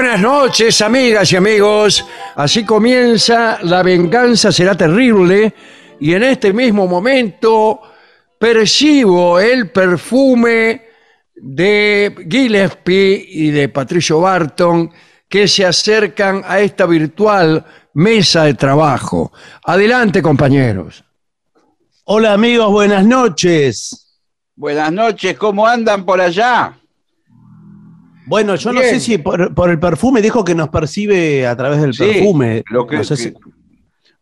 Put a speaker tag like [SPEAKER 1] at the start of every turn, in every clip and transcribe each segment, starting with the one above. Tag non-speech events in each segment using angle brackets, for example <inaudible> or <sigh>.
[SPEAKER 1] Buenas noches, amigas y amigos. Así comienza La venganza será terrible y en este mismo momento percibo el perfume de Gillespie y de Patricio Barton que se acercan a esta virtual mesa de trabajo. Adelante, compañeros.
[SPEAKER 2] Hola amigos, buenas noches.
[SPEAKER 3] Buenas noches, ¿cómo andan por allá?
[SPEAKER 2] Bueno, yo no sé si por, por el perfume dijo que nos percibe a través del
[SPEAKER 3] Sí,
[SPEAKER 2] perfume.
[SPEAKER 3] Lo que,
[SPEAKER 2] No sé
[SPEAKER 3] que-
[SPEAKER 2] si-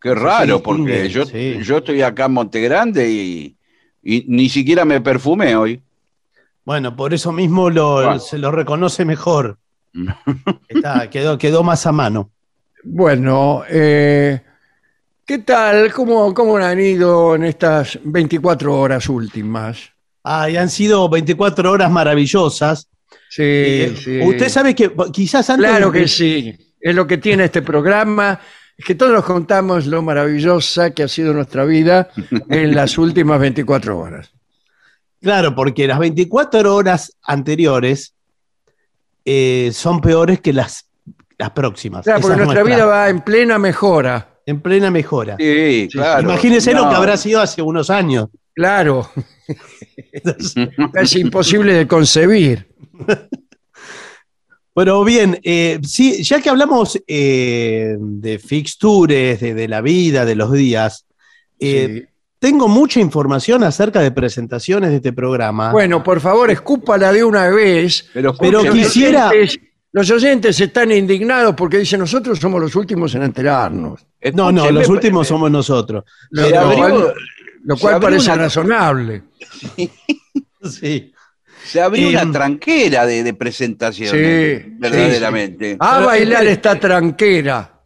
[SPEAKER 3] qué raro,
[SPEAKER 2] si
[SPEAKER 3] porque
[SPEAKER 2] distingue,
[SPEAKER 3] yo,
[SPEAKER 2] sí.
[SPEAKER 3] yo estoy acá en Montegrande y, y ni siquiera me perfumé hoy.
[SPEAKER 2] Bueno, por eso mismo lo-
[SPEAKER 3] Bueno.
[SPEAKER 2] se lo reconoce mejor. <laughs> Está, quedó, quedó más a mano.
[SPEAKER 1] Bueno, eh, ¿qué tal? ¿Cómo, ¿Cómo han ido en estas 24 horas últimas?
[SPEAKER 2] Ah, y han sido 24 horas maravillosas.
[SPEAKER 1] Sí,
[SPEAKER 2] Eh,
[SPEAKER 1] sí.
[SPEAKER 2] Usted sabe que quizás antes.
[SPEAKER 1] Claro
[SPEAKER 2] de-
[SPEAKER 1] que sí. Es lo que tiene este programa. Es que todos nos contamos lo maravillosa que ha sido nuestra vida en las <laughs> últimas 24 horas.
[SPEAKER 2] Claro, porque las 24 horas anteriores eh, son peores que las, las próximas.
[SPEAKER 1] Claro, porque nuestra vida va en plena mejora.
[SPEAKER 2] en plena mejora.
[SPEAKER 3] Sí, claro.
[SPEAKER 2] Imagínense lo que habrá sido hace unos años.
[SPEAKER 1] Claro, <laughs> es imposible de concebir. <laughs>
[SPEAKER 2] Pero bien, eh, sí, ya que hablamos eh, de fixtures, de, de la vida, de los días, eh,
[SPEAKER 1] Sí.
[SPEAKER 2] tengo mucha información acerca de presentaciones de este programa.
[SPEAKER 1] Bueno, por favor, escúpala de una vez.
[SPEAKER 3] Pero,
[SPEAKER 2] Pero
[SPEAKER 3] escúcheme,
[SPEAKER 1] Los
[SPEAKER 2] quisiera-
[SPEAKER 1] oyentes- Los oyentes están indignados porque dicen nosotros somos los últimos en enterarnos.
[SPEAKER 2] no, no,
[SPEAKER 3] escúcheme,
[SPEAKER 2] los últimos
[SPEAKER 3] eh,
[SPEAKER 2] somos nosotros.
[SPEAKER 1] Lo, cual, lo parece
[SPEAKER 3] una-
[SPEAKER 1] razonable. <laughs>
[SPEAKER 2] Sí.
[SPEAKER 3] Se abrió una tranquera de, de presentaciones,
[SPEAKER 1] Sí,
[SPEAKER 3] verdaderamente.
[SPEAKER 1] A
[SPEAKER 2] Pero,
[SPEAKER 1] bailar
[SPEAKER 2] eh,
[SPEAKER 1] esta tranquera.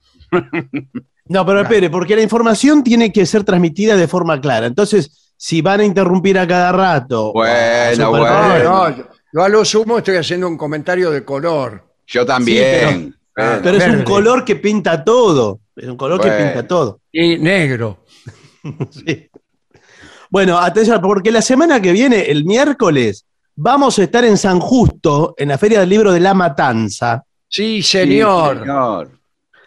[SPEAKER 2] No, pero espere, porque la información tiene que ser transmitida de forma clara. Entonces, si van a interrumpir a cada rato.
[SPEAKER 3] Bueno,
[SPEAKER 2] a
[SPEAKER 3] bueno.
[SPEAKER 1] No, no, yo, yo a lo sumo estoy haciendo un comentario de color.
[SPEAKER 3] Yo también.
[SPEAKER 1] pero-
[SPEAKER 2] Pero es un color que pinta todo. Es un color que pinta todo.
[SPEAKER 1] Y negro. <laughs>
[SPEAKER 2] Sí. Bueno, atención, porque la semana que viene, el miércoles, vamos a estar en San Justo, en la Feria del Libro de La Matanza.
[SPEAKER 1] Sí,
[SPEAKER 3] Sí,
[SPEAKER 1] señor.
[SPEAKER 3] señor.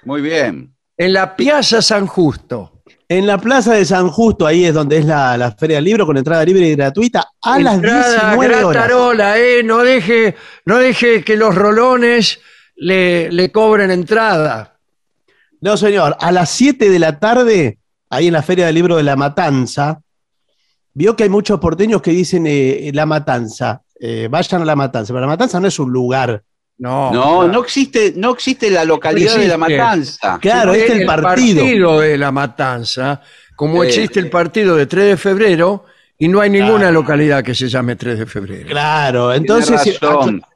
[SPEAKER 3] Muy bien.
[SPEAKER 1] En la Piazza San Justo.
[SPEAKER 2] En la Plaza de San Justo, ahí es donde es la, la Feria del Libro, con entrada libre y gratuita, a las
[SPEAKER 1] Entrada
[SPEAKER 2] 19 horas.
[SPEAKER 1] gratarola, eh, no deje, no deje que los rolones le, le cobren entrada.
[SPEAKER 2] No, señor, a las 7 de la tarde, ahí en la Feria del Libro de La Matanza, vio que hay muchos porteños que dicen eh, La Matanza, eh, vayan a La Matanza, pero La Matanza no es un lugar.
[SPEAKER 1] No,
[SPEAKER 3] No, no existe, no existe la localidad de la matanza.
[SPEAKER 2] Claro, este es el partido.
[SPEAKER 1] de la matanza, como
[SPEAKER 3] Eh,
[SPEAKER 1] existe el partido de 3 de febrero y no hay ninguna localidad que se llame 3 de febrero.
[SPEAKER 2] Claro, entonces eh,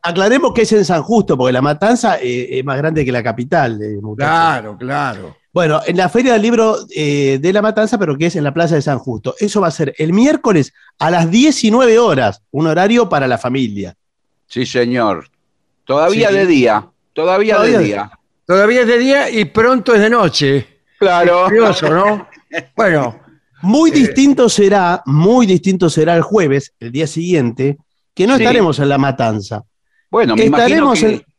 [SPEAKER 2] aclaremos que es en San Justo, porque La Matanza eh, es más grande que la capital. eh, muchachos.
[SPEAKER 1] Claro, claro.
[SPEAKER 2] Bueno, en la Feria del Libro eh, de La Matanza, pero que es en la Plaza de San Justo. Eso va a ser el miércoles a las 19 horas, un horario para la familia.
[SPEAKER 3] Sí, señor. Todavía
[SPEAKER 2] Sí.
[SPEAKER 3] de día. Todavía,
[SPEAKER 2] Todavía
[SPEAKER 3] de día.
[SPEAKER 1] Todavía es de día y pronto es de noche.
[SPEAKER 3] Claro.
[SPEAKER 1] Curioso, ¿no? <laughs> Bueno,
[SPEAKER 2] Muy distinto será, muy distinto será el jueves, el día siguiente, que no
[SPEAKER 3] Sí.
[SPEAKER 2] estaremos en La Matanza.
[SPEAKER 3] Bueno, me
[SPEAKER 2] Estaremos
[SPEAKER 3] imagino que
[SPEAKER 2] en-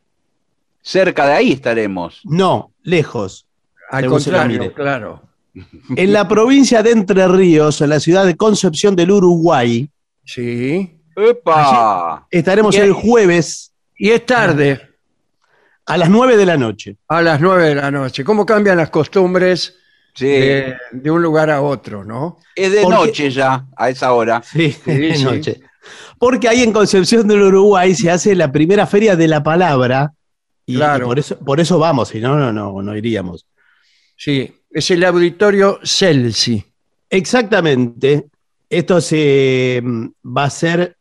[SPEAKER 3] cerca de ahí estaremos.
[SPEAKER 2] No, lejos.
[SPEAKER 1] Al
[SPEAKER 2] Según se la
[SPEAKER 1] contrario,
[SPEAKER 2] mire.
[SPEAKER 1] claro. <laughs>
[SPEAKER 2] En la provincia de Entre Ríos, en la ciudad de Concepción del Uruguay,
[SPEAKER 1] Sí.
[SPEAKER 3] ¡Epa!
[SPEAKER 2] estaremos el jueves
[SPEAKER 1] Y es tarde,
[SPEAKER 2] a las 9 de la noche.
[SPEAKER 1] a las 9 de la noche. ¿Cómo cambian las costumbres
[SPEAKER 3] Sí.
[SPEAKER 1] de, de un lugar a otro, no?
[SPEAKER 3] es de
[SPEAKER 2] porque-
[SPEAKER 3] noche ya, a esa hora.
[SPEAKER 2] Sí, de
[SPEAKER 1] sí.
[SPEAKER 2] noche. Porque ahí en Concepción del Uruguay se hace la primera feria de la palabra. Y,
[SPEAKER 1] Claro.
[SPEAKER 2] y por, eso, por eso vamos, si no, no, no, no iríamos.
[SPEAKER 1] Sí, es el auditorio Celsi.
[SPEAKER 2] Exactamente. Esto se mm, va a ser.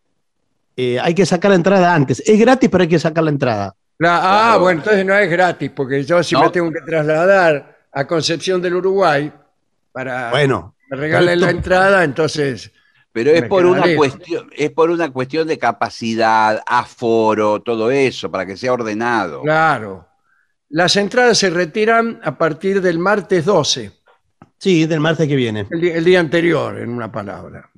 [SPEAKER 2] eh, hay que sacar la entrada antes. Es gratis, pero hay que sacar la entrada.
[SPEAKER 1] La- ah, bueno, entonces no es gratis, porque yo si
[SPEAKER 3] No.
[SPEAKER 1] me tengo que trasladar a Concepción del Uruguay para
[SPEAKER 2] Bueno,
[SPEAKER 1] me regalen
[SPEAKER 2] pero
[SPEAKER 1] la entrada, entonces,
[SPEAKER 3] Pero es por una cuestión, es por una cuestión de capacidad, aforo, todo eso, para que sea ordenado.
[SPEAKER 1] claro. Las entradas se retiran a partir del martes 12,
[SPEAKER 2] sí, del martes que viene.
[SPEAKER 1] el, di- el día anterior, en una palabra.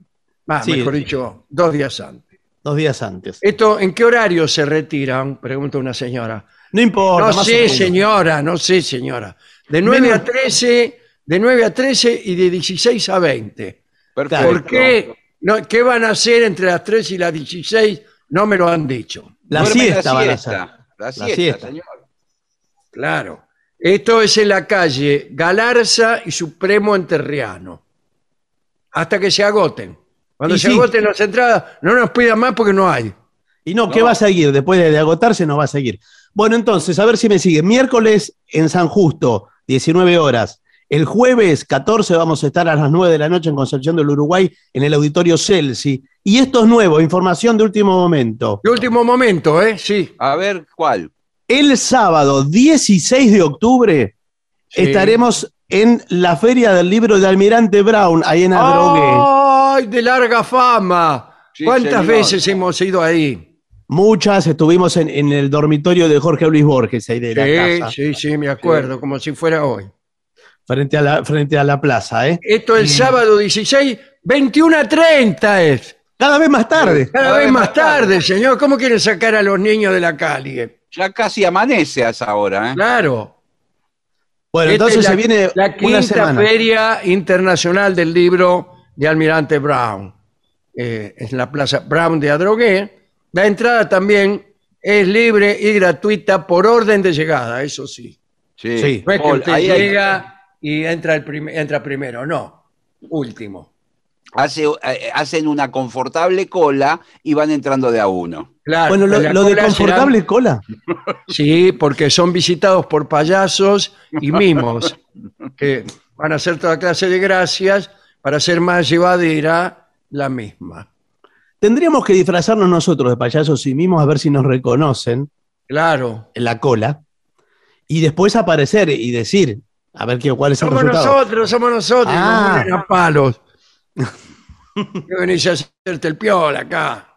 [SPEAKER 1] Ah,
[SPEAKER 2] Sí.
[SPEAKER 1] mejor dicho, dos días antes.
[SPEAKER 2] Dos días antes.
[SPEAKER 1] ¿Esto en qué horario se retiran? Pregunta una señora.
[SPEAKER 2] No importa.
[SPEAKER 1] No
[SPEAKER 2] más o
[SPEAKER 1] sé,
[SPEAKER 2] menos.
[SPEAKER 1] señora, no sé, señora. De 9
[SPEAKER 2] Menos-
[SPEAKER 1] a 13, de 9 a 13 y de 16 a 20.
[SPEAKER 3] Perfecto.
[SPEAKER 1] ¿Por qué? No, ¿Qué van a hacer entre las 3 y las 16? No me lo han dicho.
[SPEAKER 2] La
[SPEAKER 3] Duerme
[SPEAKER 2] siesta van a hacer.
[SPEAKER 3] siesta. La siesta,
[SPEAKER 2] siesta.
[SPEAKER 3] señor.
[SPEAKER 1] Claro. Esto es en la calle Galarza y Supremo Enterriano. Hasta que se agoten. Cuando
[SPEAKER 2] Y
[SPEAKER 1] se
[SPEAKER 2] sí.
[SPEAKER 1] agoten las entradas, no nos pidan más porque no hay.
[SPEAKER 2] Y no, ¿qué
[SPEAKER 3] No.
[SPEAKER 2] va a seguir? Después de, de agotarse, no va a seguir. Bueno, entonces, a ver si me sigue. Miércoles en San Justo, 19 horas. El jueves 14 vamos a estar a las 9 de la noche en Concepción del Uruguay, en el auditorio Celsi. Y esto es nuevo, información de último momento.
[SPEAKER 1] De último momento, ¿eh? Sí.
[SPEAKER 3] A ver, ¿cuál?
[SPEAKER 2] El sábado 16 de octubre
[SPEAKER 1] Sí.
[SPEAKER 2] estaremos en la Feria del Libro de Almirante Brown, ahí en Adrogué.
[SPEAKER 1] ¡Ay, de larga fama!
[SPEAKER 3] Sí,
[SPEAKER 1] ¿Cuántas
[SPEAKER 3] señor.
[SPEAKER 1] veces hemos ido ahí?
[SPEAKER 2] Muchas estuvimos en, en el dormitorio de Jorge Luis Borges, ahí de la
[SPEAKER 1] Sí,
[SPEAKER 2] casa,
[SPEAKER 1] sí, sí, me acuerdo, como si fuera hoy.
[SPEAKER 2] frente, a la, frente a la plaza. ¿eh?
[SPEAKER 1] Esto el sábado 16, 21 a 30 es.
[SPEAKER 2] Cada vez más tarde.
[SPEAKER 1] Cada vez más tarde, señor. ¿Cómo quieren sacar a los niños de la calle?
[SPEAKER 3] Ya casi amanece a esa hora, ¿eh?
[SPEAKER 1] Claro.
[SPEAKER 2] Bueno,
[SPEAKER 1] Esta
[SPEAKER 2] entonces
[SPEAKER 1] es la,
[SPEAKER 2] se viene
[SPEAKER 1] la
[SPEAKER 2] una
[SPEAKER 1] quinta
[SPEAKER 2] semana.
[SPEAKER 1] feria internacional del libro de Almirante Brown. Eh, es en la Plaza Brown de Adrogué. La entrada también es libre y gratuita por orden de llegada, eso sí.
[SPEAKER 2] Sí.
[SPEAKER 1] No es que
[SPEAKER 3] Paul,
[SPEAKER 1] usted
[SPEAKER 3] ahí hay-
[SPEAKER 1] llega y entra, el prim- entra primero, no. Último.
[SPEAKER 3] Hace- eh, hacen una confortable cola y van entrando de a uno.
[SPEAKER 1] Claro,
[SPEAKER 2] Bueno, lo, de confortable cola. <laughs>
[SPEAKER 1] sí, porque son visitados por payasos y mimos, que van a hacer toda clase de gracias para hacer más llevadera la misma.
[SPEAKER 2] Tendríamos que disfrazarnos nosotros de payasos y mimos a ver si nos reconocen
[SPEAKER 1] Claro.
[SPEAKER 2] en la cola y después aparecer y decir, a ver qué, cuál es el
[SPEAKER 1] Somos
[SPEAKER 2] resultado.
[SPEAKER 1] nosotros, somos nosotros. y nos
[SPEAKER 2] Ah.
[SPEAKER 1] a palos. <laughs> ¿Qué venís a hacerte el piola acá?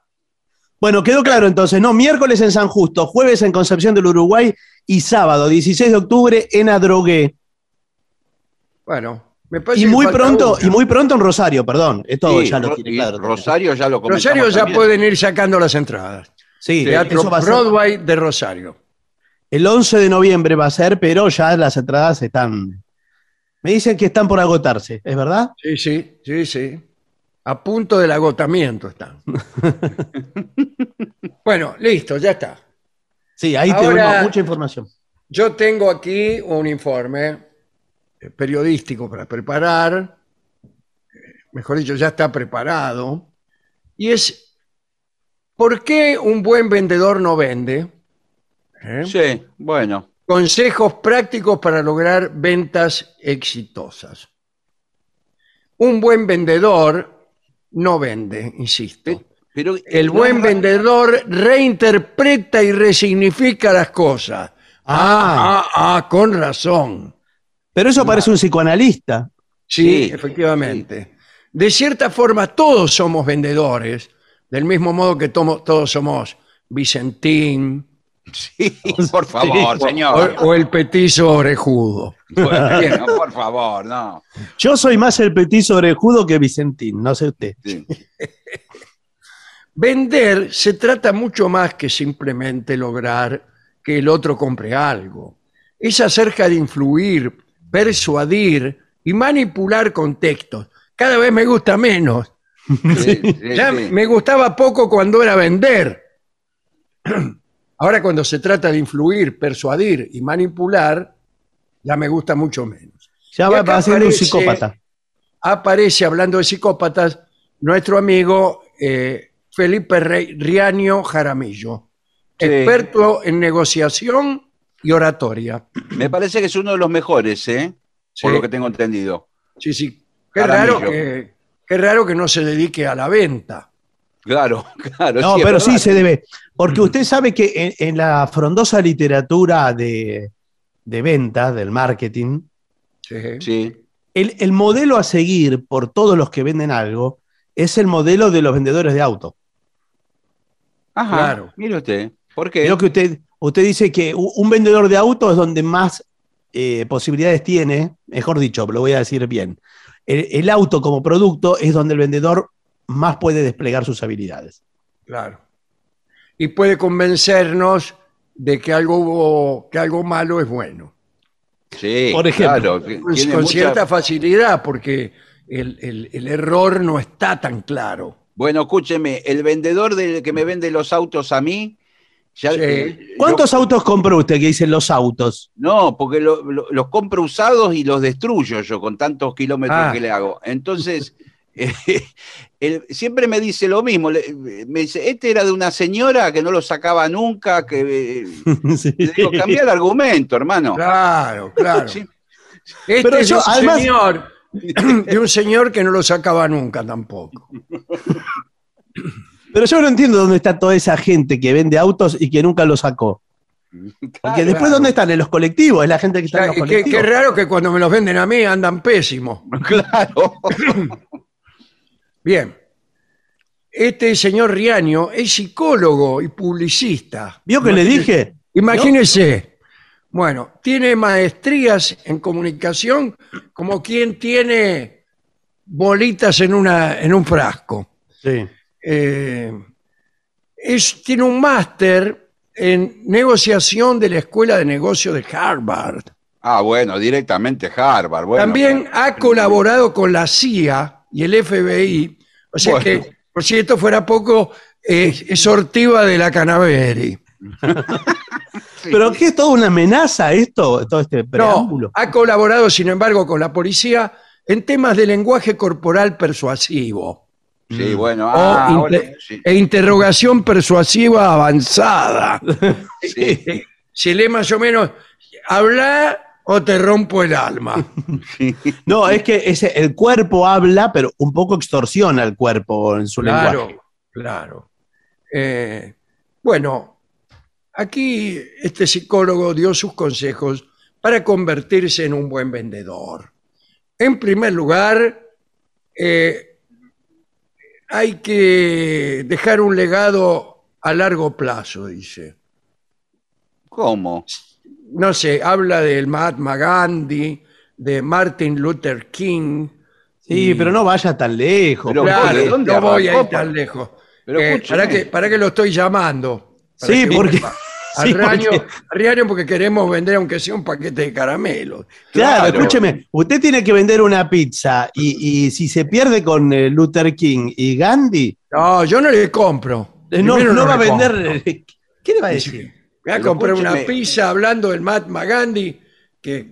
[SPEAKER 2] Bueno, quedó claro entonces, ¿no? Miércoles en San Justo, jueves en Concepción del Uruguay y sábado, 16 de octubre, en Adrogué.
[SPEAKER 1] Bueno, me parece
[SPEAKER 2] Y
[SPEAKER 1] que
[SPEAKER 2] muy pronto,
[SPEAKER 1] una.
[SPEAKER 2] y muy pronto en Rosario, perdón. Esto
[SPEAKER 3] Sí,
[SPEAKER 2] ya lo tiene
[SPEAKER 3] y
[SPEAKER 2] claro.
[SPEAKER 3] Rosario ya lo
[SPEAKER 1] Rosario ya
[SPEAKER 3] también.
[SPEAKER 1] pueden ir sacando las entradas.
[SPEAKER 2] Sí,
[SPEAKER 1] Teatro
[SPEAKER 2] eso va a ser-
[SPEAKER 1] Broadway de Rosario.
[SPEAKER 2] El 11 de noviembre va a ser, pero ya las entradas están. Me dicen que están por agotarse, ¿es verdad?
[SPEAKER 1] Sí, sí, sí, sí. A punto del agotamiento están. <laughs> bueno, listo, ya está.
[SPEAKER 2] Sí, ahí
[SPEAKER 1] Ahora-
[SPEAKER 2] tenemos mucha información.
[SPEAKER 1] Yo tengo aquí un informe eh, periodístico para preparar, eh, mejor dicho, ya está preparado, y es ¿por qué un buen vendedor no vende? ¿Eh?
[SPEAKER 3] Sí, bueno.
[SPEAKER 1] Consejos prácticos para lograr ventas exitosas. Un buen vendedor no vende, insisto.
[SPEAKER 3] Pero
[SPEAKER 1] El buen vendedor reinterpreta y resignifica las cosas. Ah, ah, ah, con razón.
[SPEAKER 2] Pero eso parece un psicoanalista.
[SPEAKER 1] Sí,
[SPEAKER 3] Sí,
[SPEAKER 1] efectivamente. De cierta forma, todos somos vendedores, del mismo modo que todos somos Vicentín <laughs>
[SPEAKER 3] Sí, por favor,
[SPEAKER 1] o,
[SPEAKER 3] señor.
[SPEAKER 1] o el petizo orejudo.
[SPEAKER 3] Bueno, por favor, no.
[SPEAKER 2] Yo soy más el petizo orejudo que Vicentín, no sé usted.
[SPEAKER 3] Sí. <laughs>
[SPEAKER 1] Vender se trata mucho más que simplemente lograr que el otro compre algo. Es acerca de influir, persuadir y manipular contextos. Cada vez me gusta menos.
[SPEAKER 3] Sí, sí,
[SPEAKER 1] Ya
[SPEAKER 3] sí.
[SPEAKER 1] me gustaba poco cuando era vender. Ahora cuando se trata de influir, persuadir y manipular, ya me gusta mucho menos.
[SPEAKER 2] Ya va,
[SPEAKER 1] acá
[SPEAKER 2] va a ser un
[SPEAKER 1] aparece-
[SPEAKER 2] psicópata.
[SPEAKER 1] Aparece, hablando de psicópatas, nuestro amigo eh, Felipe Rey- Riaño Jaramillo,
[SPEAKER 3] Sí.
[SPEAKER 1] experto en negociación y oratoria.
[SPEAKER 3] Me parece que es uno de los mejores, ¿eh? Por
[SPEAKER 1] Sí.
[SPEAKER 3] lo que tengo entendido.
[SPEAKER 1] Sí, sí. Qué
[SPEAKER 3] Jaramillo.
[SPEAKER 1] raro que, qué raro que no se dedique a la venta.
[SPEAKER 3] Claro, <laughs> claro.
[SPEAKER 2] No, pero sí se debe. Porque usted sabe que en, en la frondosa literatura de, de venta, del marketing,
[SPEAKER 1] Sí.
[SPEAKER 3] Sí.
[SPEAKER 2] el, el modelo a seguir por todos los que venden algo es el modelo de los vendedores de auto.
[SPEAKER 3] Ajá.
[SPEAKER 1] Claro.
[SPEAKER 3] Mire usted. ¿Por qué?
[SPEAKER 2] Creo que usted, usted dice que un vendedor de auto es donde más eh, posibilidades tiene, mejor dicho, lo voy a decir bien. El, el auto como producto es donde el vendedor más puede desplegar sus habilidades.
[SPEAKER 1] Claro. Y puede convencernos de que algo, que algo malo es bueno.
[SPEAKER 3] Sí,
[SPEAKER 2] Por ejemplo.
[SPEAKER 3] claro,
[SPEAKER 1] Pues con
[SPEAKER 3] mucha-
[SPEAKER 1] cierta facilidad, porque el, el- el error no está tan claro.
[SPEAKER 3] Bueno, escúcheme, el vendedor del que me vende los autos a mí. ya-
[SPEAKER 1] Sí.
[SPEAKER 3] eh,
[SPEAKER 2] ¿Cuántos
[SPEAKER 3] yo-
[SPEAKER 2] autos compró usted que dicen los autos?
[SPEAKER 3] No, porque lo- lo- los compro usados y los destruyo yo con tantos kilómetros
[SPEAKER 1] Ah.
[SPEAKER 3] que le hago. Entonces, eh, <laughs> él siempre me dice lo mismo. le- me dice, este era de una señora que no lo sacaba nunca, que... eh, <laughs>
[SPEAKER 2] Sí.
[SPEAKER 3] le digo, cambia el argumento, hermano.
[SPEAKER 1] Claro, claro.
[SPEAKER 3] Sí.
[SPEAKER 1] Este
[SPEAKER 2] Pero
[SPEAKER 1] es
[SPEAKER 2] yo,
[SPEAKER 1] un
[SPEAKER 2] además-
[SPEAKER 1] señor, <clears throat> de un señor que no lo sacaba nunca tampoco. <laughs>
[SPEAKER 2] Pero yo no entiendo dónde está toda esa gente que vende autos y que nunca lo sacó. Porque
[SPEAKER 3] Claro.
[SPEAKER 2] después,
[SPEAKER 1] claro.
[SPEAKER 2] ¿dónde están? En los colectivos, es la gente que está en
[SPEAKER 1] sea,
[SPEAKER 2] los
[SPEAKER 1] qué,
[SPEAKER 2] colectivos.
[SPEAKER 1] qué raro que cuando me los venden a mí andan pésimo.
[SPEAKER 3] Claro. <clears throat>
[SPEAKER 1] Bien. Este señor Riaño es psicólogo y publicista.
[SPEAKER 2] ¿Vio que le dije?
[SPEAKER 1] Imagínese. Bueno, tiene maestrías en comunicación como quien tiene bolitas en, una, en un frasco.
[SPEAKER 2] Sí.
[SPEAKER 1] Eh, es, tiene un máster en negociación de la Escuela de Negocios de Harvard.
[SPEAKER 3] Ah, bueno, directamente Harvard. Bueno,
[SPEAKER 1] También ha colaborado con la CIA y el FBI. O sea
[SPEAKER 3] Bueno.
[SPEAKER 1] que, por si esto fuera poco, eh, es sortiva de la Canaveri. <laughs>
[SPEAKER 2] ¿Pero qué es toda una amenaza esto? Todo este
[SPEAKER 1] No,
[SPEAKER 2] preámbulo.
[SPEAKER 1] ha colaborado, sin embargo, con la policía en temas de lenguaje corporal persuasivo
[SPEAKER 3] Sí, bueno.
[SPEAKER 1] o
[SPEAKER 3] Ah, ahora- sí,
[SPEAKER 1] e interrogación persuasiva avanzada. <laughs>
[SPEAKER 3] sí. <laughs>
[SPEAKER 1] Si lee más o menos, habla o te rompo el alma. <laughs>
[SPEAKER 2] No, es que ese, el cuerpo habla, pero un poco extorsiona el cuerpo en su lenguaje.
[SPEAKER 1] Claro, claro. Eh, bueno, aquí este psicólogo dio sus consejos para convertirse en un buen vendedor. En primer lugar, eh, hay que dejar un legado a largo plazo, dice.
[SPEAKER 3] ¿Cómo?
[SPEAKER 1] No sé, habla del Mahatma Gandhi, de Martin Luther King.
[SPEAKER 2] Sí,
[SPEAKER 1] y-
[SPEAKER 2] pero no vaya tan lejos.
[SPEAKER 3] Pero,
[SPEAKER 1] Claro,
[SPEAKER 3] ¿de dónde
[SPEAKER 1] no voy a ir tan lejos.
[SPEAKER 3] Pero
[SPEAKER 1] Eh. ¿para, qué, ¿Para qué lo estoy llamando?
[SPEAKER 2] Sí,
[SPEAKER 1] que
[SPEAKER 2] porque- <laughs>
[SPEAKER 1] al,
[SPEAKER 2] Sí, porque-
[SPEAKER 1] al porque queremos vender aunque sea un paquete de caramelos.
[SPEAKER 2] Claro,
[SPEAKER 3] Claro.
[SPEAKER 2] escúcheme, usted tiene que vender una pizza y, y si se pierde con eh, Luther King y Gandhi,
[SPEAKER 1] No, yo no le compro.
[SPEAKER 2] eh, no, va a
[SPEAKER 1] compro.
[SPEAKER 2] vender. <laughs> ¿Qué le va a decir?
[SPEAKER 1] Voy a
[SPEAKER 3] Pero
[SPEAKER 1] comprar una pizza hablando del Mahatma Gandhi, que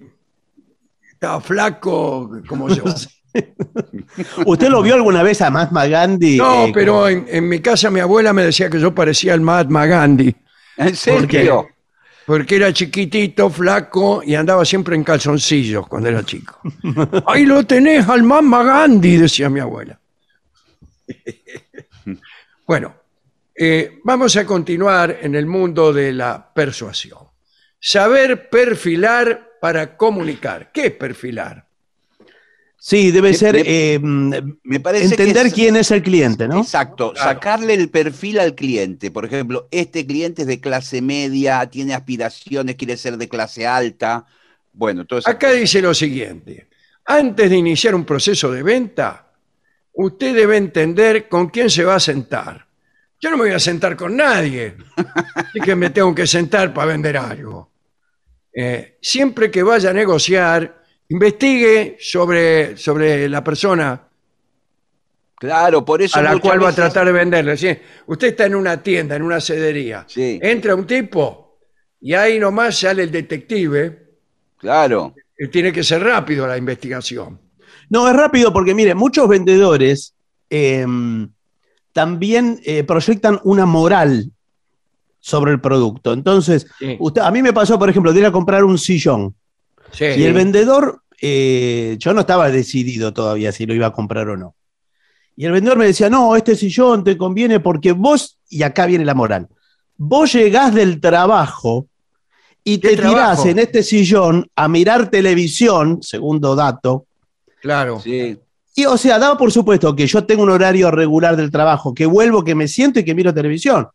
[SPEAKER 1] estaba flaco como yo. <laughs>
[SPEAKER 2] ¿Usted lo vio alguna vez a Mahatma Gandhi?
[SPEAKER 1] No,
[SPEAKER 2] eh,
[SPEAKER 1] pero
[SPEAKER 2] como-
[SPEAKER 1] en, en mi casa mi abuela me decía que yo parecía el Mahatma Gandhi,
[SPEAKER 3] ¿En serio?
[SPEAKER 1] porque era chiquitito, flaco y andaba siempre en calzoncillos cuando era chico. <laughs> Ahí lo tenés al Mahatma Gandhi, decía mi abuela. <laughs> bueno, eh, vamos a continuar en el mundo de la persuasión. Saber perfilar para comunicar. ¿Qué es perfilar?
[SPEAKER 2] Sí, debe ser
[SPEAKER 3] me-
[SPEAKER 2] eh, mm,
[SPEAKER 3] Me parece
[SPEAKER 2] entender
[SPEAKER 3] que es-
[SPEAKER 2] quién es el cliente, ¿no?
[SPEAKER 3] Exacto,
[SPEAKER 1] Claro.
[SPEAKER 3] sacarle el perfil al cliente. Por ejemplo, este cliente es de clase media, tiene aspiraciones, quiere ser de clase alta. Bueno, eso.
[SPEAKER 1] Acá dice lo siguiente. Antes de iniciar un proceso de venta, usted debe entender con quién se va a sentar. Yo no me voy a sentar con nadie. Así que me tengo que sentar para vender algo. Eh, siempre que vaya a negociar, investigue sobre, sobre la persona
[SPEAKER 3] Claro, por eso.
[SPEAKER 1] a la cual va a tratar de venderle. ¿sí? Usted está en una tienda, en una cedería.
[SPEAKER 3] Sí.
[SPEAKER 1] Entra un tipo y ahí nomás sale el detective.
[SPEAKER 3] Claro.
[SPEAKER 1] y tiene que ser rápido la investigación.
[SPEAKER 2] No, es rápido porque, mire, muchos vendedores eh, también eh, proyectan una moral sobre el producto. Entonces,
[SPEAKER 1] Sí.
[SPEAKER 2] usted, a mí me pasó, por ejemplo, de ir a comprar un sillón
[SPEAKER 1] Sí.
[SPEAKER 2] y el vendedor, eh, yo no estaba decidido todavía si lo iba a comprar o no. Y el vendedor me decía, no, este sillón te conviene porque vos, y acá viene la moral, vos llegás del trabajo y
[SPEAKER 1] ¿Qué
[SPEAKER 2] te tirás
[SPEAKER 1] trabajo?
[SPEAKER 2] en este sillón a mirar televisión, segundo dato,
[SPEAKER 1] Claro.
[SPEAKER 3] Sí.
[SPEAKER 2] Y o sea, dado por supuesto que yo tengo un horario regular del trabajo, que vuelvo, que me siento y que miro televisión.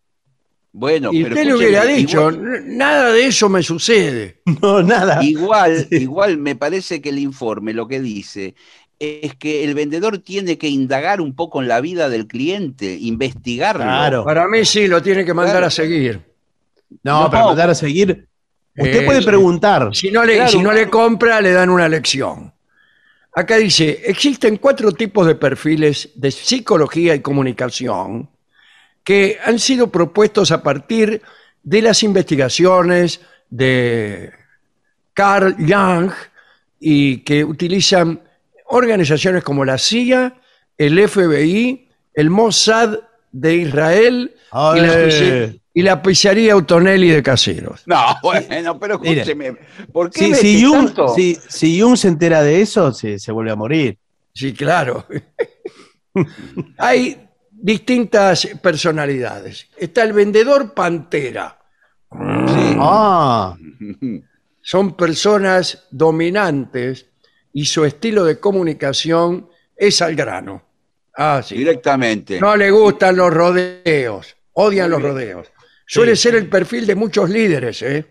[SPEAKER 3] Bueno,
[SPEAKER 1] y
[SPEAKER 3] pero
[SPEAKER 1] usted le hubiera dicho,
[SPEAKER 3] igual-
[SPEAKER 1] "N- nada de eso me sucede. <laughs>
[SPEAKER 2] No, nada.
[SPEAKER 3] Igual,
[SPEAKER 2] Sí.
[SPEAKER 3] igual me parece que el informe lo que dice es que el vendedor tiene que indagar un poco en la vida del cliente, investigarlo.
[SPEAKER 2] Claro.
[SPEAKER 1] Para mí sí, lo tiene que mandar
[SPEAKER 3] Claro.
[SPEAKER 1] a seguir.
[SPEAKER 2] No,
[SPEAKER 3] No.
[SPEAKER 2] para mandar a seguir. Usted
[SPEAKER 1] Eh,
[SPEAKER 2] puede preguntar.
[SPEAKER 1] Si no, le,
[SPEAKER 3] Claro.
[SPEAKER 1] si no le compra, le dan una lección. Acá dice, existen cuatro tipos de perfiles de psicología y comunicación que han sido propuestos a partir de las investigaciones de Carl Jung y que utilizan organizaciones como la CIA, el FBI, el Mossad de Israel y la,
[SPEAKER 2] Ay.
[SPEAKER 1] pizze- y la pizzería Autonelli de Caseros.
[SPEAKER 3] No, bueno, pero
[SPEAKER 2] Mire,
[SPEAKER 3] escúcheme. ¿Por qué
[SPEAKER 2] Si,
[SPEAKER 3] mete
[SPEAKER 2] si, Jung,
[SPEAKER 3] tanto?
[SPEAKER 2] si- si Jung se entera de eso, se, se vuelve a morir.
[SPEAKER 1] Sí, claro. <laughs> Hay distintas personalidades. Está el vendedor pantera.
[SPEAKER 3] Sí.
[SPEAKER 2] Ah,
[SPEAKER 1] Son personas dominantes y su estilo de comunicación es al grano. Ah, sí.
[SPEAKER 3] Directamente.
[SPEAKER 1] No le gustan los rodeos, odian los rodeos. Suele
[SPEAKER 2] Sí.
[SPEAKER 1] ser el perfil de muchos líderes, ¿eh?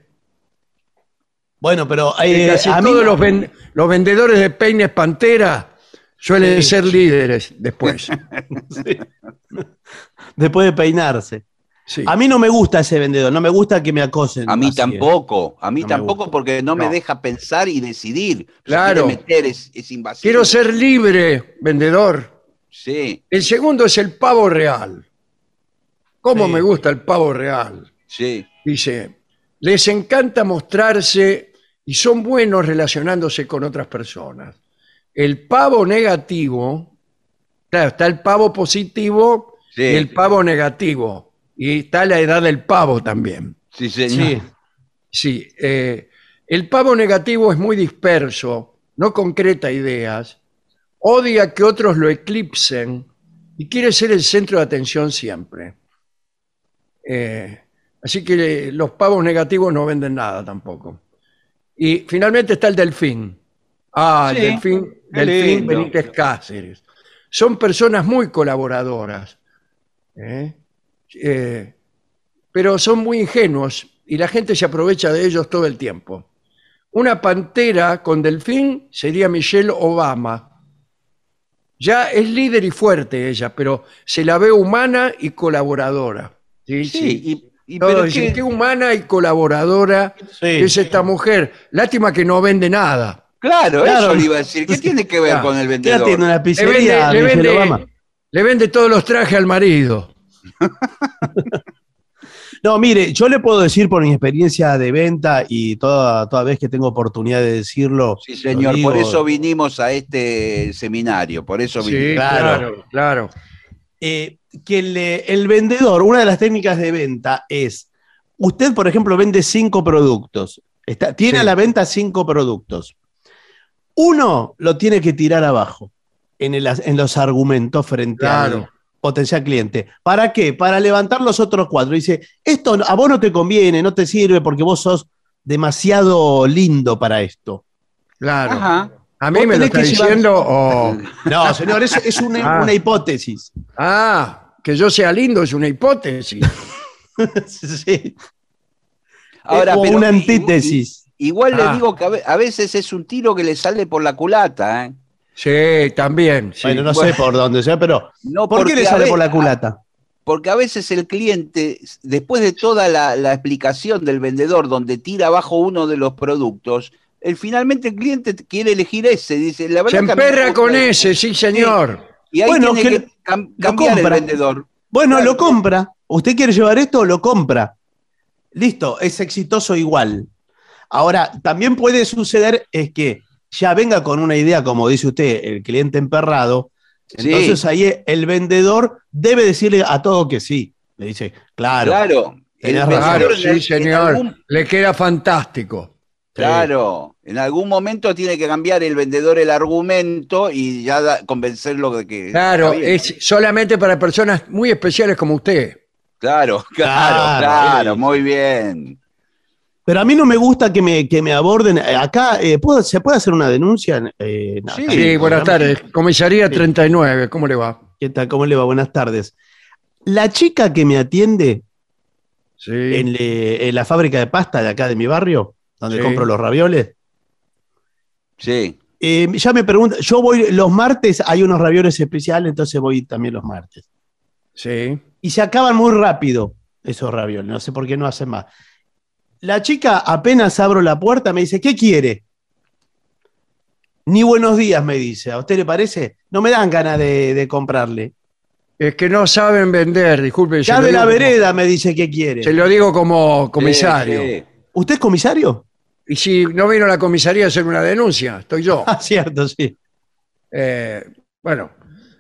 [SPEAKER 2] bueno, pero
[SPEAKER 1] Que
[SPEAKER 2] eh,
[SPEAKER 1] casi
[SPEAKER 2] a mí
[SPEAKER 1] todos los, ven- los vendedores de peines pantera suelen
[SPEAKER 2] Sí.
[SPEAKER 1] ser líderes después. <laughs>
[SPEAKER 2] después de peinarse.
[SPEAKER 1] Sí.
[SPEAKER 2] A mí no me gusta ese vendedor, no me gusta que me acosen.
[SPEAKER 3] A mí
[SPEAKER 2] así, ¿eh?
[SPEAKER 3] tampoco, a mí
[SPEAKER 2] No me
[SPEAKER 3] tampoco porque no, me
[SPEAKER 1] No.
[SPEAKER 3] deja pensar y decidir. Se
[SPEAKER 1] Claro.
[SPEAKER 3] quiere meter, es, es invasivo.
[SPEAKER 1] Quiero ser libre, vendedor.
[SPEAKER 3] Sí,
[SPEAKER 1] El segundo es el pavo real. ¿Cómo
[SPEAKER 2] Sí.
[SPEAKER 1] me gusta el pavo real?
[SPEAKER 3] sí.
[SPEAKER 1] Dice, les encanta mostrarse y son buenos relacionándose con otras personas. El pavo negativo, claro, está el pavo positivo
[SPEAKER 3] Sí.
[SPEAKER 1] y el pavo negativo. Y está la edad del pavo también.
[SPEAKER 3] Sí, señor.
[SPEAKER 2] Sí.
[SPEAKER 1] Sí, eh, el pavo negativo es muy disperso, no concreta ideas, odia que otros lo eclipsen y quiere ser el centro de atención siempre. Eh, así que los pavos negativos no venden nada tampoco. Y finalmente está el delfín. Ah, el delfín, delfín. Benítez Cáceres. Son personas muy colaboradoras. ¿eh? Eh, pero son muy ingenuos y la gente se aprovecha de ellos todo el tiempo. Una pantera con delfín sería Michelle Obama. Ya es líder y fuerte ella, pero se la ve humana y colaboradora. Sí,
[SPEAKER 3] Sí,
[SPEAKER 1] sí.
[SPEAKER 3] y pero
[SPEAKER 1] dicen,
[SPEAKER 3] qué-
[SPEAKER 1] qué humana y colaboradora
[SPEAKER 2] Sí.
[SPEAKER 1] es esta mujer. Lástima que no vende nada.
[SPEAKER 3] Claro,
[SPEAKER 2] Claro.
[SPEAKER 3] eso le iba a decir. ¿Qué <laughs> tiene que ver
[SPEAKER 1] Claro.
[SPEAKER 3] con el
[SPEAKER 2] ¿Qué
[SPEAKER 3] vendedor?
[SPEAKER 2] tiene una
[SPEAKER 1] Le vende,
[SPEAKER 2] pizzería
[SPEAKER 1] le vende- le vende todos los trajes al marido. <laughs>
[SPEAKER 2] No, mire, yo le puedo decir por mi experiencia de venta y toda, toda vez que tengo oportunidad de decirlo.
[SPEAKER 3] Sí, señor,
[SPEAKER 2] digo.
[SPEAKER 3] por eso vinimos a este seminario, por eso
[SPEAKER 1] Sí,
[SPEAKER 3] vinimos.
[SPEAKER 2] claro.
[SPEAKER 1] claro, claro.
[SPEAKER 2] eh, que el, el vendedor, una de las técnicas de venta es, usted, por ejemplo, vende cinco productos, está, tiene
[SPEAKER 1] Sí.
[SPEAKER 2] a la venta cinco productos. Uno lo tiene que tirar abajo en, el- en los argumentos frente
[SPEAKER 1] Claro.
[SPEAKER 2] al potencial cliente. ¿Para qué? Para levantar los otros cuatro. Dice, esto a vos no te conviene, no te sirve porque vos sos demasiado lindo para esto.
[SPEAKER 1] Claro.
[SPEAKER 3] Ajá.
[SPEAKER 1] A mí me lo está diciendo o... <laughs>
[SPEAKER 2] No, señor, es, es una,
[SPEAKER 1] Ah.
[SPEAKER 2] una hipótesis.
[SPEAKER 1] Ah, que yo sea lindo es una hipótesis. <laughs>
[SPEAKER 2] Sí.
[SPEAKER 3] Ahora,
[SPEAKER 2] o
[SPEAKER 3] pero
[SPEAKER 2] una antítesis.
[SPEAKER 3] Igual
[SPEAKER 1] Ah.
[SPEAKER 3] le digo que a veces es un tiro que le sale por la culata, ¿eh?
[SPEAKER 1] Sí, también. sí.
[SPEAKER 2] Bueno, no
[SPEAKER 3] Bueno.
[SPEAKER 2] sé por dónde sea, pero
[SPEAKER 3] No
[SPEAKER 2] ¿por qué le sale por la culata?
[SPEAKER 3] Porque a veces el cliente, después de toda la, la explicación del vendedor donde tira abajo uno de los productos, el, finalmente el cliente quiere elegir ese. Dice, la
[SPEAKER 1] Se
[SPEAKER 3] verdad
[SPEAKER 1] emperra con
[SPEAKER 3] ese.
[SPEAKER 1] ese, sí, señor.
[SPEAKER 3] Y ahí
[SPEAKER 2] Bueno,
[SPEAKER 3] tiene
[SPEAKER 2] que
[SPEAKER 3] que cam-
[SPEAKER 2] lo
[SPEAKER 3] cambiar el
[SPEAKER 2] compra.
[SPEAKER 3] vendedor.
[SPEAKER 2] Bueno,
[SPEAKER 3] Claro.
[SPEAKER 2] lo compra. ¿Usted quiere llevar esto? Lo compra. Listo, es exitoso igual. Ahora, también puede suceder es que ya venga con una idea, como dice usted, el cliente emperrado.
[SPEAKER 3] Sí.
[SPEAKER 2] Entonces ahí el vendedor debe decirle a todo que sí. Le dice, claro,
[SPEAKER 3] Claro. El
[SPEAKER 1] Claro, sí,
[SPEAKER 3] en
[SPEAKER 1] señor.
[SPEAKER 3] algún-
[SPEAKER 1] Le queda fantástico.
[SPEAKER 3] Claro, en algún momento tiene que cambiar el vendedor el argumento y ya da- convencerlo de que.
[SPEAKER 1] Claro, es solamente para personas muy especiales como usted.
[SPEAKER 3] Claro, <laughs> claro,
[SPEAKER 2] Claro,
[SPEAKER 3] claro,
[SPEAKER 2] sí.
[SPEAKER 3] muy bien.
[SPEAKER 2] Pero a mí no me gusta que me, que me aborden. Eh, Acá, eh, ¿puedo- ¿se puede hacer una denuncia? Eh,
[SPEAKER 3] Sí.
[SPEAKER 1] buenas tardes. Comisaría 39, ¿cómo le va?
[SPEAKER 2] ¿Qué tal? ¿Cómo le va? Buenas tardes. La chica que me atiende
[SPEAKER 1] Sí.
[SPEAKER 2] en, le- en la fábrica de pasta de acá de mi barrio, donde
[SPEAKER 1] Sí.
[SPEAKER 2] compro los ravioles,
[SPEAKER 3] Sí.
[SPEAKER 2] eh, ya me pregunta, yo voy los martes, hay unos ravioles especiales, entonces voy también los martes.
[SPEAKER 1] Sí.
[SPEAKER 2] Y se acaban muy rápido esos ravioles, no sé por qué no hacen más. La chica apenas abro la puerta me dice, ¿qué quiere? Ni buenos días, me dice. ¿A usted le parece? No me dan ganas de, de comprarle.
[SPEAKER 1] Es que no saben vender, disculpe.
[SPEAKER 2] Ya de la
[SPEAKER 1] como-
[SPEAKER 2] vereda me dice que quiere.
[SPEAKER 1] Se lo digo como comisario.
[SPEAKER 3] Sí, sí.
[SPEAKER 2] ¿Usted es comisario?
[SPEAKER 1] Y si no vino a la comisaría a hacer una denuncia, estoy yo. <laughs>
[SPEAKER 2] Ah, cierto, sí.
[SPEAKER 1] Eh, bueno,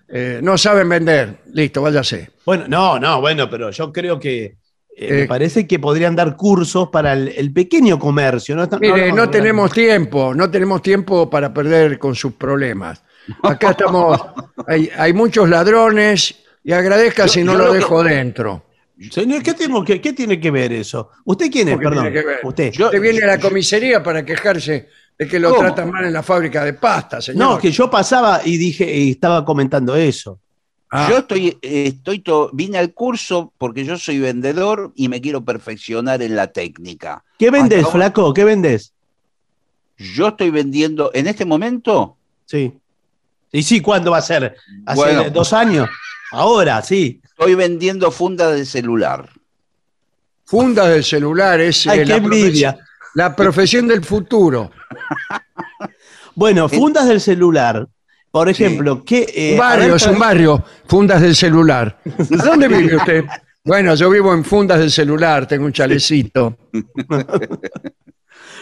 [SPEAKER 1] eh, no saben vender. Listo, váyase.
[SPEAKER 2] Bueno, no, no, bueno, pero yo creo que eh, me
[SPEAKER 1] Eh,
[SPEAKER 2] parece que podrían dar cursos para el, el pequeño comercio. No,
[SPEAKER 1] Mire, no tenemos tiempo, no tenemos tiempo para perder con sus problemas. Acá estamos, hay, hay muchos ladrones y agradezca
[SPEAKER 3] Yo-
[SPEAKER 1] si no lo
[SPEAKER 3] lo que-
[SPEAKER 1] dejo dentro.
[SPEAKER 2] Señor, ¿qué, tengo que, ¿qué tiene que ver eso? ¿Usted quién es?
[SPEAKER 1] ¿Cómo que
[SPEAKER 2] Perdón. Usted.
[SPEAKER 3] Yo-
[SPEAKER 1] Usted viene a la comisaría para quejarse de que lo
[SPEAKER 3] ¿Cómo?
[SPEAKER 1] tratan mal en la fábrica de pasta, señor.
[SPEAKER 2] no, que yo pasaba y dije y estaba comentando eso.
[SPEAKER 1] Ah,
[SPEAKER 3] Yo estoy, estoy to- vine al curso porque yo soy vendedor y me quiero perfeccionar en la técnica.
[SPEAKER 2] ¿Qué vendes,
[SPEAKER 3] ahora-
[SPEAKER 2] flaco? ¿Qué vendes?
[SPEAKER 3] Yo estoy vendiendo, en este momento,
[SPEAKER 2] Sí. Y sí, ¿cuándo va a ser? ¿Hace
[SPEAKER 3] Bueno.
[SPEAKER 2] dos años? Ahora, sí.
[SPEAKER 3] estoy vendiendo fundas de celular.
[SPEAKER 1] fundas del celular es
[SPEAKER 2] Ay,
[SPEAKER 1] eh,
[SPEAKER 2] qué
[SPEAKER 1] la,
[SPEAKER 2] envidia.
[SPEAKER 1] profesión, la profesión del futuro. <laughs>
[SPEAKER 2] Bueno, fundas del celular. Por ejemplo, ¿qué. eh,
[SPEAKER 1] un barrio, es un barrio, fundas del celular. <laughs> ¿A dónde vive usted? Bueno, yo vivo en fundas del celular, tengo un chalecito. <laughs>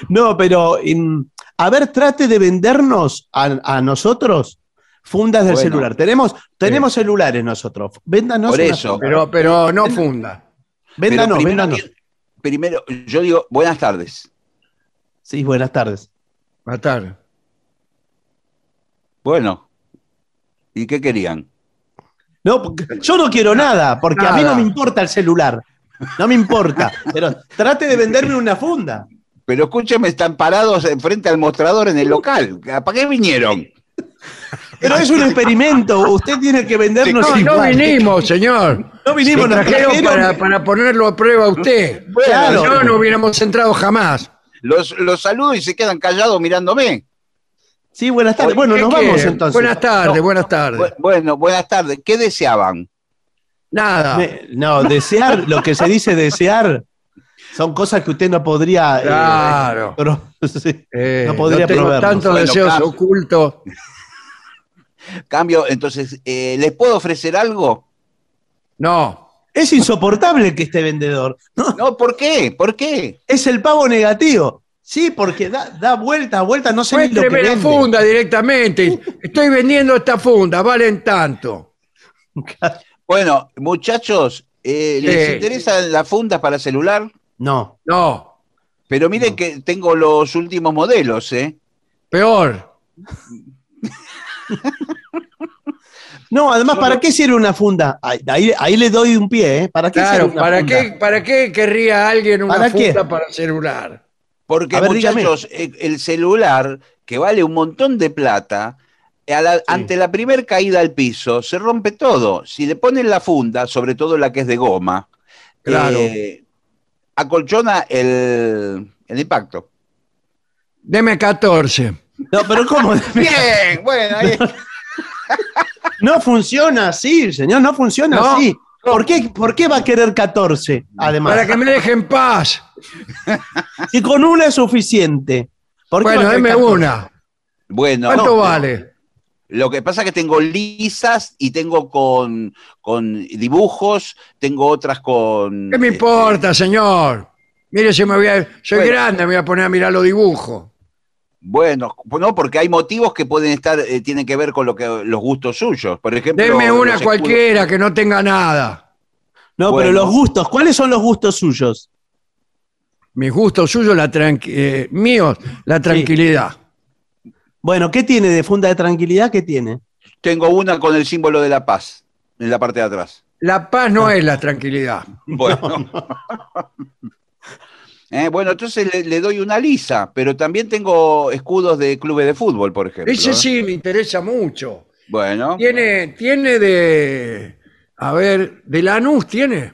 [SPEAKER 2] No, pero in- a ver, trate de vendernos a, a nosotros fundas del
[SPEAKER 3] Bueno.
[SPEAKER 2] celular. Tenemos, tenemos celulares nosotros. Véndanos.
[SPEAKER 3] Por eso.
[SPEAKER 1] Pero, pero no funda.
[SPEAKER 3] Pero
[SPEAKER 2] Véndanos,
[SPEAKER 3] primero,
[SPEAKER 2] véndanos.
[SPEAKER 3] primero, yo digo, buenas tardes.
[SPEAKER 2] Sí, buenas tardes.
[SPEAKER 1] Matar.
[SPEAKER 3] Bueno, ¿y qué querían?
[SPEAKER 2] No, yo no quiero nada, porque a mí no me importa el celular. No me importa. <laughs> Pero trate de venderme una funda.
[SPEAKER 3] Pero escúcheme, están parados frente al mostrador en el local. ¿Para qué vinieron?
[SPEAKER 2] Pero es un <laughs> experimento. Usted tiene que vendernos
[SPEAKER 1] No, no
[SPEAKER 2] igual.
[SPEAKER 1] vinimos, señor.
[SPEAKER 2] No vinimos,
[SPEAKER 1] Nos trajeron
[SPEAKER 2] trajeron.
[SPEAKER 1] para, para ponerlo a prueba a usted.
[SPEAKER 2] Claro.
[SPEAKER 1] Si no, no hubiéramos entrado jamás.
[SPEAKER 3] Los, los saludo y se quedan callados mirándome.
[SPEAKER 2] Sí, buenas tardes. Bueno,
[SPEAKER 1] ¿Qué
[SPEAKER 2] nos vamos entonces.
[SPEAKER 1] Buenas tardes,
[SPEAKER 3] No.
[SPEAKER 1] buenas tardes.
[SPEAKER 3] Bu- Bueno, buenas tardes. ¿Qué deseaban?
[SPEAKER 1] Nada.
[SPEAKER 2] Me- no, desear, lo que se dice desear, son cosas que usted no podría. eh,
[SPEAKER 1] Claro.
[SPEAKER 2] pero- sí.
[SPEAKER 1] Eh,
[SPEAKER 2] no podría
[SPEAKER 1] tengo
[SPEAKER 2] proveernos.
[SPEAKER 1] tantos
[SPEAKER 3] Bueno,
[SPEAKER 1] deseos
[SPEAKER 3] claro.
[SPEAKER 1] ocultos.
[SPEAKER 3] Cambio, entonces, eh, ¿les puedo ofrecer algo?
[SPEAKER 1] No.
[SPEAKER 2] Es insoportable que este vendedor. No,
[SPEAKER 3] No, ¿por qué? ¿Por qué?
[SPEAKER 2] es el pavo negativo. Sí, porque da, da vueltas, vueltas, no sé ni lo que
[SPEAKER 1] Muéstreme la
[SPEAKER 2] vende.
[SPEAKER 1] funda directamente. <laughs> Estoy vendiendo esta funda, valen tanto.
[SPEAKER 3] Bueno, muchachos, eh, ¿les
[SPEAKER 1] Sí.
[SPEAKER 3] interesan las fundas para celular?
[SPEAKER 2] No.
[SPEAKER 1] No,
[SPEAKER 3] Pero miren
[SPEAKER 2] No.
[SPEAKER 3] que tengo los últimos modelos, ¿eh?
[SPEAKER 1] peor.
[SPEAKER 2] No, además, ¿para qué sirve una funda? Ahí, ahí, ahí le doy un pie, ¿eh? ¿Para qué sirve
[SPEAKER 1] Claro,
[SPEAKER 2] una
[SPEAKER 1] ¿para
[SPEAKER 2] funda?
[SPEAKER 1] qué, ¿para qué querría alguien una
[SPEAKER 2] ¿Para qué?
[SPEAKER 1] funda para celular?
[SPEAKER 3] Porque,
[SPEAKER 2] ver,
[SPEAKER 3] muchachos, eh, el celular, que vale un montón de plata, a la- ante la primer caída al piso, se rompe todo. Si le ponen la funda, sobre todo la que es de goma,
[SPEAKER 1] Claro.
[SPEAKER 3] eh, acolchona el, el impacto.
[SPEAKER 1] Deme 14.
[SPEAKER 2] No, pero ¿cómo? <laughs>
[SPEAKER 3] Bien, bueno, ahí- <laughs>
[SPEAKER 2] No funciona así, señor, no funciona
[SPEAKER 1] No.
[SPEAKER 2] así. ¿Por qué, ¿Por qué va a querer 14? Además,
[SPEAKER 1] Para que me deje en paz. <laughs>
[SPEAKER 2] si con una es suficiente. ¿Por qué
[SPEAKER 1] Bueno, deme
[SPEAKER 2] 14?
[SPEAKER 1] una.
[SPEAKER 3] bueno.
[SPEAKER 1] ¿Cuánto
[SPEAKER 3] no,
[SPEAKER 1] vale?
[SPEAKER 3] Lo que pasa es que tengo lisas y tengo con, con dibujos, tengo otras con...
[SPEAKER 1] ¿Qué me
[SPEAKER 3] eh,
[SPEAKER 1] importa, señor? Mire, si me voy a, soy
[SPEAKER 3] Bueno.
[SPEAKER 1] grande, me voy a poner a mirar los dibujos.
[SPEAKER 3] Bueno, no, porque hay motivos que pueden estar, eh, tienen que ver con lo que los gustos suyos. Por ejemplo,
[SPEAKER 1] Deme una
[SPEAKER 3] escudos-
[SPEAKER 1] cualquiera que no tenga nada.
[SPEAKER 2] No,
[SPEAKER 3] Bueno.
[SPEAKER 2] pero los gustos, ¿cuáles son los gustos suyos?
[SPEAKER 1] Mis gustos suyos, la tranqui- eh, míos, la tranquilidad.
[SPEAKER 2] Bueno, ¿qué tiene de funda de tranquilidad? ¿Qué tiene?
[SPEAKER 3] Tengo una con el símbolo de la paz en la parte de atrás.
[SPEAKER 1] La paz no es la tranquilidad.
[SPEAKER 3] Bueno. <laughs> Eh, bueno, entonces le, le doy una lisa, pero también tengo escudos de clubes de fútbol, por ejemplo.
[SPEAKER 1] Ese sí me interesa mucho.
[SPEAKER 3] Bueno,
[SPEAKER 1] Tiene, tiene de, a ver, de Lanús tiene.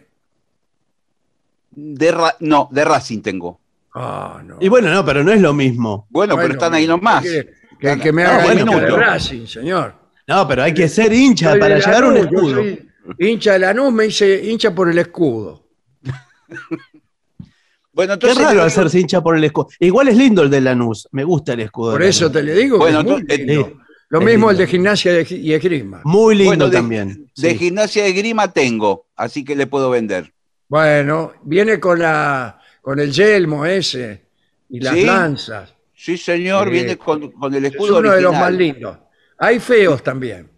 [SPEAKER 3] de Ra- no, de Racing tengo.
[SPEAKER 1] Ah, no.
[SPEAKER 2] Y bueno, no, pero no es lo mismo.
[SPEAKER 3] Bueno, pero
[SPEAKER 1] Bueno,
[SPEAKER 3] están ahí nomás.
[SPEAKER 1] Que, que- que me haga
[SPEAKER 3] bueno,
[SPEAKER 1] hincha de. Racing, señor.
[SPEAKER 2] No, pero hay que ser hincha
[SPEAKER 1] Soy
[SPEAKER 2] para
[SPEAKER 1] de
[SPEAKER 2] llevar un
[SPEAKER 1] Lanús, yo
[SPEAKER 2] escudo.
[SPEAKER 1] soy hincha de Lanús, me hice hincha por el escudo. <laughs>
[SPEAKER 3] Bueno,
[SPEAKER 2] Qué
[SPEAKER 3] entonces. le
[SPEAKER 2] raro hacerse hincha por el escudo. Igual es lindo el de Lanús. Me gusta el escudo.
[SPEAKER 1] Por eso te le digo que
[SPEAKER 3] Bueno,
[SPEAKER 1] es muy lindo.
[SPEAKER 2] eh,
[SPEAKER 1] Lo
[SPEAKER 2] es
[SPEAKER 1] mismo el de gimnasia y esgrima.
[SPEAKER 2] Muy lindo
[SPEAKER 3] Bueno, de-
[SPEAKER 2] también.
[SPEAKER 3] De
[SPEAKER 2] sí.
[SPEAKER 3] gimnasia de grima tengo, así que le puedo vender.
[SPEAKER 1] Bueno, viene con la con el yelmo ese y las
[SPEAKER 3] Sí.
[SPEAKER 1] lanzas.
[SPEAKER 3] Sí, señor,
[SPEAKER 1] Sí.
[SPEAKER 3] viene con, con el
[SPEAKER 1] Es
[SPEAKER 3] escudo
[SPEAKER 1] uno de los más lindos. Hay feos también.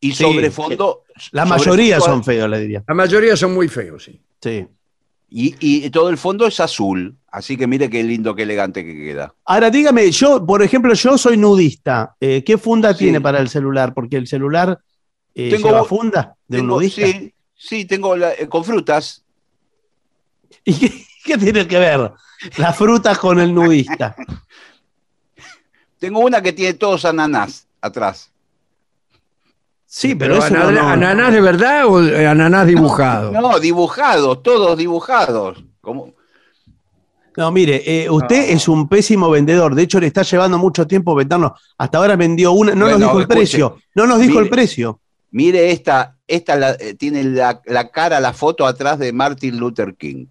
[SPEAKER 3] Y
[SPEAKER 2] Sí,
[SPEAKER 3] sobre fondo.
[SPEAKER 2] La
[SPEAKER 3] sobre
[SPEAKER 2] mayoría
[SPEAKER 3] fondo-
[SPEAKER 2] son feos, le diría.
[SPEAKER 1] La mayoría son muy feos, sí.
[SPEAKER 2] Sí.
[SPEAKER 3] Y, y todo el fondo es azul. Así que mire qué lindo, qué elegante que queda.
[SPEAKER 2] Ahora dígame, yo, por ejemplo, yo soy nudista. Eh, ¿Qué funda
[SPEAKER 3] Sí.
[SPEAKER 2] tiene para el celular? Porque el celular eh,
[SPEAKER 3] Tengo-
[SPEAKER 2] lleva funda de un nudista.
[SPEAKER 3] sí, sí, tengo la- eh, con frutas.
[SPEAKER 2] ¿Y qué, <laughs> qué tiene que ver las frutas con el nudista? <laughs>
[SPEAKER 3] Tengo una que tiene todos ananás atrás.
[SPEAKER 2] Sí, pero,
[SPEAKER 1] Pero
[SPEAKER 2] eso no-
[SPEAKER 1] anana-
[SPEAKER 2] no-
[SPEAKER 1] ¿Ananás de verdad o ananás dibujado?
[SPEAKER 3] No, dibujados, todos dibujados. Como,
[SPEAKER 2] No, mire, eh, usted
[SPEAKER 1] No.
[SPEAKER 2] es un pésimo vendedor. De hecho, le está llevando mucho tiempo vendernos. Hasta ahora vendió una. No
[SPEAKER 3] Bueno,
[SPEAKER 2] nos dijo el
[SPEAKER 3] escuche,
[SPEAKER 2] precio. No nos dijo
[SPEAKER 3] mire.
[SPEAKER 2] el precio.
[SPEAKER 3] mire esta, esta la- eh, tiene la, la cara, la foto atrás de Martin Luther King.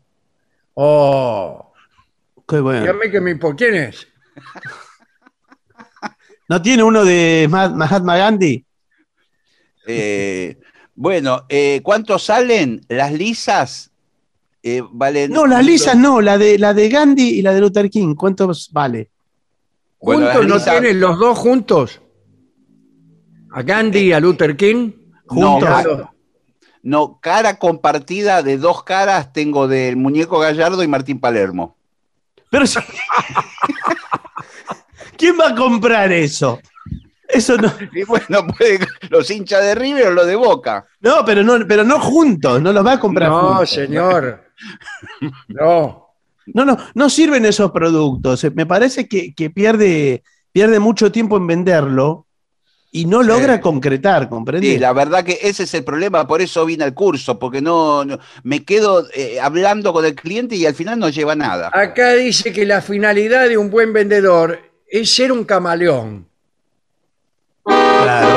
[SPEAKER 1] Oh.
[SPEAKER 2] Qué bueno.
[SPEAKER 1] Dígame que me ¿Quién es?
[SPEAKER 2] ¿No tiene uno de Ma- Mahatma Gandhi?
[SPEAKER 3] Eh, bueno, eh, ¿cuánto salen las lisas? Eh, valen.
[SPEAKER 2] No, las lisas no, la de, la de Gandhi y la de Luther King. ¿Cuántos vale?
[SPEAKER 3] Bueno,
[SPEAKER 1] ¿Juntos no tienen los dos juntos? ¿A Gandhi y a Luther King?
[SPEAKER 3] No,
[SPEAKER 2] Juntos.
[SPEAKER 3] ca- no, cara compartida de dos caras tengo del muñeco Gallardo y Martín Palermo.
[SPEAKER 2] Pero. <laughs> ¿Quién va a comprar eso? Eso no. <laughs>
[SPEAKER 3] Y bueno, puede, los hinchas de River o los de Boca.
[SPEAKER 2] No, pero no, pero no juntos, no los va a comprar
[SPEAKER 1] No,
[SPEAKER 2] juntos.
[SPEAKER 1] señor. No.
[SPEAKER 2] No, no, no sirven esos productos. Me parece que, que pierde, pierde mucho tiempo en venderlo y no logra concretar, ¿comprende?
[SPEAKER 3] Sí, la verdad que ese es el problema, por eso vine al curso, porque no, no- me quedo eh, hablando con el cliente y al final no lleva nada.
[SPEAKER 1] Acá dice que la finalidad de un buen vendedor es ser un camaleón.
[SPEAKER 2] Claro.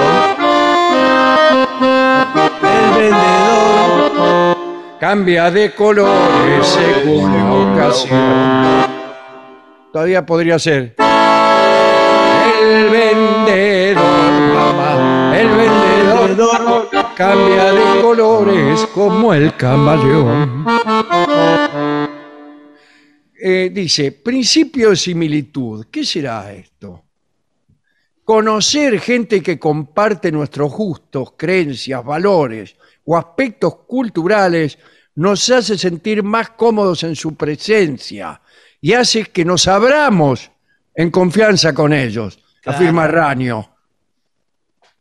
[SPEAKER 2] El vendedor
[SPEAKER 1] cambia de colores según la ocasión. Todavía podría ser. El vendedor, mamá, el vendedor cambia de colores como el camaleón. Eh, dice, principio de similitud. ¿Qué será esto? Conocer gente que comparte nuestros gustos, creencias, valores o aspectos culturales nos hace sentir más cómodos en su presencia y hace que nos abramos en confianza con ellos,
[SPEAKER 2] Claro.
[SPEAKER 1] afirma Raño.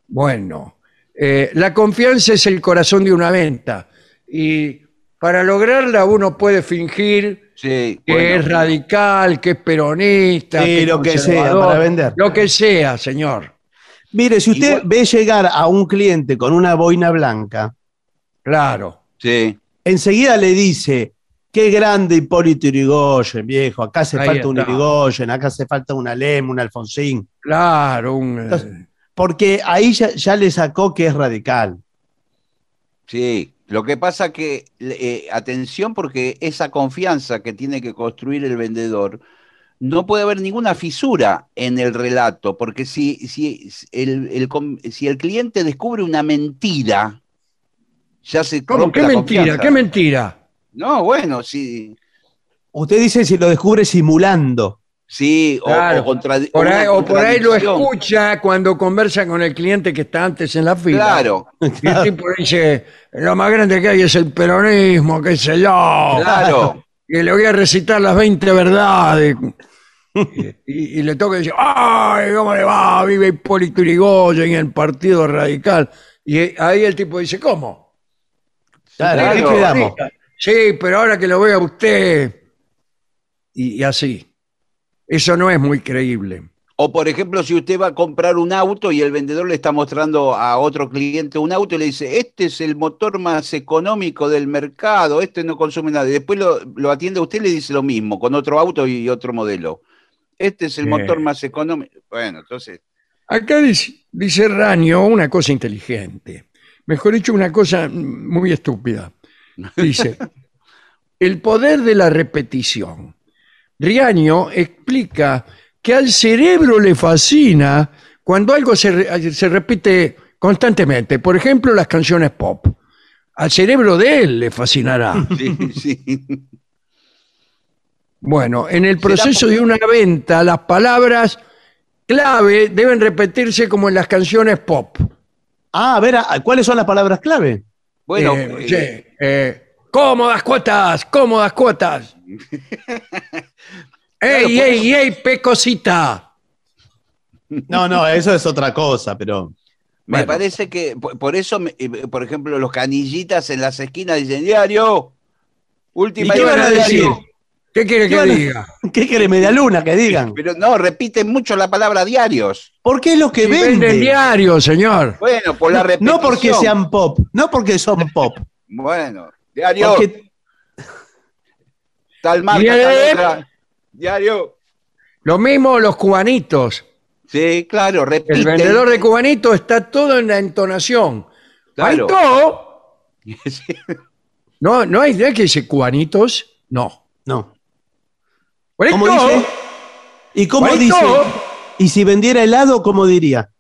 [SPEAKER 1] Bueno, eh, la confianza es el corazón de una venta y para lograrla uno puede fingir
[SPEAKER 3] Sí,
[SPEAKER 1] que
[SPEAKER 3] bueno.
[SPEAKER 1] es radical, que es peronista,
[SPEAKER 2] Sí,
[SPEAKER 1] que es
[SPEAKER 2] lo que sea, para vender.
[SPEAKER 1] Lo que sea, señor.
[SPEAKER 2] Mire, si usted
[SPEAKER 3] Igual-
[SPEAKER 2] ve llegar a un cliente con una boina blanca,
[SPEAKER 1] Claro.
[SPEAKER 3] Sí.
[SPEAKER 2] enseguida le dice, qué grande Hipólito Yrigoyen, viejo, acá hace
[SPEAKER 1] Ahí
[SPEAKER 2] falta un. Yrigoyen, acá hace falta un Alem, un Alfonsín.
[SPEAKER 1] Claro, un, eh,
[SPEAKER 2] Entonces- Porque ahí ya, ya le sacó que es radical.
[SPEAKER 3] Sí, lo que pasa que, eh, atención, porque esa confianza que tiene que construir el vendedor, no puede haber ninguna fisura en el relato, porque si, si, el, si el cliente descubre una mentira, ya se
[SPEAKER 1] ¿Cómo? ¿Qué
[SPEAKER 3] la
[SPEAKER 1] mentira?
[SPEAKER 3] confianza.
[SPEAKER 1] ¿Qué mentira?
[SPEAKER 3] No, bueno, sí,
[SPEAKER 2] Usted dice si lo descubre simulando.
[SPEAKER 3] Sí, o-
[SPEAKER 1] Claro.
[SPEAKER 3] o, contradi-
[SPEAKER 1] Por
[SPEAKER 3] una
[SPEAKER 1] ahí- o por ahí lo escucha cuando conversa con el cliente que está antes en la fila.
[SPEAKER 3] Claro, <laughs>
[SPEAKER 1] Y el tipo dice, lo más grande que hay es el peronismo, qué sé yo.
[SPEAKER 3] claro. <laughs>
[SPEAKER 1] Y le voy a recitar las 20 verdades. Y, y le toca decir, ¡ay, cómo le va! Vive Hipólito Yrigoyen y el Partido Radical. Y ahí el tipo dice, ¿cómo?
[SPEAKER 2] Claro,
[SPEAKER 3] Claro.
[SPEAKER 2] ¿qué quedamos?
[SPEAKER 1] Sí, pero ahora que lo vea usted. Y, y así. Eso no es muy creíble.
[SPEAKER 3] O por ejemplo, si usted va a comprar un auto y el vendedor le está mostrando a otro cliente un auto y le dice, este es el motor más económico del mercado, este no consume nada. Y después lo, lo atiende a usted y le dice lo mismo, con otro auto y otro modelo. Este es el
[SPEAKER 1] Sí.
[SPEAKER 3] motor más económico. Bueno, entonces,
[SPEAKER 1] Acá dice, dice Raño una cosa inteligente. Mejor dicho, una cosa muy estúpida. Dice, <laughs> el poder de la repetición. Riaño explica que al cerebro le fascina cuando algo se, se repite constantemente. Por ejemplo, las canciones pop. Al cerebro de él le fascinará. <laughs>
[SPEAKER 3] sí, sí.
[SPEAKER 1] Bueno, en el proceso de una venta, las palabras clave deben repetirse como en las canciones pop.
[SPEAKER 2] Ah, a ver, ¿a- ¿cuáles son las palabras clave?
[SPEAKER 3] Bueno,
[SPEAKER 1] Eh,
[SPEAKER 3] eh,
[SPEAKER 1] sí, eh, cómodas cuotas, cómodas cuotas. <laughs> ¡Ey, ey, ey, pecosita! <laughs>
[SPEAKER 2] No, no, eso es otra cosa, pero.
[SPEAKER 3] me
[SPEAKER 1] bueno.
[SPEAKER 3] parece que por, por eso, me- eh, por ejemplo, los canillitas en las esquinas dicen, diario, última
[SPEAKER 2] ¿Y qué
[SPEAKER 3] idea
[SPEAKER 2] van a
[SPEAKER 3] de
[SPEAKER 1] decir?
[SPEAKER 3] diario".
[SPEAKER 1] ¿Qué quiere
[SPEAKER 2] ¿Qué
[SPEAKER 1] que diga? <laughs>
[SPEAKER 2] ¿Qué quiere media luna que digan? <laughs>
[SPEAKER 3] Pero no, repiten mucho la palabra diarios.
[SPEAKER 2] ¿Por qué es lo que
[SPEAKER 1] Si venden
[SPEAKER 2] vende?
[SPEAKER 1] diario, señor.
[SPEAKER 3] Bueno, por la repetición.
[SPEAKER 2] No porque sean pop, no porque son pop.
[SPEAKER 3] Bueno, diario,
[SPEAKER 2] Porque
[SPEAKER 3] tal marca,
[SPEAKER 1] Diario.
[SPEAKER 3] tal otra. Diario.
[SPEAKER 1] Lo mismo los cubanitos.
[SPEAKER 3] Sí, claro, repiten.
[SPEAKER 1] El vendedor de cubanitos está todo en la entonación.
[SPEAKER 3] Claro. <laughs> Sí.
[SPEAKER 1] No, no hay idea que dice cubanitos. No.
[SPEAKER 2] no. ¿Cómo dice? ¿Y cómo dice? Y si vendiera helado, ¿cómo diría?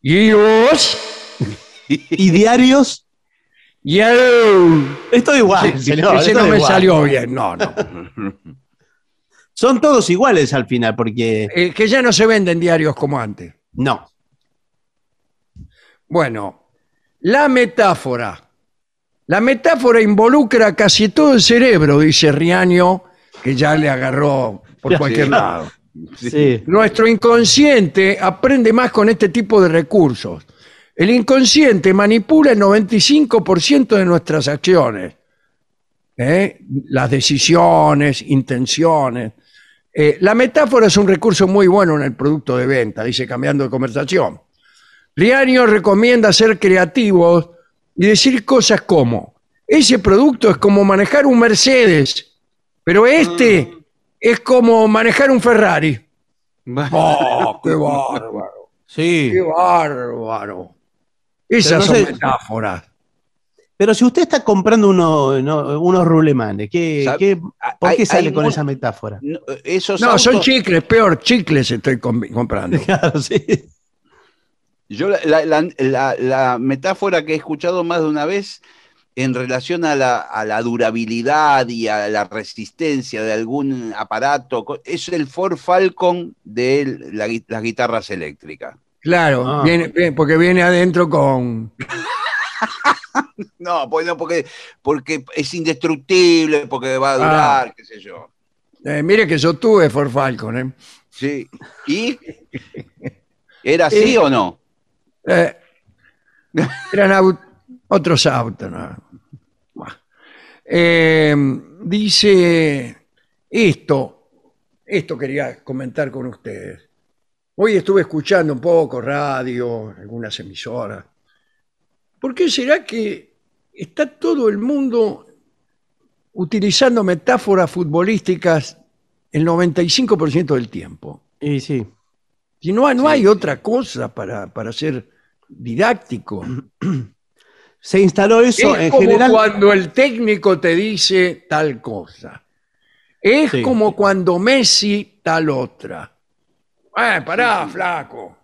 [SPEAKER 1] Dios.
[SPEAKER 2] ¿Y diarios?
[SPEAKER 1] Yo.
[SPEAKER 2] Esto igual, señor.
[SPEAKER 1] Ese
[SPEAKER 2] esto
[SPEAKER 1] no me
[SPEAKER 2] igual.
[SPEAKER 1] salió bien. No, no. <laughs>
[SPEAKER 2] Son todos iguales al final, porque.
[SPEAKER 1] Eh, que ya no se venden diarios como antes.
[SPEAKER 2] No.
[SPEAKER 1] Bueno, la metáfora. La metáfora involucra casi todo el cerebro, dice Riaño, que ya le agarró por
[SPEAKER 2] Ya,
[SPEAKER 1] cualquier
[SPEAKER 2] sí.
[SPEAKER 1] lado.
[SPEAKER 2] Sí.
[SPEAKER 1] Nuestro inconsciente aprende más con este tipo de recursos. El inconsciente manipula el 95% de nuestras acciones. ¿eh? Las decisiones, intenciones. Eh, la metáfora es un recurso muy bueno en el producto de venta, dice cambiando de conversación. Riaño recomienda ser creativos y decir cosas como, ese producto es como manejar un Mercedes, pero este es como manejar un Ferrari. <laughs> ¡Oh, qué bárbaro!
[SPEAKER 2] Sí.
[SPEAKER 1] ¡Qué bárbaro! Esas
[SPEAKER 2] no
[SPEAKER 1] son
[SPEAKER 2] sé-
[SPEAKER 1] metáforas.
[SPEAKER 2] Pero si usted está comprando uno- no, unos rulemanes, ¿qué, qué- ¿por
[SPEAKER 3] hay-
[SPEAKER 2] qué sale
[SPEAKER 3] hay
[SPEAKER 2] con esa metáfora?
[SPEAKER 3] No, esos
[SPEAKER 1] No, son chicles, peor, chicles estoy com- comprando. <laughs>
[SPEAKER 2] Claro, sí.
[SPEAKER 3] Yo la, la- la- la- la metáfora que he escuchado más de una vez en relación a la, a la durabilidad y a la resistencia de algún aparato es el Ford Falcon de las guitarras eléctricas.
[SPEAKER 1] Claro,
[SPEAKER 2] Ah.
[SPEAKER 1] viene- viene- porque viene adentro con... <laughs> <laughs>
[SPEAKER 3] No, pues no, porque, porque es indestructible, porque va a durar, qué sé yo.
[SPEAKER 1] eh, mire que yo tuve Ford Falcon, ¿eh?
[SPEAKER 3] Sí. ¿Y? ¿Era así
[SPEAKER 1] Eh,
[SPEAKER 3] o no?
[SPEAKER 1] Eh, eran au- otros autos. ¿no? Eh, dice esto, esto quería comentar con ustedes. Hoy estuve escuchando un poco radio, algunas emisoras. ¿Por qué será que está todo el mundo utilizando metáforas futbolísticas el 95% del tiempo?
[SPEAKER 2] Y sí.
[SPEAKER 1] Si no, no
[SPEAKER 3] Sí,
[SPEAKER 1] hay otra cosa para, para ser didáctico. <clears throat>
[SPEAKER 2] Se instaló eso
[SPEAKER 1] es
[SPEAKER 2] en
[SPEAKER 1] como
[SPEAKER 2] general.
[SPEAKER 1] cuando el técnico te dice tal cosa. Es
[SPEAKER 2] Sí.
[SPEAKER 1] como cuando Messi tal otra. Eh, pará, flaco.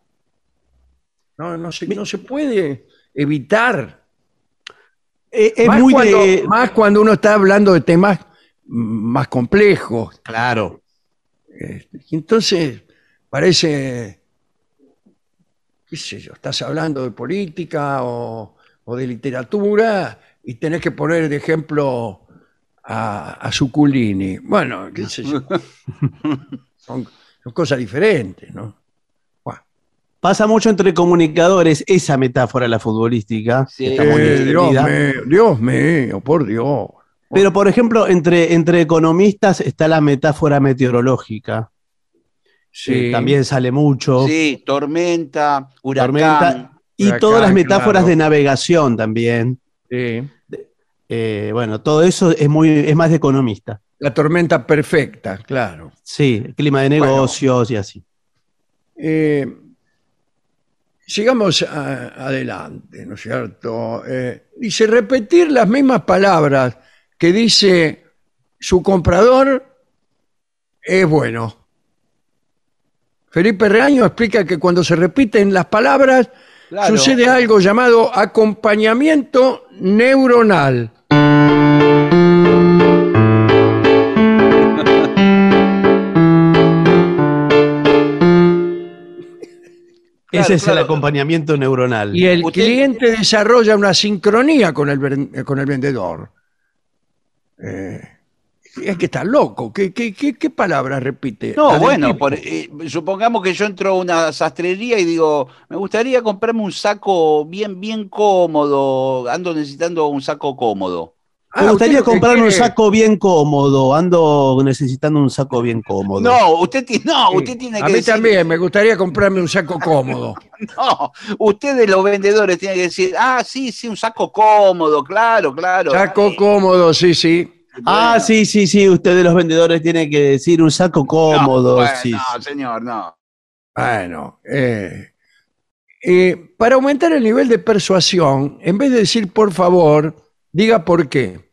[SPEAKER 1] No, no, se, no se puede evitar.
[SPEAKER 2] Eh, es
[SPEAKER 1] más,
[SPEAKER 2] muy
[SPEAKER 1] cuando,
[SPEAKER 2] de.
[SPEAKER 1] más cuando uno está hablando de temas más complejos.
[SPEAKER 2] Claro.
[SPEAKER 1] Este, entonces parece, qué sé yo, estás hablando de política o, o de literatura y tenés que poner de ejemplo a, a Zuculini. Bueno, qué sé yo. <laughs> Son, son cosas diferentes, ¿no?
[SPEAKER 2] Pasa mucho entre comunicadores esa metáfora, la futbolística.
[SPEAKER 3] Sí.
[SPEAKER 2] está muy
[SPEAKER 1] Eh, Dios mío, Dios mío, por Dios.
[SPEAKER 2] Pero, por ejemplo, entre, entre economistas está la metáfora meteorológica.
[SPEAKER 1] Sí.
[SPEAKER 2] que también sale mucho.
[SPEAKER 3] Sí, tormenta, huracán.
[SPEAKER 2] Tormenta. Y
[SPEAKER 1] Huracán,
[SPEAKER 2] todas las metáforas
[SPEAKER 1] claro.
[SPEAKER 2] de navegación también.
[SPEAKER 1] Sí.
[SPEAKER 2] Eh, bueno, todo eso es muy es más de economista.
[SPEAKER 1] La tormenta perfecta, claro.
[SPEAKER 2] Sí, el clima de negocios y así.
[SPEAKER 1] Eh, sigamos a- adelante, ¿no es cierto? Eh, dice repetir las mismas palabras que dice su comprador es bueno. Felipe Reaño explica que cuando se repiten las palabras
[SPEAKER 3] Claro.
[SPEAKER 1] sucede algo llamado acompañamiento neuronal.
[SPEAKER 2] Ese es el acompañamiento neuronal.
[SPEAKER 1] Y el
[SPEAKER 3] Usted-
[SPEAKER 1] cliente desarrolla una sincronía con el, con el vendedor. Eh, es que está loco. ¿Qué, qué, qué, qué palabras repite?
[SPEAKER 3] No, bueno, por- eh, supongamos que yo entro a una sastrería y digo, me gustaría comprarme un saco bien, bien cómodo, ando necesitando un saco cómodo.
[SPEAKER 1] Ah,
[SPEAKER 2] Me gustaría comprarme un saco bien cómodo. Ando necesitando un saco bien cómodo.
[SPEAKER 3] No, usted, ti- no,
[SPEAKER 1] Sí.
[SPEAKER 3] usted tiene
[SPEAKER 1] A
[SPEAKER 3] que
[SPEAKER 1] mí
[SPEAKER 3] decir,
[SPEAKER 1] también, me gustaría comprarme un saco cómodo. <laughs>
[SPEAKER 3] no, usted de los vendedores tiene que decir, ah, sí, sí, un saco cómodo, claro, claro.
[SPEAKER 1] Saco cómodo, sí, sí.
[SPEAKER 2] Ah, sí, sí, sí. Usted de los vendedores tiene que decir un saco
[SPEAKER 3] No,
[SPEAKER 2] cómodo.
[SPEAKER 3] bueno,
[SPEAKER 2] sí,
[SPEAKER 3] no,
[SPEAKER 2] sí.
[SPEAKER 3] señor, no.
[SPEAKER 1] Bueno, eh, eh, para aumentar el nivel de persuasión, en vez de decir por favor, diga por qué.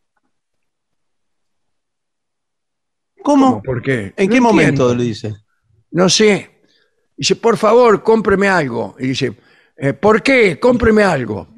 [SPEAKER 2] ¿Cómo?
[SPEAKER 1] ¿Por qué?
[SPEAKER 2] ¿En
[SPEAKER 1] No
[SPEAKER 2] qué momento
[SPEAKER 1] entiendo.
[SPEAKER 2] lo dice?
[SPEAKER 1] No sé. Dice, por favor, cómpreme algo. Y dice, eh, ¿por qué? Cómpreme algo. <laughs>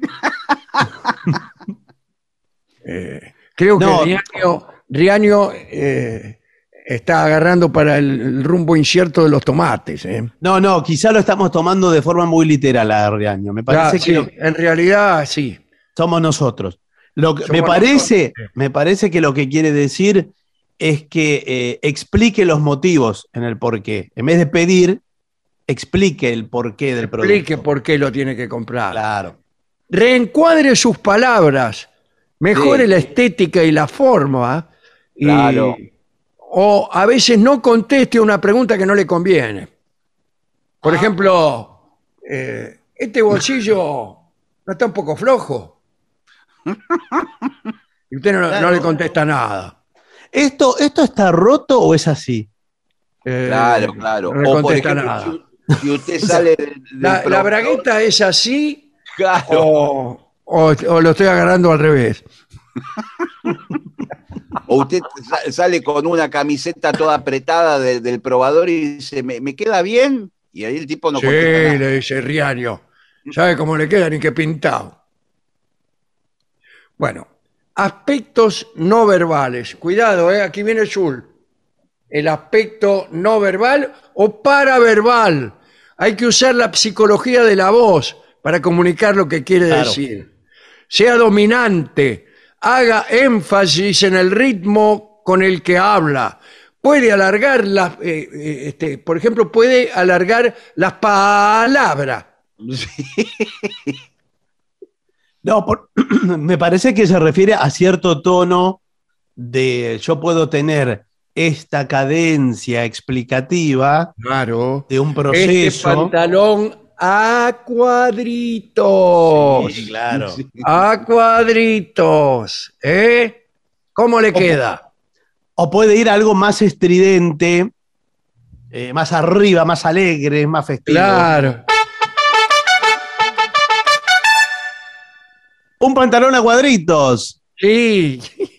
[SPEAKER 1] Eh, creo
[SPEAKER 2] No.
[SPEAKER 1] que Riaño, Riaño, eh, está agarrando para el, el rumbo incierto de los tomates. ¿eh?
[SPEAKER 2] No, no, quizá lo estamos tomando de forma muy literal a Riaño. Me parece
[SPEAKER 1] Ya,
[SPEAKER 2] que
[SPEAKER 1] sí,
[SPEAKER 2] lo-
[SPEAKER 1] en realidad, sí.
[SPEAKER 2] somos nosotros. Lo que- me parece,
[SPEAKER 1] nosotros,
[SPEAKER 2] me parece que lo que quiere decir es que eh, explique los motivos en el porqué. En vez de pedir, explique el porqué del producto.
[SPEAKER 1] Explique por qué lo tiene que comprar.
[SPEAKER 2] Claro.
[SPEAKER 1] Reencuadre sus palabras. Mejore
[SPEAKER 3] Sí.
[SPEAKER 1] la estética y la forma. y-
[SPEAKER 3] Claro.
[SPEAKER 1] o a veces no conteste una pregunta que no le conviene. Por
[SPEAKER 3] Ah.
[SPEAKER 1] ejemplo, eh, este bolsillo no está un poco flojo. <laughs> Y usted no, le contesta nada.
[SPEAKER 2] ¿Esto, ¿Esto está roto o es así?
[SPEAKER 1] Eh,
[SPEAKER 3] Claro, claro.
[SPEAKER 1] No
[SPEAKER 3] o por ejemplo,
[SPEAKER 1] nada.
[SPEAKER 3] si, usted <laughs> sale del, del
[SPEAKER 1] La, la bragueta es así
[SPEAKER 3] Claro.
[SPEAKER 1] o, o, o lo estoy agarrando al revés. <laughs>
[SPEAKER 3] O usted sa- sale con una camiseta toda apretada de- del probador y dice, ¿me, me queda bien? Y ahí el tipo no
[SPEAKER 1] sí,
[SPEAKER 3] contesta nada.
[SPEAKER 1] le dice Riaño. ¿Sabe cómo le queda? Ni que pintado. Bueno, aspectos no verbales. Cuidado, ¿eh? aquí viene Zul. El aspecto no verbal o paraverbal. Hay que usar la psicología de la voz para comunicar lo que quiere
[SPEAKER 2] Claro.
[SPEAKER 1] decir. Sea dominante, haga énfasis en el ritmo con el que habla. Puede alargar las, eh, eh, este, por ejemplo, puede alargar las palabras. <laughs>
[SPEAKER 2] No, por- <clears throat> me parece que se refiere a cierto tono de yo puedo tener esta cadencia explicativa
[SPEAKER 1] Claro.
[SPEAKER 2] de un
[SPEAKER 1] Este
[SPEAKER 2] proceso.
[SPEAKER 1] pantalón a cuadritos.
[SPEAKER 2] Sí, claro.
[SPEAKER 1] A cuadritos. ¿Eh? ¿Cómo le queda?
[SPEAKER 2] O puede ir a algo más estridente, eh, más arriba, más alegre, más festivo.
[SPEAKER 1] Claro.
[SPEAKER 2] Un pantalón a cuadritos.
[SPEAKER 1] Sí. <laughs>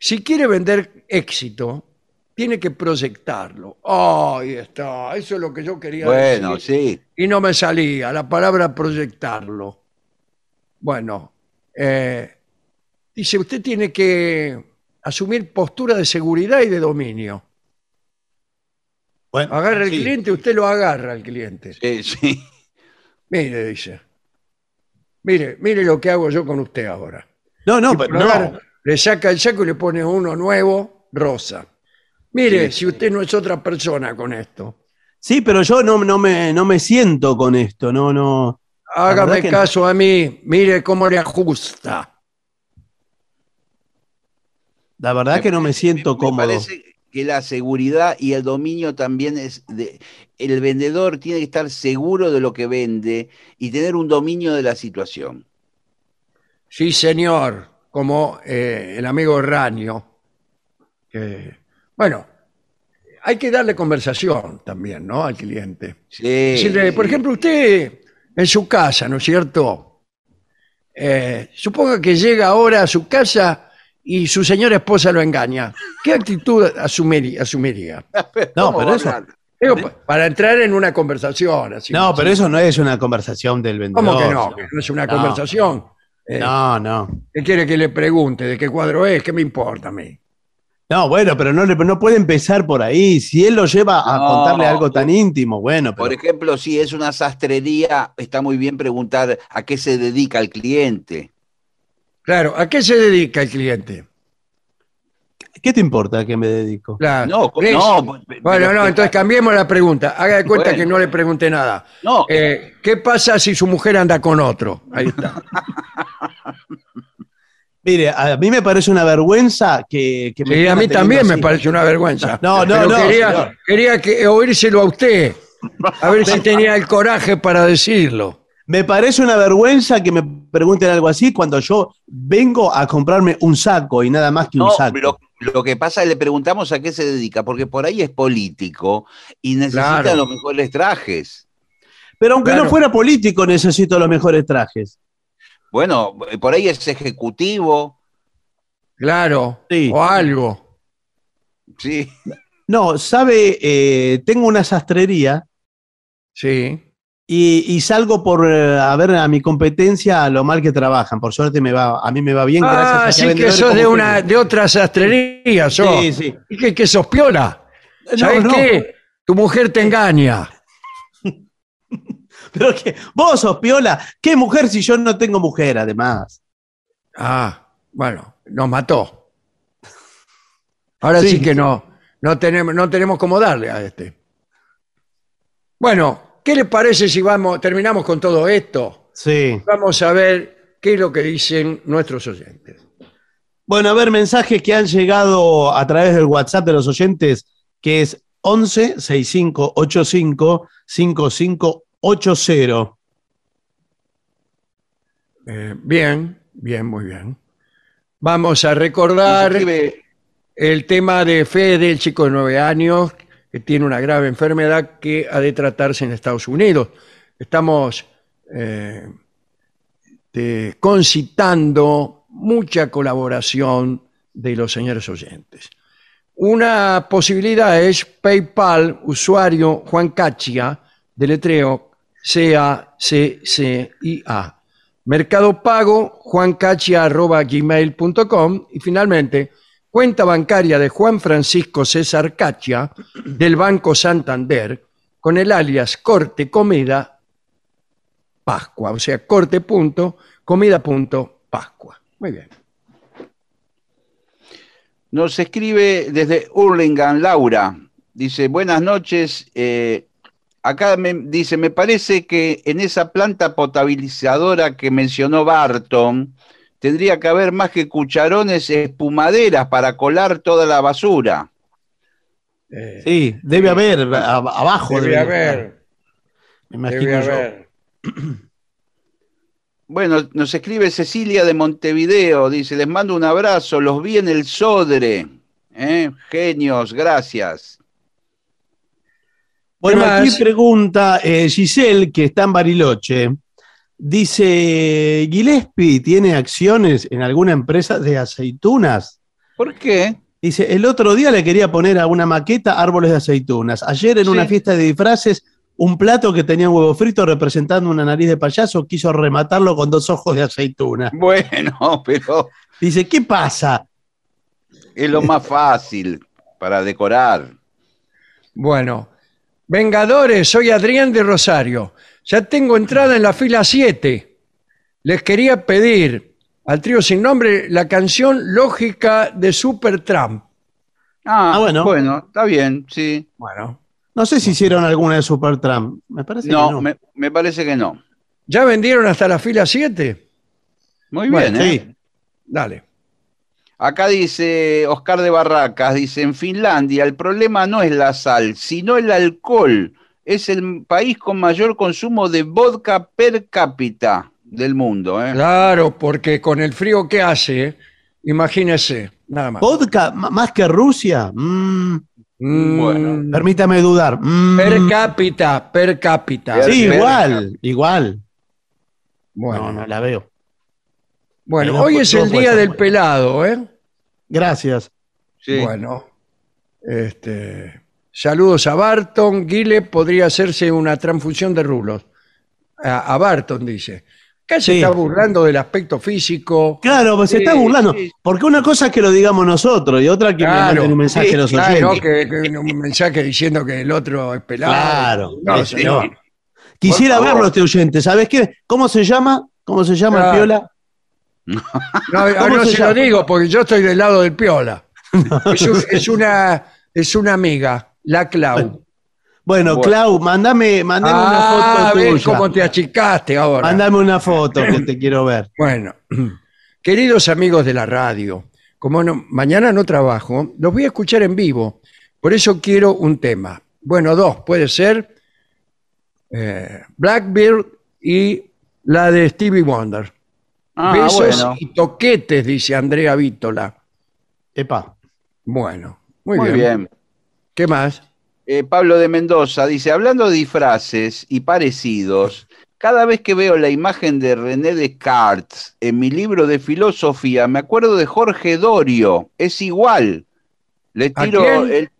[SPEAKER 1] Si quiere vender éxito, tiene que proyectarlo. Ahí está. Eso es lo que yo quería
[SPEAKER 3] Bueno,
[SPEAKER 1] decir.
[SPEAKER 3] sí.
[SPEAKER 1] Y no me salía la palabra proyectarlo. Bueno, eh, dice, usted tiene que asumir postura de seguridad y de dominio.
[SPEAKER 2] Bueno,
[SPEAKER 1] Agarra
[SPEAKER 2] sí.
[SPEAKER 1] cliente, usted lo agarra al cliente.
[SPEAKER 3] Sí, sí.
[SPEAKER 1] Mire, dice. Mire, mire lo que hago yo con usted ahora.
[SPEAKER 2] No, no,
[SPEAKER 1] Y
[SPEAKER 2] pero no.
[SPEAKER 1] Le saca el saco y le pone uno nuevo, rosa. Mire,
[SPEAKER 3] Sí,
[SPEAKER 1] si usted no es otra persona con esto.
[SPEAKER 2] Sí, pero yo no, no, me, no me siento con esto, no, no.
[SPEAKER 1] Hágame
[SPEAKER 2] verdad que-
[SPEAKER 1] caso a mí, mire cómo le ajusta.
[SPEAKER 2] La verdad que no me siento
[SPEAKER 3] Me
[SPEAKER 2] cómodo.
[SPEAKER 3] parece que la seguridad y el dominio también es de, el vendedor tiene que estar seguro de lo que vende y tener un dominio de la situación.
[SPEAKER 1] Sí, señor, como eh, el amigo que, bueno, hay que darle conversación también, ¿no? Al cliente.
[SPEAKER 3] Sí,
[SPEAKER 1] Decirle, por
[SPEAKER 3] sí.
[SPEAKER 1] ejemplo, usted en su casa, ¿no es cierto? Eh, suponga que llega ahora a su casa y su señora esposa lo engaña. ¿Qué actitud asumiría?
[SPEAKER 2] No,
[SPEAKER 3] ¿Cómo
[SPEAKER 2] pero eso-?
[SPEAKER 1] Digo, para entrar en una conversación. Así,
[SPEAKER 2] No, pero
[SPEAKER 1] así.
[SPEAKER 2] eso no es una conversación del vendedor.
[SPEAKER 1] ¿Cómo que no? No es una
[SPEAKER 2] No.
[SPEAKER 1] conversación. Eh,
[SPEAKER 2] No, no.
[SPEAKER 1] ¿Qué quiere que le pregunte? ¿De qué cuadro es? ¿Qué me importa a mí?
[SPEAKER 2] No, bueno, pero no, le- no puede empezar por ahí. Si él lo lleva a
[SPEAKER 3] No,
[SPEAKER 2] contarle algo tan íntimo, bueno, pero
[SPEAKER 3] Por ejemplo, si es una sastrería, está muy bien preguntar a qué se dedica el cliente.
[SPEAKER 1] Claro, ¿a qué se dedica el cliente?
[SPEAKER 2] ¿qué te importa a qué me dedico?
[SPEAKER 1] Claro.
[SPEAKER 3] No, no,
[SPEAKER 1] Bueno, no, entonces cambiemos la pregunta. Haga de cuenta
[SPEAKER 3] Bueno.
[SPEAKER 1] que no le pregunté nada.
[SPEAKER 3] No,
[SPEAKER 1] Eh, ¿Qué pasa si su mujer anda con otro? Ahí está. <laughs>
[SPEAKER 2] Mire, a mí me parece una vergüenza que, que me
[SPEAKER 1] Sí, a mí también me parece una vergüenza.
[SPEAKER 2] No, no,
[SPEAKER 1] Pero
[SPEAKER 2] no,
[SPEAKER 1] Quería,
[SPEAKER 2] señor.
[SPEAKER 1] quería que, oírselo a usted. A ver si <laughs> tenía el coraje para decirlo.
[SPEAKER 2] Me parece una vergüenza que me pregunten algo así cuando yo vengo a comprarme un saco y nada más que un saco.
[SPEAKER 3] lo, lo que pasa es que le preguntamos a qué se dedica, porque por ahí es político y necesita
[SPEAKER 1] Claro.
[SPEAKER 3] los mejores trajes.
[SPEAKER 2] Pero aunque
[SPEAKER 1] Claro.
[SPEAKER 2] no fuera político, necesito los mejores trajes.
[SPEAKER 3] Bueno, por ahí es ejecutivo,
[SPEAKER 1] Claro.
[SPEAKER 2] Sí.
[SPEAKER 1] O algo.
[SPEAKER 3] sí.
[SPEAKER 2] No, sabe, Eh, tengo una sastrería
[SPEAKER 1] Sí.
[SPEAKER 2] Y, y salgo por eh, a ver a mi competencia lo mal que trabajan. Por suerte me va, a mí me va bien. gracias
[SPEAKER 1] Ah,
[SPEAKER 2] a
[SPEAKER 1] sí que sos de una de otra sastrería, sos.
[SPEAKER 2] Sí, sí.
[SPEAKER 1] ¿Y que, que sos piola?
[SPEAKER 2] No,
[SPEAKER 1] ¿Sabes
[SPEAKER 2] no.
[SPEAKER 1] qué? Tu mujer te engaña. <laughs>
[SPEAKER 2] Pero que vos sos piola. ¿Qué mujer si yo no tengo mujer, además?
[SPEAKER 1] Ah, bueno, nos mató. Ahora sí,
[SPEAKER 2] Sí,
[SPEAKER 1] que no, no tenemos, no tenemos cómo darle a este. Bueno, ¿qué le parece si vamos, terminamos con todo esto?
[SPEAKER 2] Sí.
[SPEAKER 1] Vamos a ver qué es lo que dicen nuestros oyentes.
[SPEAKER 2] Bueno, a ver, mensajes que han llegado a través del WhatsApp de los oyentes, que es 11 65 85 5580.
[SPEAKER 1] Eh, bien, bien, muy bien. Vamos a recordar el tema de Fede, el chico de nueve años, tiene una grave enfermedad que ha de tratarse en Estados Unidos. Estamos eh, concitando mucha colaboración de los señores oyentes. Una posibilidad es PayPal, usuario Juan Cachia, deletreo C-A-C-C-I-A. Mercado Pago, juancachia.gmail.com y finalmente cuenta bancaria de Juan Francisco César Cachia del Banco Santander con el alias Corte Comida Pascua, o sea, corte punto, comida punto, Pascua. Muy bien.
[SPEAKER 3] Nos escribe desde Hurlingham Laura. Dice, buenas noches. eh, acá me dice, me parece que en esa planta potabilizadora que mencionó Barton, tendría que haber más que cucharones espumaderas para colar toda la basura.
[SPEAKER 1] Eh,
[SPEAKER 2] Sí, debe haber, a- abajo
[SPEAKER 1] debe
[SPEAKER 2] debe
[SPEAKER 1] haber,
[SPEAKER 2] Me imagino
[SPEAKER 1] debe
[SPEAKER 2] yo.
[SPEAKER 1] haber. <clears throat>
[SPEAKER 3] Bueno, nos escribe Cecilia de Montevideo, dice, les mando un abrazo, los vi en el Sodre. ¿eh? Genios, gracias.
[SPEAKER 2] Bueno,
[SPEAKER 1] ¿Qué
[SPEAKER 2] aquí pregunta eh, Giselle, que está en Bariloche. Dice, ¿Gillespie tiene acciones en alguna empresa de aceitunas?
[SPEAKER 3] ¿Por qué?
[SPEAKER 2] Dice, el otro día le quería poner a una maqueta árboles de aceitunas. Ayer en
[SPEAKER 3] Sí.
[SPEAKER 2] una fiesta de disfraces, un plato que tenía un huevo frito representando una nariz de payaso quiso rematarlo con dos ojos de aceituna.
[SPEAKER 3] Bueno, <laughs> pero
[SPEAKER 2] Dice, ¿qué pasa?
[SPEAKER 3] es lo más fácil para decorar.
[SPEAKER 1] Bueno, Vengadores, soy Adrián de Rosario. Ya tengo entrada en la fila 7. Les quería pedir al trío sin nombre la canción Lógica de Supertramp.
[SPEAKER 3] Ah,
[SPEAKER 2] Ah, bueno.
[SPEAKER 3] bueno. está bien, sí.
[SPEAKER 1] Bueno,
[SPEAKER 2] No sé si hicieron alguna de Supertramp. Me parece
[SPEAKER 3] No,
[SPEAKER 2] que no.
[SPEAKER 3] Me, me parece que no.
[SPEAKER 1] ¿ya vendieron hasta la fila 7?
[SPEAKER 3] Muy
[SPEAKER 1] Bueno,
[SPEAKER 3] bien, ¿eh?
[SPEAKER 2] Sí.
[SPEAKER 1] Dale.
[SPEAKER 3] Acá dice Oscar de Barracas, dice, en Finlandia el problema no es la sal, sino el alcohol. Es el país con mayor consumo de vodka per cápita del mundo. ¿eh?
[SPEAKER 1] Claro, porque con el frío que hace, imagínese, nada más.
[SPEAKER 2] ¿Vodka más que Rusia? Mm,
[SPEAKER 1] Mm,
[SPEAKER 3] Bueno.
[SPEAKER 2] permítame dudar. Mm,
[SPEAKER 1] Per cápita, per cápita.
[SPEAKER 2] sí,
[SPEAKER 3] Per
[SPEAKER 2] igual, igual.
[SPEAKER 1] Bueno,
[SPEAKER 2] No, no la veo.
[SPEAKER 1] bueno
[SPEAKER 2] no
[SPEAKER 1] hoy es el día del
[SPEAKER 2] bueno.
[SPEAKER 1] pelado, ¿eh?
[SPEAKER 2] Gracias.
[SPEAKER 3] Sí.
[SPEAKER 1] Bueno, este, saludos a Barton. Guile podría hacerse una transfusión de rulos. A, a Barton dice. Acá se
[SPEAKER 2] Sí.
[SPEAKER 1] está burlando del aspecto físico.
[SPEAKER 2] Claro, pues se está burlando.
[SPEAKER 3] sí.
[SPEAKER 2] Porque una cosa es que lo digamos nosotros y otra que me
[SPEAKER 1] Claro,
[SPEAKER 2] manden un mensaje a los
[SPEAKER 1] no, que, que un mensaje diciendo que el otro es pelado.
[SPEAKER 2] Claro,
[SPEAKER 1] No, señor.
[SPEAKER 2] Quisiera verlo este oyente. ¿Sabes qué? ¿Cómo se llama? ¿Cómo se llama
[SPEAKER 1] Claro.
[SPEAKER 2] el piola?
[SPEAKER 1] No, <laughs> ah,
[SPEAKER 2] ¿Cómo
[SPEAKER 1] no
[SPEAKER 2] se
[SPEAKER 1] lo digo porque yo estoy del lado del piola. <laughs> Es, un- es una, es una amiga, la Clau.
[SPEAKER 2] Bueno,
[SPEAKER 3] Bueno.
[SPEAKER 2] Clau, mandame, mandame una
[SPEAKER 1] Ah,
[SPEAKER 2] foto
[SPEAKER 1] ves
[SPEAKER 2] tuya.
[SPEAKER 1] cómo te achicaste ahora.
[SPEAKER 2] Mándame una foto que te quiero ver. <laughs>
[SPEAKER 1] Bueno, <clears throat> queridos amigos de la radio, como no- mañana no trabajo, los voy a escuchar en vivo. Por eso quiero un tema. Bueno, dos, puede ser eh, Blackbeard y la de Stevie Wonder.
[SPEAKER 3] Ah,
[SPEAKER 1] Besos
[SPEAKER 3] bueno.
[SPEAKER 1] y toquetes, dice Andrea Vítola.
[SPEAKER 2] Epa.
[SPEAKER 1] Bueno, muy,
[SPEAKER 3] Muy
[SPEAKER 1] bien.
[SPEAKER 3] bien.
[SPEAKER 1] ¿Qué más?
[SPEAKER 3] Eh, Pablo de Mendoza dice, hablando de disfraces y parecidos, cada vez que veo la imagen de René Descartes en mi libro de filosofía, me acuerdo de Jorge Dorio. Es igual. Le
[SPEAKER 1] ¿A
[SPEAKER 3] tiro
[SPEAKER 1] quién?
[SPEAKER 3] el-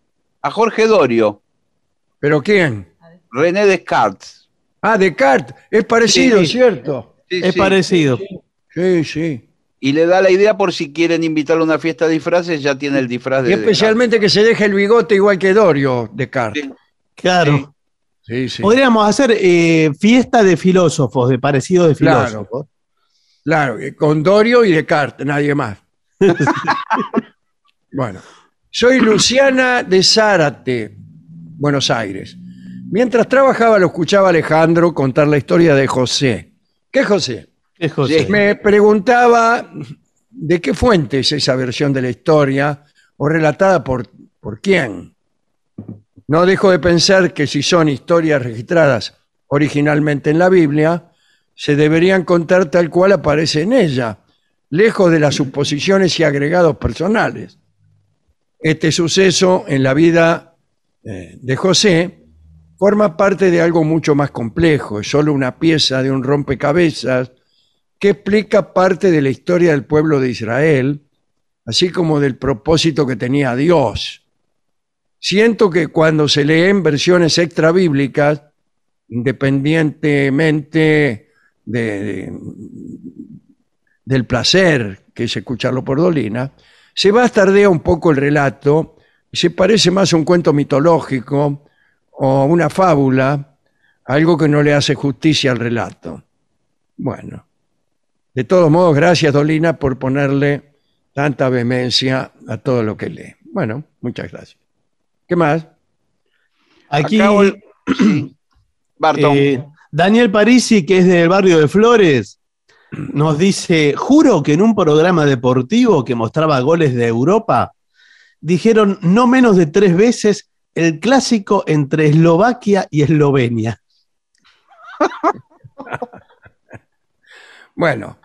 [SPEAKER 3] a Jorge Dorio,
[SPEAKER 1] ¿Pero quién?
[SPEAKER 3] René Descartes.
[SPEAKER 1] Ah, Descartes. Es parecido,
[SPEAKER 3] Sí.
[SPEAKER 1] ¿cierto?
[SPEAKER 3] Sí,
[SPEAKER 2] Es
[SPEAKER 3] sí.
[SPEAKER 2] parecido.
[SPEAKER 1] Sí, sí.
[SPEAKER 3] Y le da la idea por si quieren invitarlo a una fiesta de disfraces, ya tiene el disfraz de
[SPEAKER 1] Y especialmente que se deje el bigote igual que Dorio, Descartes.
[SPEAKER 3] Sí.
[SPEAKER 2] Claro.
[SPEAKER 1] Sí, sí.
[SPEAKER 2] Podríamos hacer eh, fiesta de filósofos, de parecidos de
[SPEAKER 1] Claro.
[SPEAKER 2] filósofos.
[SPEAKER 1] Claro, eh, con Dorio y Descartes, nadie más. <laughs> bueno, soy Luciana de Zárate, Buenos Aires. Mientras trabajaba lo escuchaba Alejandro contar la historia de José. ¿Qué José? Me preguntaba de qué fuente es esa versión de la historia o relatada por, por quién. No dejo de pensar que si son historias registradas originalmente en la Biblia, se deberían contar tal cual aparece en ella, lejos de las suposiciones y agregados personales. Este suceso en la vida eh, de José forma parte de algo mucho más complejo, es solo una pieza de un rompecabezas que explica parte de la historia del pueblo de Israel, así como del propósito que tenía Dios. Siento que cuando se leen versiones extra bíblicas, independientemente de, de- del placer que es escucharlo por Dolina, se bastardea un poco el relato y se parece más a un cuento mitológico o una fábula, algo que no le hace justicia al relato. Bueno, de todos modos, gracias Dolina por ponerle tanta vehemencia a todo lo que lee. Bueno, muchas gracias. ¿Qué más?
[SPEAKER 2] Aquí. <clears throat>
[SPEAKER 3] Barton.
[SPEAKER 2] eh, Daniel Parisi, que es del barrio de Flores, nos dice, juro que en un programa deportivo que mostraba goles de Europa, dijeron no menos de tres veces el clásico entre Eslovaquia y Eslovenia. <laughs>
[SPEAKER 1] Bueno,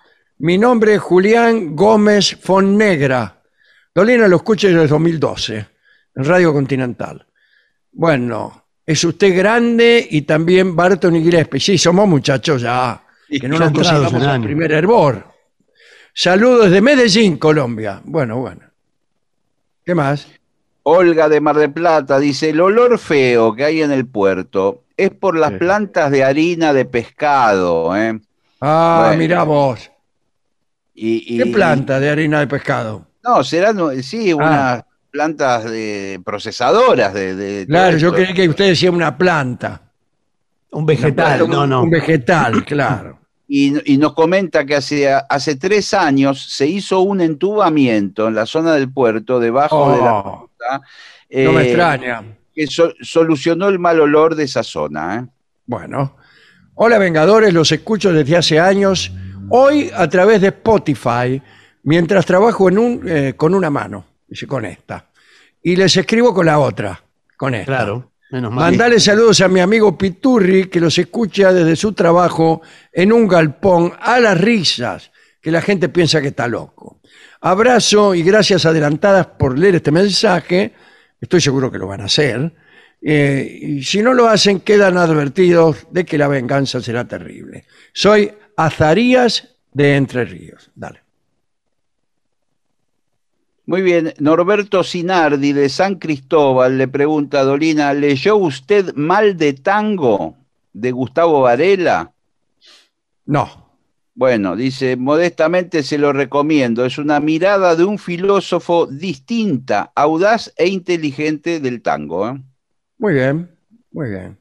[SPEAKER 1] mi nombre es Julián Gómez Fonnegra. Dolina lo escucha desde el 2012 en Radio Continental. Bueno, es usted grande y también Barton y Gillespie. Sí, somos muchachos ya, que no nos al
[SPEAKER 2] años.
[SPEAKER 1] primer hervor. Saludos de Medellín, Colombia. Bueno, bueno. ¿Qué más?
[SPEAKER 3] Olga de Mar del Plata dice, el olor feo que hay en el puerto es por las
[SPEAKER 1] Sí.
[SPEAKER 3] plantas de harina de pescado. ¿eh?
[SPEAKER 1] Ah,
[SPEAKER 3] Bueno.
[SPEAKER 1] mirá vos.
[SPEAKER 3] Y,
[SPEAKER 1] ¿Qué planta de harina de pescado?
[SPEAKER 3] No, serán, sí,
[SPEAKER 1] Ah.
[SPEAKER 3] unas plantas de procesadoras de...
[SPEAKER 1] Claro, yo creí que usted decía una planta.
[SPEAKER 2] Un vegetal,
[SPEAKER 3] planta,
[SPEAKER 2] no, no.
[SPEAKER 1] Un vegetal, <coughs> claro.
[SPEAKER 3] Y, y nos comenta que hace, hace tres años se hizo un entubamiento en la zona del puerto, debajo de la
[SPEAKER 1] Oh,
[SPEAKER 3] ruta,
[SPEAKER 1] no me
[SPEAKER 3] eh,
[SPEAKER 1] extraña.
[SPEAKER 3] que so- solucionó el mal olor de esa zona. ¿eh?
[SPEAKER 1] Bueno. Hola Vengadores, los escucho desde hace años. Hoy a través de Spotify, mientras trabajo en un, eh, con una mano, dice con esta. Y les escribo con la otra, con esta.
[SPEAKER 2] Claro, menos mal.
[SPEAKER 1] Mandale saludos a mi amigo Piturri, que los escucha desde su trabajo en un galpón a las risas, que la gente piensa que está loco. Abrazo y gracias adelantadas por leer este mensaje. Estoy seguro que lo van a hacer. Eh, y si no lo hacen, quedan advertidos de que la venganza será terrible. Soy Azarías de Entre Ríos. Dale.
[SPEAKER 3] Muy bien, Norberto Sinardi de San Cristóbal le pregunta a Dolina, ¿leyó usted Mal de Tango de Gustavo Varela?
[SPEAKER 1] No.
[SPEAKER 3] Bueno, dice, modestamente se lo recomiendo. Es una mirada de un filósofo distinta, audaz e inteligente del tango. ¿eh?
[SPEAKER 1] Muy bien, muy bien.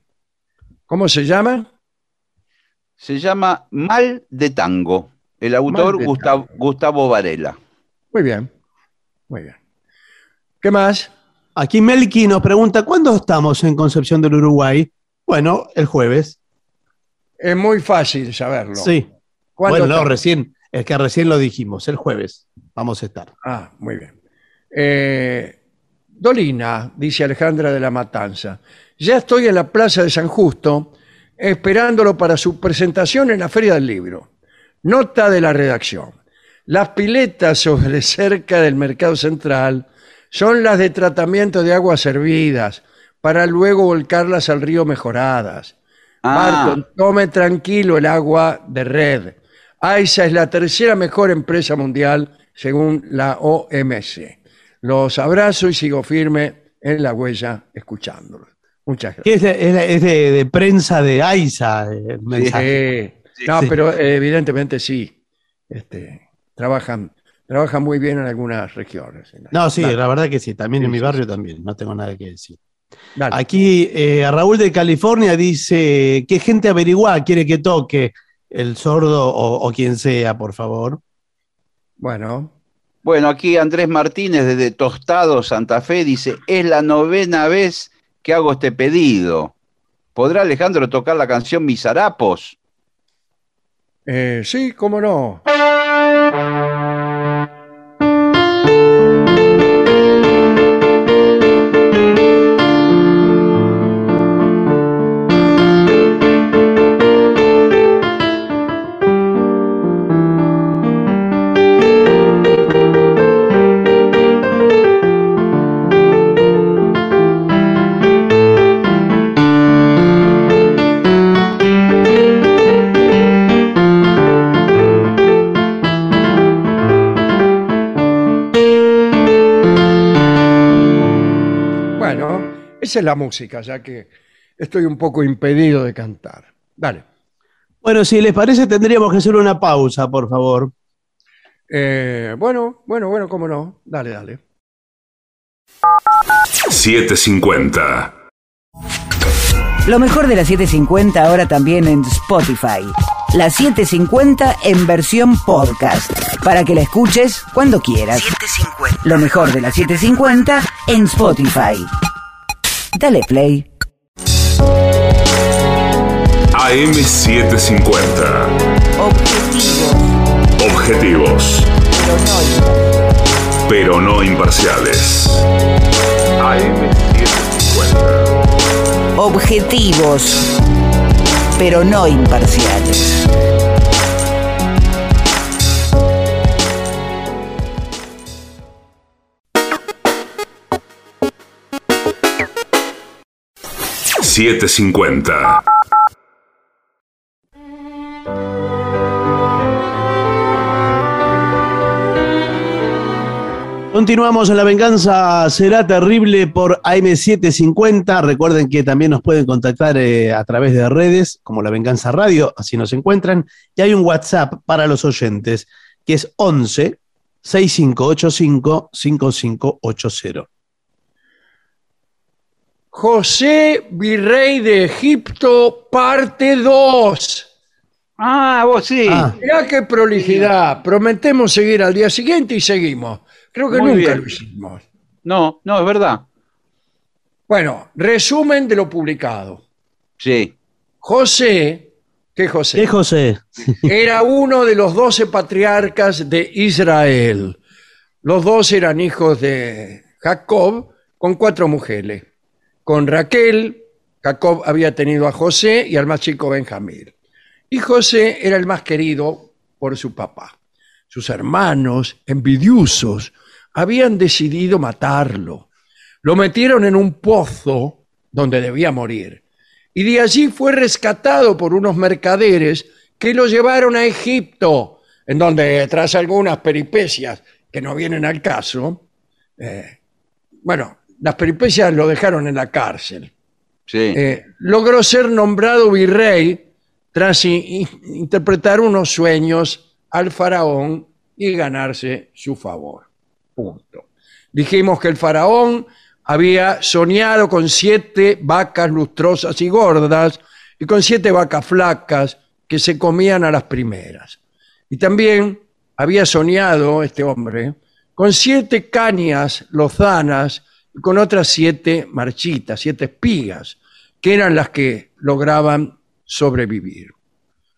[SPEAKER 1] ¿Cómo se llama?
[SPEAKER 3] Se llama Mal de Tango. El autor Gustavo,
[SPEAKER 1] Tango.
[SPEAKER 3] Gustavo Varela.
[SPEAKER 1] Muy bien, muy bien. ¿Qué más?
[SPEAKER 2] Aquí Melqui nos pregunta, ¿cuándo estamos en Concepción del Uruguay? Bueno, el jueves.
[SPEAKER 1] Es muy fácil saberlo.
[SPEAKER 2] Sí.
[SPEAKER 1] ¿Cuándo
[SPEAKER 2] Bueno, no, recién, es que recién lo dijimos, el jueves vamos a estar.
[SPEAKER 1] Ah, muy bien. Eh, Dolina, dice Alejandra de la Matanza. Ya estoy en la Plaza de San Justo esperándolo para su presentación en la Feria del Libro. Nota de la redacción. Las piletas sobre <laughs> cerca del Mercado Central son las de tratamiento de aguas servidas para luego volcarlas al río mejoradas.
[SPEAKER 3] Ah,
[SPEAKER 1] Barton, tome tranquilo el agua de red. AISA es la tercera mejor empresa mundial según la OMC. Los abrazo y sigo firme en la huella escuchándolos. Muchas
[SPEAKER 2] Que
[SPEAKER 1] gracias.
[SPEAKER 2] es, de, es de- es de- de prensa de AISA el mensaje.
[SPEAKER 1] Sí. No,
[SPEAKER 2] Sí.
[SPEAKER 1] pero eh, evidentemente sí. Este, trabajan, trabajan muy bien en algunas regiones.
[SPEAKER 2] No, sí, la verdad que sí, también
[SPEAKER 1] Sí,
[SPEAKER 2] en mi
[SPEAKER 1] sí,
[SPEAKER 2] barrio también, no tengo nada que decir.
[SPEAKER 1] dale.
[SPEAKER 2] Aquí eh, Raúl de California dice, ¿qué gente averigua quiere que toque el sordo o, o quien sea, por favor?
[SPEAKER 1] Bueno,
[SPEAKER 3] bueno, aquí Andrés Martínez desde Tostado, Santa Fe, dice, es la novena vez que hago este pedido. ¿Podrá Alejandro tocar la canción Mis Harapos?
[SPEAKER 1] eh, sí, cómo no. La música, ya que estoy un poco impedido de cantar. Dale.
[SPEAKER 2] Bueno, si les parece, tendríamos que hacer una pausa, por favor.
[SPEAKER 1] Eh, bueno, bueno, bueno, cómo no. Dale, dale.
[SPEAKER 4] 750.
[SPEAKER 5] Lo mejor de la 750 ahora también en Spotify. La 750 en versión podcast. Para que la escuches cuando quieras. Lo mejor de la 750 en Spotify. Dale play.
[SPEAKER 4] AM750.
[SPEAKER 5] Objetivo.
[SPEAKER 4] Objetivos, pero no imparciales. AM750.
[SPEAKER 5] Objetivos. Pero no imparciales.
[SPEAKER 4] Siete cincuenta.
[SPEAKER 2] Continuamos en La Venganza Será Terrible por AM750. Recuerden que también nos pueden contactar eh, a través de redes, como La Venganza Radio, así nos encuentran. Y hay un WhatsApp para los oyentes, que es 11 6585 5580.
[SPEAKER 1] José, virrey de Egipto, parte 2.
[SPEAKER 3] Ah, vos sí.
[SPEAKER 2] Ah.
[SPEAKER 1] Mirá qué prolijidad. Prometemos seguir al día siguiente y seguimos. Creo que
[SPEAKER 3] Muy
[SPEAKER 1] nunca
[SPEAKER 3] bien.
[SPEAKER 1] lo hicimos.
[SPEAKER 3] No, no, es verdad.
[SPEAKER 1] Bueno, resumen de lo publicado.
[SPEAKER 3] Sí.
[SPEAKER 1] José, ¿qué José?
[SPEAKER 2] ¿Qué, José?
[SPEAKER 1] Era uno de los doce patriarcas de Israel. Los dos eran hijos de Jacob con cuatro mujeres. Con Raquel, Jacob había tenido a José y al más chico Benjamín. Y José era el más querido por su papá. Sus hermanos, envidiosos, habían decidido matarlo. Lo metieron en un pozo donde debía morir. Y de allí fue rescatado por unos mercaderes que lo llevaron a Egipto, en donde tras algunas peripecias que no vienen al caso, eh, bueno, las peripecias lo dejaron en la cárcel.
[SPEAKER 3] Sí.
[SPEAKER 1] Eh, logró ser nombrado virrey tras i- interpretar unos sueños al faraón y ganarse su favor. Punto. Dijimos que el faraón había soñado con siete vacas lustrosas y gordas y con siete vacas flacas que se comían a las primeras. Y también había soñado este hombre con siete cañas lozanas con otras siete marchitas, siete espigas, que eran las que lograban sobrevivir.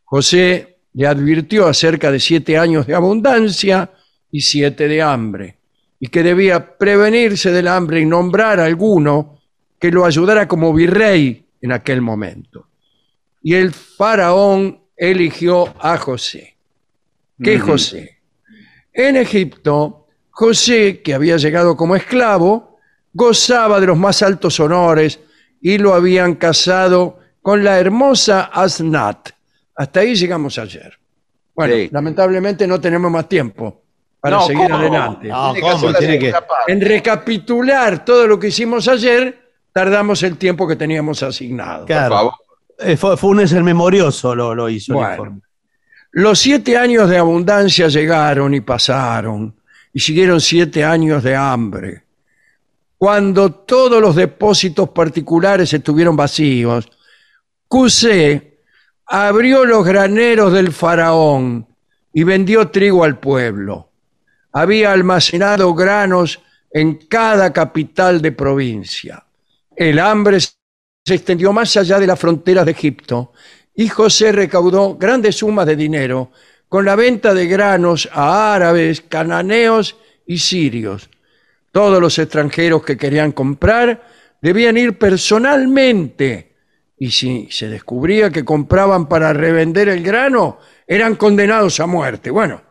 [SPEAKER 1] José le advirtió acerca de siete años de abundancia y siete de hambre, y que debía prevenirse del hambre y nombrar a alguno que lo ayudara como virrey en aquel momento. Y el faraón eligió a José. ¿Qué. José? En Egipto, José, que había llegado como esclavo, gozaba de los más altos honores y lo habían casado con la hermosa Asnat. Hasta ahí llegamos ayer. Bueno,
[SPEAKER 3] Sí.
[SPEAKER 1] lamentablemente no tenemos más tiempo para
[SPEAKER 3] No,
[SPEAKER 1] seguir
[SPEAKER 3] ¿cómo?
[SPEAKER 1] adelante.
[SPEAKER 2] No,
[SPEAKER 3] Tiene que
[SPEAKER 2] ¿cómo? Tiene que-.
[SPEAKER 1] En recapitular todo lo que hicimos ayer, tardamos el tiempo que teníamos asignado.
[SPEAKER 3] Por
[SPEAKER 2] Claro.
[SPEAKER 3] favor.
[SPEAKER 2] Eh, Funes el memorioso lo, lo hizo el
[SPEAKER 1] Bueno.
[SPEAKER 2] informe.
[SPEAKER 1] Los siete años de abundancia llegaron y pasaron, y siguieron siete años de hambre. Cuando todos los depósitos particulares estuvieron vacíos, Cusé abrió los graneros del faraón y vendió trigo al pueblo. Había almacenado granos en cada capital de provincia. El hambre se extendió más allá de las fronteras de Egipto y José recaudó grandes sumas de dinero con la venta de granos a árabes, cananeos y sirios. Todos los extranjeros que querían comprar debían ir personalmente y si se descubría que compraban para revender el grano, eran condenados a muerte. Bueno,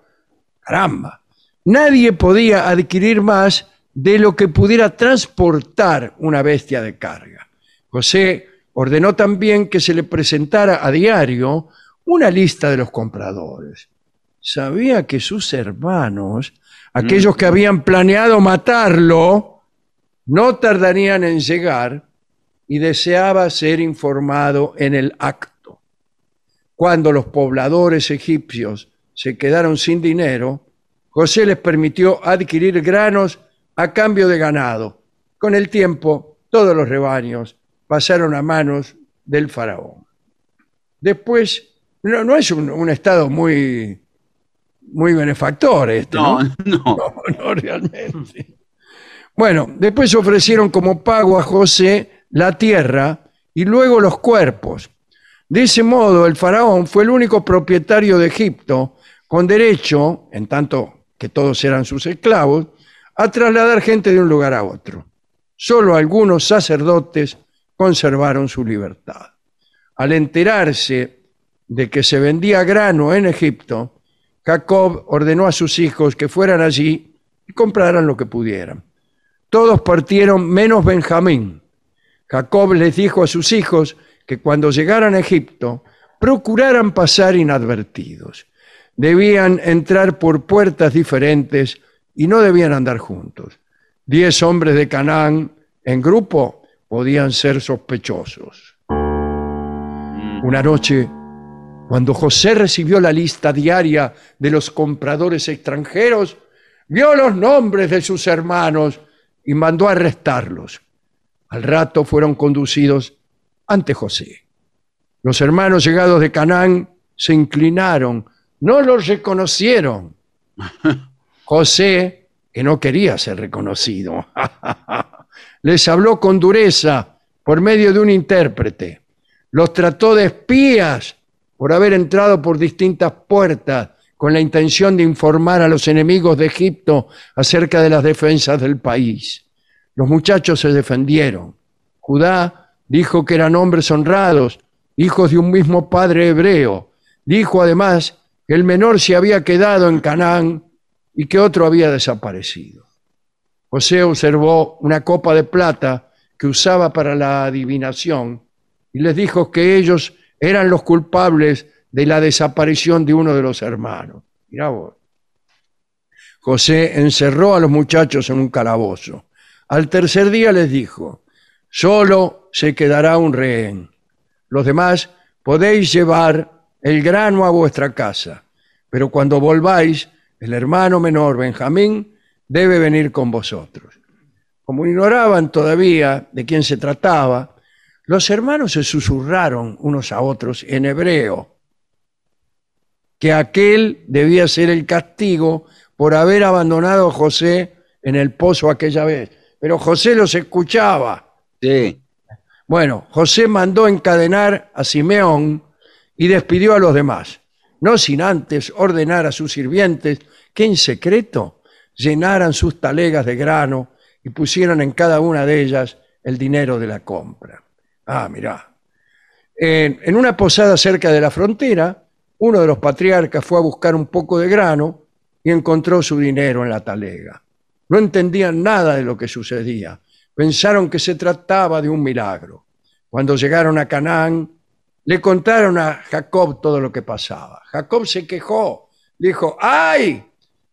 [SPEAKER 1] caramba. Nadie podía adquirir más de lo que pudiera transportar una bestia de carga. José ordenó también que se le presentara a diario una lista de los compradores. Sabía que sus hermanos, aquellos que habían planeado matarlo, no tardarían en llegar y deseaba ser informado en el acto. Cuando los pobladores egipcios se quedaron sin dinero, José les permitió adquirir granos a cambio de ganado. Con el tiempo, todos los rebaños pasaron a manos del faraón. Después, no, no es un, un estado muy, muy benefactor este, ¿no?
[SPEAKER 3] No, no. <laughs>
[SPEAKER 1] No, no, realmente. Bueno, después ofrecieron como pago a José la tierra y luego los cuerpos. De ese modo, el faraón fue el único propietario de Egipto con derecho, en tanto que todos eran sus esclavos, a trasladar gente de un lugar a otro. Solo algunos sacerdotes conservaron su libertad. Al enterarse de que se vendía grano en Egipto, Jacob ordenó a sus hijos que fueran allí y compraran lo que pudieran. Todos partieron menos Benjamín. Jacob les dijo a sus hijos que cuando llegaran a Egipto procuraran pasar inadvertidos. Debían entrar por puertas diferentes y no debían andar juntos. Diez hombres de Canaán en grupo podían ser sospechosos. Una noche, cuando José recibió la lista diaria de los compradores extranjeros, vio los nombres de sus hermanos y mandó arrestarlos. Al rato fueron conducidos ante José. Los hermanos llegados de Canaán se inclinaron, no los reconocieron. <laughs> José, que no quería ser reconocido, <laughs> les habló con dureza por medio de un intérprete. Los trató de espías por haber entrado por distintas puertas con la intención de informar a los enemigos de Egipto acerca de las defensas del país. Los muchachos se defendieron. Judá dijo que eran hombres honrados, hijos de un mismo padre hebreo. Dijo además que el menor se había quedado en Canaán y que otro había desaparecido. José observó una copa de plata que usaba para la adivinación y les dijo que ellos eran los culpables de la desaparición de uno de los hermanos. Mirá vos. José encerró a los muchachos en un calabozo. Al tercer día les dijo, solo se quedará un rehén. Los demás podéis llevar el grano a vuestra casa, pero cuando volváis, el hermano menor, Benjamín, debe venir con vosotros. Como ignoraban todavía de quién se trataba, los hermanos se susurraron unos a otros en hebreo, que aquel debía ser el castigo por haber abandonado a José en el pozo aquella vez. Pero José los escuchaba.
[SPEAKER 3] Sí.
[SPEAKER 1] Bueno, José mandó encadenar a Simeón y despidió a los demás, no sin antes ordenar a sus sirvientes que en secreto llenaran sus talegas de grano y pusieran en cada una de ellas el dinero de la compra. Ah, mirá. En, en una posada cerca de la frontera, uno de los patriarcas fue a buscar un poco de grano y encontró su dinero en la talega. No entendían nada de lo que sucedía. Pensaron que se trataba de un milagro. Cuando llegaron a Canaán, le contaron a Jacob todo lo que pasaba. Jacob se quejó, dijo, ¡ay!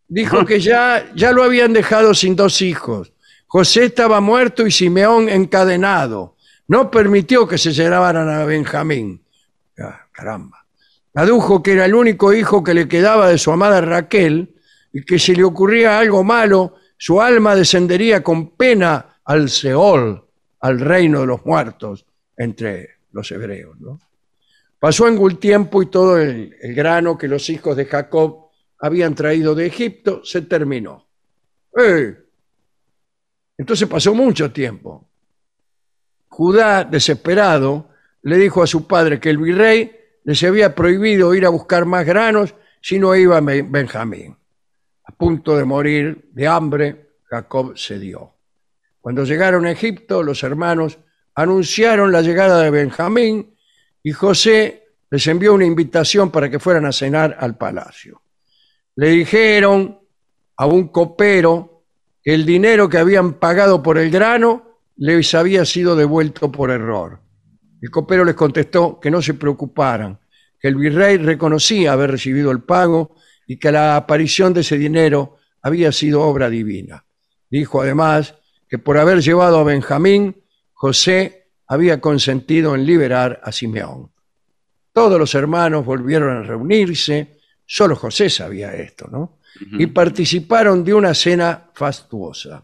[SPEAKER 1] Dijo <laughs> que ya, ya lo habían dejado sin dos hijos. José estaba muerto y Simeón encadenado. No permitió que se llevaran a Benjamín. Ah, caramba. Adujo que era el único hijo que le quedaba de su amada Raquel y que si le ocurría algo malo, su alma descendería con pena al Seol, al reino de los muertos, entre los hebreos. Pasó algún tiempo y todo el, el grano que los hijos de Jacob habían traído de Egipto se terminó. ¡Eh! Entonces pasó mucho tiempo. Judá, desesperado, le dijo a su padre que el virrey les había prohibido ir a buscar más granos si no iba Ben- Benjamín. A punto de morir de hambre, Jacob cedió. Cuando llegaron a Egipto, los hermanos anunciaron la llegada de Benjamín y José les envió una invitación para que fueran a cenar al palacio. Le dijeron a un copero que el dinero que habían pagado por el grano les había sido devuelto por error. El copero les contestó que no se preocuparan, que el virrey reconocía haber recibido el pago y que la aparición de ese dinero había sido obra divina. Dijo además que por haber llevado a Benjamín, José había consentido en liberar a Simeón. Todos los hermanos volvieron a reunirse, solo José sabía esto, ¿no? Y participaron de una cena fastuosa.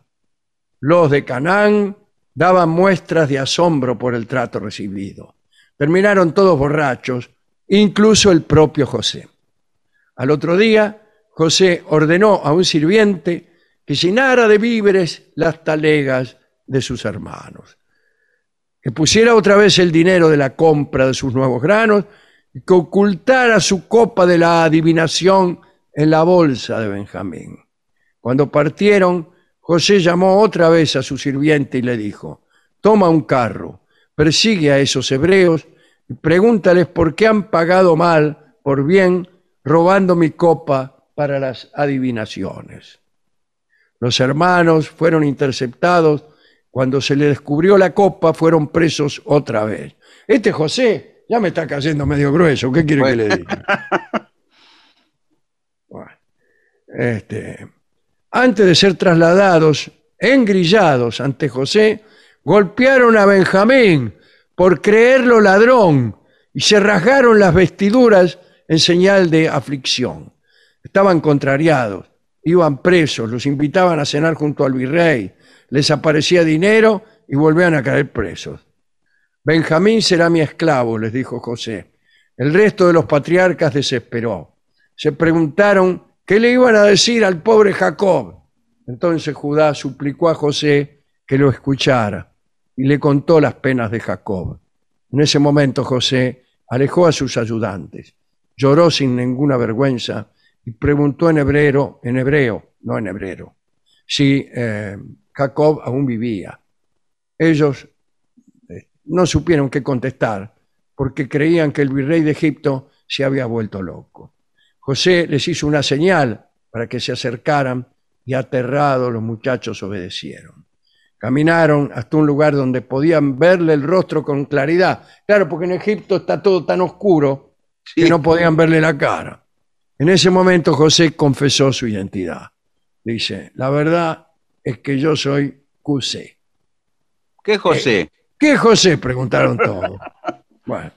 [SPEAKER 1] Los de Canaán daban muestras de asombro por el trato recibido. Terminaron todos borrachos, incluso el propio José. Al otro día, José ordenó a un sirviente que llenara de víveres las talegas de sus hermanos que pusiera otra vez el dinero de la compra de sus nuevos granos y que ocultara su copa de la adivinación en la bolsa de Benjamín. Cuando partieron, José llamó otra vez a su sirviente y le dijo, toma un carro, persigue a esos hebreos y pregúntales por qué han pagado mal por bien robando mi copa para las adivinaciones. Los hermanos fueron interceptados cuando se le descubrió la copa, fueron presos otra vez. Este José ya me está cayendo medio grueso. ¿Qué quiere que le diga? <laughs> este, antes de ser trasladados, engrillados ante José, golpearon a Benjamín por creerlo ladrón y se rasgaron las vestiduras en señal de aflicción. Estaban contrariados, iban presos, los invitaban a cenar junto al virrey, les aparecía dinero y volvían a caer presos. Benjamín será mi esclavo, les dijo José. El resto de los patriarcas desesperó. Se preguntaron qué le iban a decir al pobre Jacob. Entonces Judá suplicó a José que lo escuchara y le contó las penas de Jacob. En ese momento José alejó a sus ayudantes, lloró sin ninguna vergüenza y preguntó en hebreo, en hebreo, no en hebreo, si eh, Jacob aún vivía. Ellos eh, no supieron qué contestar porque creían que el virrey de Egipto se había vuelto loco. José les hizo una señal para que se acercaran y aterrados los muchachos obedecieron. Caminaron hasta un lugar donde podían verle el rostro con claridad. Claro, porque en Egipto está todo tan oscuro que no podían verle la cara. En ese momento José confesó su identidad. Dice, la verdad es que yo soy José.
[SPEAKER 3] ¿Qué José? Eh,
[SPEAKER 1] ¿Qué José? Preguntaron todos. Bueno,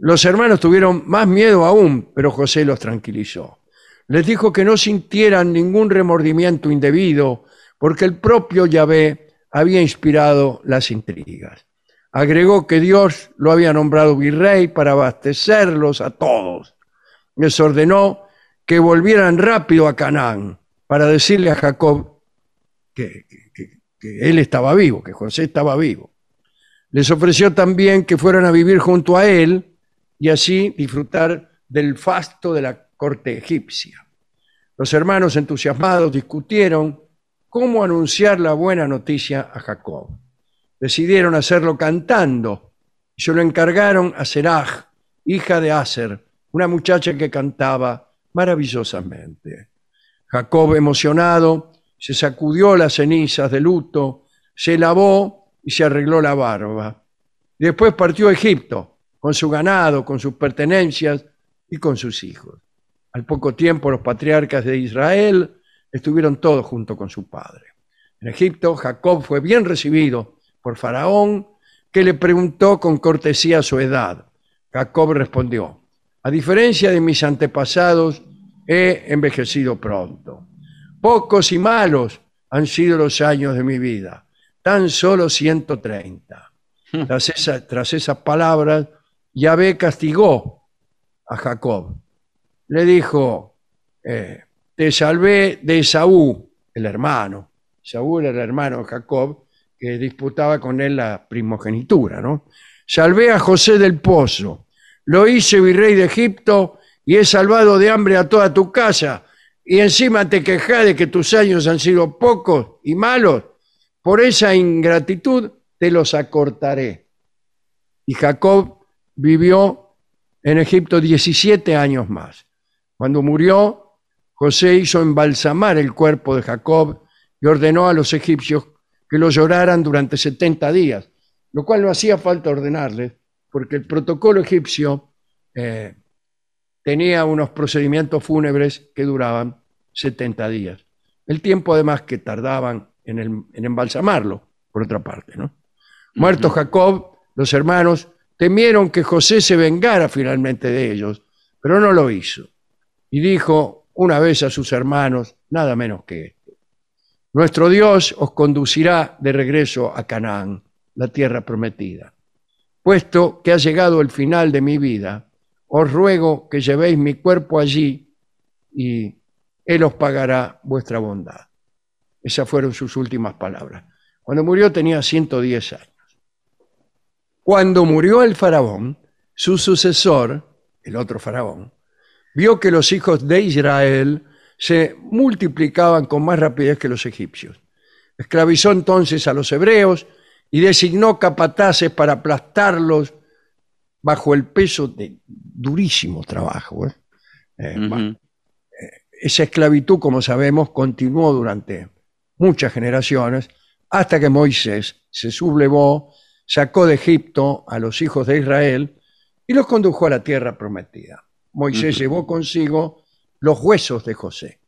[SPEAKER 1] los hermanos tuvieron más miedo aún, pero José los tranquilizó. Les dijo que no sintieran ningún remordimiento indebido, porque el propio Yahvé había inspirado las intrigas. Agregó que Dios lo había nombrado virrey para abastecerlos a todos. Les ordenó que volvieran rápido a Canaán para decirle a Jacob que, él estaba vivo, que José estaba vivo. Les ofreció también que fueran a vivir junto a él y así disfrutar del fasto de la corte egipcia. Los hermanos entusiasmados discutieron cómo anunciar la buena noticia a Jacob. Decidieron hacerlo cantando y se lo encargaron a Seraj, hija de Aser, una muchacha que cantaba maravillosamente. Jacob, emocionado, se sacudió las cenizas de luto, se lavó y se arregló la barba. Después partió a Egipto con su ganado, con sus pertenencias y con sus hijos. Al poco tiempo los patriarcas de Israel estuvieron todos junto con su padre. En Egipto Jacob fue bien recibido por Faraón, que le preguntó con cortesía su edad. Jacob respondió, a diferencia de mis antepasados, he envejecido pronto. Pocos y malos han sido los años de mi vida, tan solo 130. Hmm. Tras, tras esas palabras, Yahvé castigó a Jacob. Le dijo, eh, te salvé de Esaú, el hermano. Saúl era el hermano de Jacob, que disputaba con él la primogenitura, ¿no? Salvé a José del pozo, lo hice virrey de Egipto y he salvado de hambre a toda tu casa y encima te quejas de que tus años han sido pocos y malos, por esa ingratitud te los acortaré. Y Jacob vivió en Egipto 17 años más. Cuando murió, José hizo embalsamar el cuerpo de Jacob y ordenó a los egipcios que lo lloraran durante 70 días, lo cual no hacía falta ordenarles, porque el protocolo egipcio eh, tenía unos procedimientos fúnebres que duraban 70 días. El tiempo además que tardaban en, embalsamarlo, por otra parte. ¿no? Muerto Jacob, Los hermanos temieron que José se vengara finalmente de ellos, pero no lo hizo. Y dijo una vez a sus hermanos, nada menos que esto, nuestro Dios os conducirá de regreso a Canaán, la tierra prometida. Puesto que ha llegado el final de mi vida, os ruego que llevéis mi cuerpo allí y Él os pagará vuestra bondad. Esas fueron sus últimas palabras. Cuando murió tenía 110 años. Cuando murió el faraón, su sucesor, el otro faraón, vio que los hijos de Israel se multiplicaban con más rapidez que los egipcios. Esclavizó entonces a los hebreos y designó capataces para aplastarlos bajo el peso de durísimo trabajo. ¿eh? Eh, ba- esa esclavitud, como sabemos, continuó durante muchas generaciones hasta que Moisés se sublevó, sacó de Egipto a los hijos de Israel y los condujo a la tierra prometida. Moisés llevó consigo los huesos de José.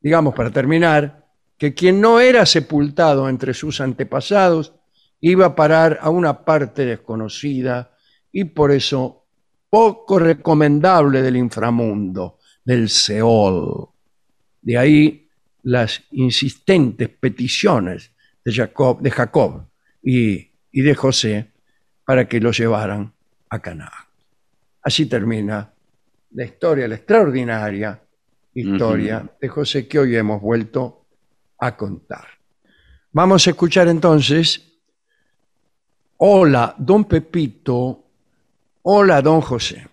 [SPEAKER 1] Digamos, para terminar, que quien no era sepultado entre sus antepasados iba a parar a una parte desconocida y por eso poco recomendable del inframundo, del Seol. De ahí las insistentes peticiones de Jacob, de Jacob y, y de José para que lo llevaran a Canaán. Así termina la historia, la extraordinaria historia de José que hoy hemos vuelto a contar. Vamos a escuchar entonces Hola, don Pepito, Hola, don José,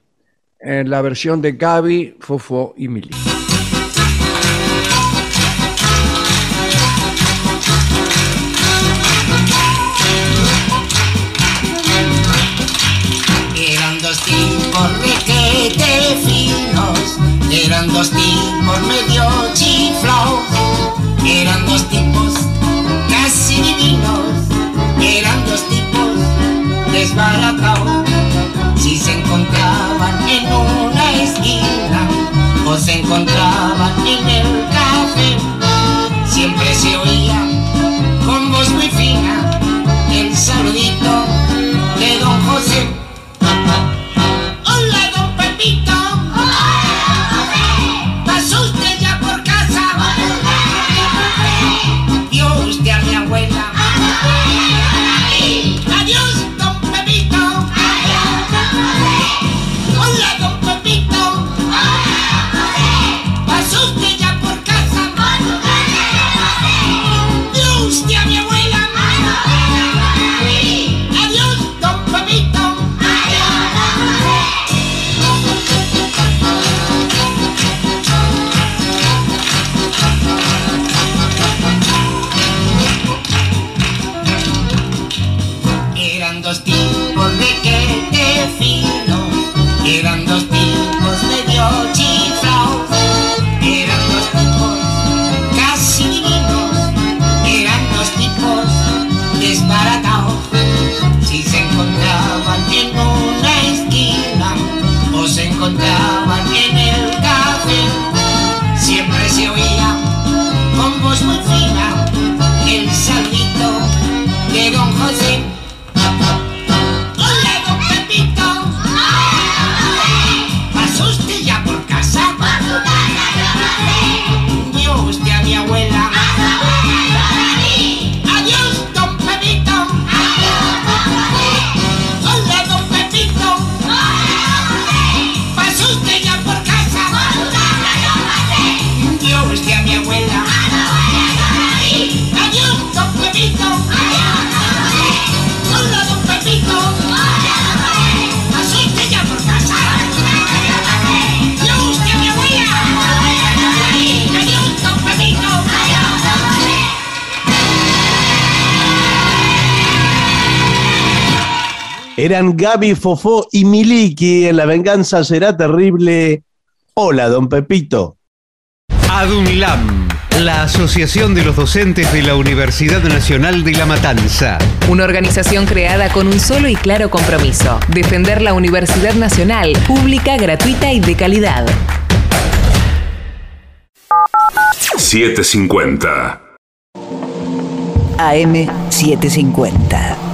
[SPEAKER 1] en la versión de Gaby, Fofo y Mili.
[SPEAKER 6] Eran dos tipos medio chiflados, eran dos tipos casi divinos, eran dos tipos desbaratados. Si se encontraban en una esquina o se encontraban en el café, siempre se oía con voz muy fina el saludito de don José. Eran
[SPEAKER 2] Gaby, Fofó y Miliki en La Venganza Será Terrible. Hola, don Pepito.
[SPEAKER 7] ADUNLAM, la Asociación de los Docentes de la Universidad Nacional de La Matanza.
[SPEAKER 8] Una organización creada con un solo y claro compromiso, defender la Universidad Nacional, pública, gratuita y de calidad.
[SPEAKER 4] 750.
[SPEAKER 5] AM750.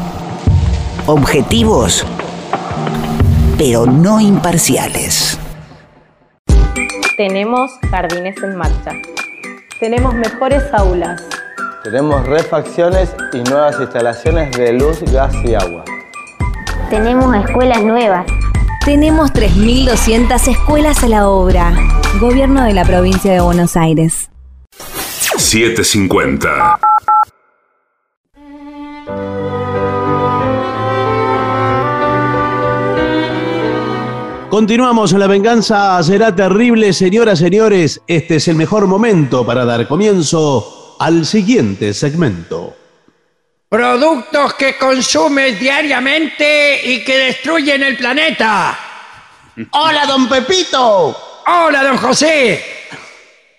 [SPEAKER 5] Objetivos, pero no imparciales.
[SPEAKER 9] Tenemos jardines en marcha. Tenemos mejores aulas.
[SPEAKER 10] Tenemos refacciones y nuevas instalaciones de luz, gas y agua.
[SPEAKER 11] Tenemos escuelas nuevas.
[SPEAKER 12] Tenemos 3.200 escuelas a la obra. Gobierno de la provincia de Buenos Aires.
[SPEAKER 4] 750.
[SPEAKER 2] Continuamos, la venganza será terrible, señoras, señores. Este es el mejor momento para dar comienzo al siguiente segmento.
[SPEAKER 1] Productos que consumes diariamente y que destruyen el planeta.
[SPEAKER 2] ¡Hola, don Pepito!
[SPEAKER 1] Hola, don José.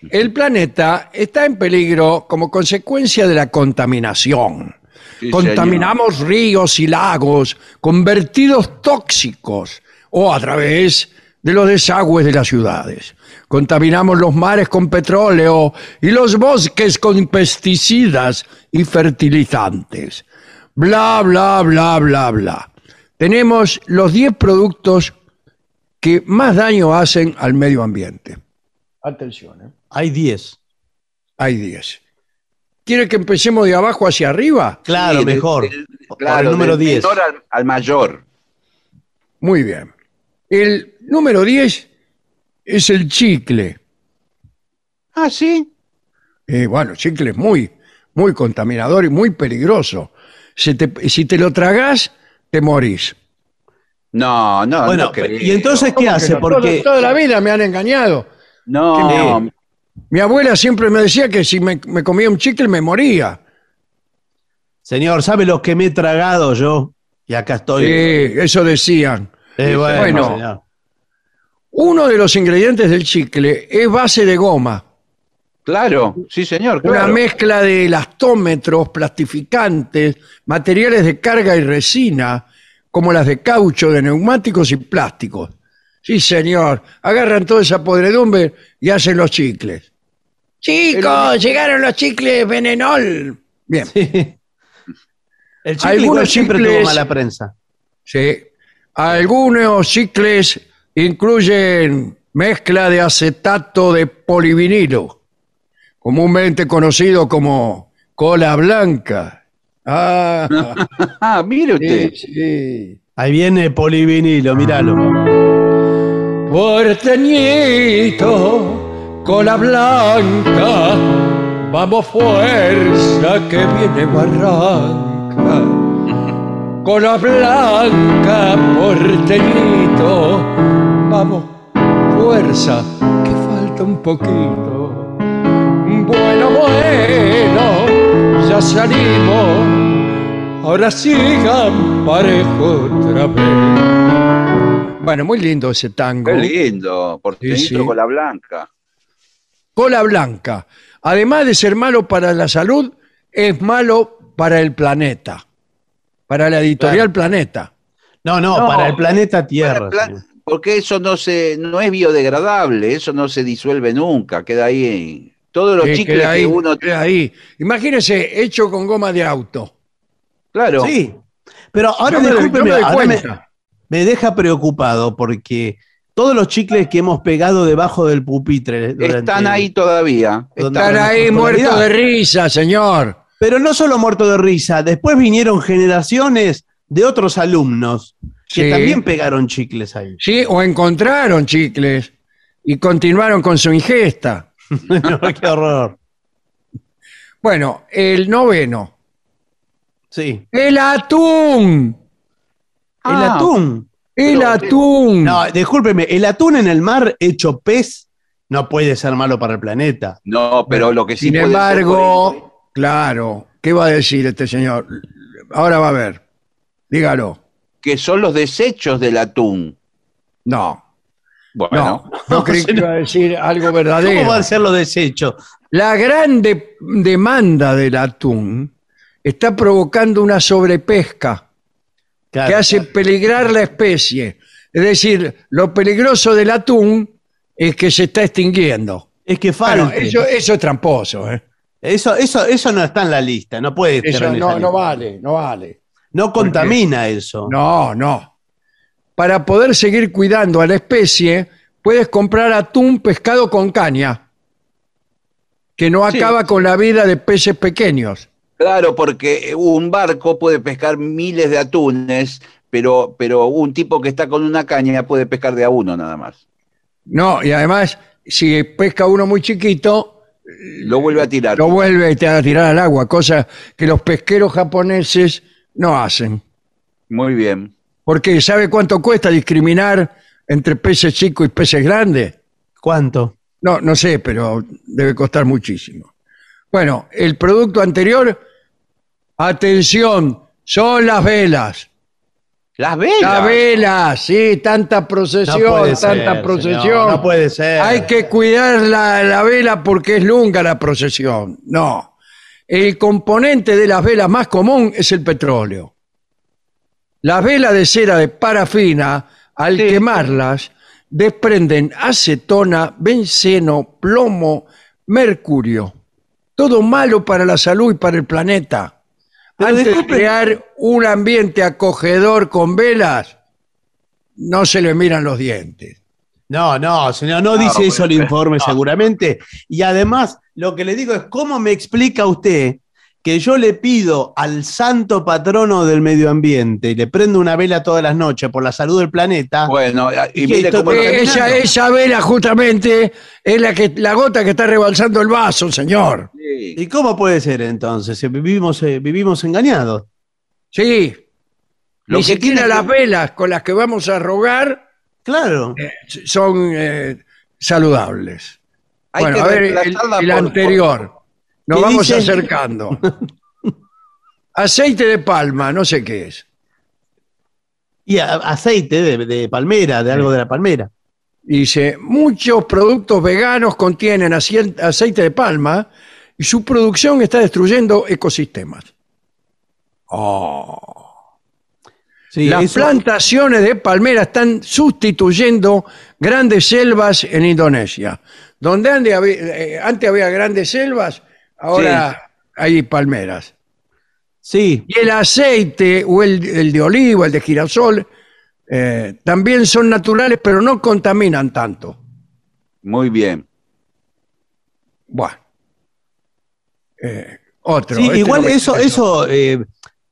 [SPEAKER 1] El planeta está en peligro como consecuencia de la contaminación.
[SPEAKER 3] Sí,
[SPEAKER 1] Contaminamos ríos y lagos con vertidos tóxicos o a través de los desagües de las ciudades. Contaminamos los mares con petróleo y los bosques con pesticidas y fertilizantes. Bla, bla, bla, bla, bla. Tenemos los 10 productos que más daño hacen al medio ambiente. Atención, ¿eh?
[SPEAKER 2] Hay 10.
[SPEAKER 1] Hay 10. ¿Quiere que empecemos de abajo hacia arriba?
[SPEAKER 2] Claro,
[SPEAKER 3] Sí,
[SPEAKER 2] mejor.
[SPEAKER 3] del-
[SPEAKER 2] Por
[SPEAKER 3] claro,
[SPEAKER 2] el número
[SPEAKER 3] del
[SPEAKER 2] 10.
[SPEAKER 3] menor al, al mayor.
[SPEAKER 1] Muy bien. El número 10 es el chicle.
[SPEAKER 3] Ah, sí.
[SPEAKER 1] Eh, bueno, el chicle es muy, muy contaminador y muy peligroso. Si te, si te lo tragás, te morís.
[SPEAKER 3] No, no,
[SPEAKER 2] Bueno,
[SPEAKER 3] no creo.
[SPEAKER 2] ¿y entonces qué
[SPEAKER 1] ¿Cómo que
[SPEAKER 2] hace?
[SPEAKER 1] no?
[SPEAKER 2] Porque
[SPEAKER 1] Toda, toda la vida me han engañado.
[SPEAKER 3] No,
[SPEAKER 1] ¿Qué
[SPEAKER 3] no,
[SPEAKER 1] Mi abuela siempre me decía que si me, me comía un chicle me moría.
[SPEAKER 2] Señor, ¿sabe lo que me he tragado yo? Y acá estoy.
[SPEAKER 1] Sí, eso decían.
[SPEAKER 2] Eh, bueno,
[SPEAKER 1] Bueno.
[SPEAKER 2] señor.
[SPEAKER 1] Uno de los ingredientes del chicle es base de goma.
[SPEAKER 3] claro, sí, señor,
[SPEAKER 1] Una mezcla de elastómetros, plastificantes, materiales de carga y resina, como las de caucho, de neumáticos y plásticos. Sí, señor. Agarran toda esa podredumbre y hacen los chicles. Chicos, llegaron los chicles venenol. Bien,
[SPEAKER 2] El chicle
[SPEAKER 1] Algunos
[SPEAKER 2] igual siempre
[SPEAKER 1] chicles-
[SPEAKER 2] tuvo mala prensa.
[SPEAKER 1] sí. Algunos chicles incluyen mezcla de acetato de polivinilo, comúnmente conocido como cola blanca. Ah, <laughs>
[SPEAKER 3] Ah, mire usted.
[SPEAKER 1] sí, sí.
[SPEAKER 2] Ahí viene polivinilo, míralo.
[SPEAKER 1] Porteñito, cola blanca, vamos fuerza que viene barranca. Cola blanca, porteñito, vamos fuerza que falta un poquito. Bueno, bueno, ya salimos, ahora sigan parejo otra vez. Bueno, muy lindo ese tango.
[SPEAKER 3] Qué lindo, por
[SPEAKER 1] Sí, sí.
[SPEAKER 3] con la blanca.
[SPEAKER 1] Cola blanca. Además de ser malo para la salud, es malo para el planeta. Para la editorial Planeta.
[SPEAKER 2] No, no,
[SPEAKER 3] No,
[SPEAKER 2] para el planeta Tierra.
[SPEAKER 3] Para pla-
[SPEAKER 2] señor.
[SPEAKER 3] Porque eso no se, no es biodegradable, eso no se disuelve nunca, queda ahí. Todos los chicles
[SPEAKER 1] queda ahí,
[SPEAKER 3] que uno.
[SPEAKER 1] queda ahí. Imagínese, hecho con goma de auto.
[SPEAKER 3] Claro.
[SPEAKER 2] Sí. Pero ahora
[SPEAKER 1] me doy-
[SPEAKER 2] discúlpeme,
[SPEAKER 1] yo me doy
[SPEAKER 2] ahora me,
[SPEAKER 1] cuenta.
[SPEAKER 2] me deja preocupado porque todos los chicles que hemos pegado debajo del pupitre. durante-
[SPEAKER 3] Están ahí todavía.
[SPEAKER 1] Están- ahí muertos de risa, señor.
[SPEAKER 2] Pero no solo muerto de risa, después vinieron generaciones de otros alumnos que
[SPEAKER 1] Sí.
[SPEAKER 2] también pegaron chicles ahí.
[SPEAKER 1] Sí, o encontraron chicles y continuaron con su ingesta. <laughs>
[SPEAKER 2] No, qué horror.
[SPEAKER 1] Bueno, el noveno.
[SPEAKER 2] Sí.
[SPEAKER 1] El atún.
[SPEAKER 2] El
[SPEAKER 3] Ah.
[SPEAKER 2] atún.
[SPEAKER 1] El
[SPEAKER 3] Pero-
[SPEAKER 1] atún.
[SPEAKER 2] No, discúlpeme, el atún en el mar hecho pez no puede ser malo para el planeta.
[SPEAKER 3] No, pero lo que sí
[SPEAKER 1] Sin
[SPEAKER 3] puede ser, por
[SPEAKER 1] embargo, claro, ¿qué va a decir este señor? Ahora va a ver. Dígalo.
[SPEAKER 3] que son los desechos del atún.
[SPEAKER 1] No,
[SPEAKER 3] Bueno,
[SPEAKER 1] no. No creí que iba a decir algo verdadero. <laughs>
[SPEAKER 2] ¿Cómo van a ser los desechos?
[SPEAKER 1] La gran de- demanda del atún está provocando una sobrepesca
[SPEAKER 2] Claro,
[SPEAKER 1] que hace peligrar la especie. Es decir, lo peligroso del atún es que se está extinguiendo.
[SPEAKER 2] Es que
[SPEAKER 1] Bueno,
[SPEAKER 2] falta.
[SPEAKER 1] eso, eso es tramposo. ¿eh?
[SPEAKER 2] Eso, eso, eso no está en la lista, no puede estar
[SPEAKER 1] Eso
[SPEAKER 2] en esa
[SPEAKER 1] no, no
[SPEAKER 2] lista.
[SPEAKER 1] vale, no vale.
[SPEAKER 2] No contamina eso.
[SPEAKER 1] No, no. Para poder seguir cuidando a la especie, puedes comprar atún pescado con caña, que no
[SPEAKER 3] Sí.
[SPEAKER 1] acaba con la vida de peces pequeños.
[SPEAKER 3] Claro, porque un barco puede pescar miles de atunes, pero, pero un tipo que está con una caña puede pescar de a uno nada más.
[SPEAKER 1] No, y además, si pesca uno muy chiquito,
[SPEAKER 3] Lo vuelve a tirar.
[SPEAKER 1] lo vuelve y te a tirar al agua, cosa que los pesqueros japoneses no hacen.
[SPEAKER 3] Muy bien.
[SPEAKER 1] Porque ¿sabe cuánto cuesta discriminar entre peces chicos y peces grandes?
[SPEAKER 2] ¿Cuánto?
[SPEAKER 1] No, no sé, pero debe costar muchísimo. Bueno, el producto anterior, atención, son las velas.
[SPEAKER 3] Las velas.
[SPEAKER 1] Las velas, sí, tanta procesión,
[SPEAKER 2] No puede
[SPEAKER 1] tanta
[SPEAKER 2] ser,
[SPEAKER 1] procesión.
[SPEAKER 2] señor, no puede ser.
[SPEAKER 1] Hay que cuidar la, la vela porque es lunga la procesión. No. El componente de las velas más común es el petróleo. Las velas de cera de parafina, al
[SPEAKER 3] Sí.
[SPEAKER 1] quemarlas, desprenden acetona, benceno, plomo, mercurio. Todo malo para la salud y para el planeta.
[SPEAKER 2] Pero
[SPEAKER 1] Antes de crear un ambiente acogedor con velas, no se le miran los dientes.
[SPEAKER 2] No, no, señor, no,
[SPEAKER 3] No,
[SPEAKER 2] dice eso el
[SPEAKER 3] pero-
[SPEAKER 2] informe
[SPEAKER 3] no.
[SPEAKER 2] seguramente. Y además, lo que le digo es, ¿cómo me explica usted que yo le pido al santo patrono del medio ambiente y le prendo una vela todas las noches por la salud del planeta?
[SPEAKER 3] Bueno, y
[SPEAKER 2] ¿Y qué,
[SPEAKER 3] mire cómo
[SPEAKER 1] Eh, esa, esa vela justamente es la, que, la gota que está rebalsando el vaso, señor.
[SPEAKER 3] Sí.
[SPEAKER 2] ¿Y cómo puede ser entonces? Si Vivimos, eh, vivimos engañados.
[SPEAKER 1] Sí.
[SPEAKER 3] Lo
[SPEAKER 1] Ni
[SPEAKER 3] que
[SPEAKER 1] siquiera
[SPEAKER 3] tiene que-
[SPEAKER 1] las velas con las que vamos a rogar
[SPEAKER 2] Claro.
[SPEAKER 1] son eh, saludables.
[SPEAKER 3] Hay
[SPEAKER 1] bueno,
[SPEAKER 3] que
[SPEAKER 1] a ver, el, el
[SPEAKER 3] por-
[SPEAKER 1] anterior. Nos
[SPEAKER 2] ¿Qué
[SPEAKER 1] vamos
[SPEAKER 2] dice?
[SPEAKER 1] acercando. <laughs> Aceite de palma, no sé qué es.
[SPEAKER 2] Y a- aceite de, de palmera, de algo de la palmera.
[SPEAKER 1] Dice, muchos productos veganos contienen aceite de palma y su producción está destruyendo ecosistemas. Oh.
[SPEAKER 2] Sí,
[SPEAKER 1] Las
[SPEAKER 2] eso-
[SPEAKER 1] plantaciones de palmera están sustituyendo grandes selvas en Indonesia. Donde ande eh, antes había grandes selvas, ahora hay palmeras.
[SPEAKER 2] Sí,
[SPEAKER 1] Y el aceite, o el, el de oliva, el de girasol, eh, también son naturales, pero no contaminan tanto.
[SPEAKER 3] Muy bien.
[SPEAKER 1] Bueno. Eh, otro.
[SPEAKER 2] sí,
[SPEAKER 1] este
[SPEAKER 2] igual
[SPEAKER 1] no
[SPEAKER 2] eso, eso eh,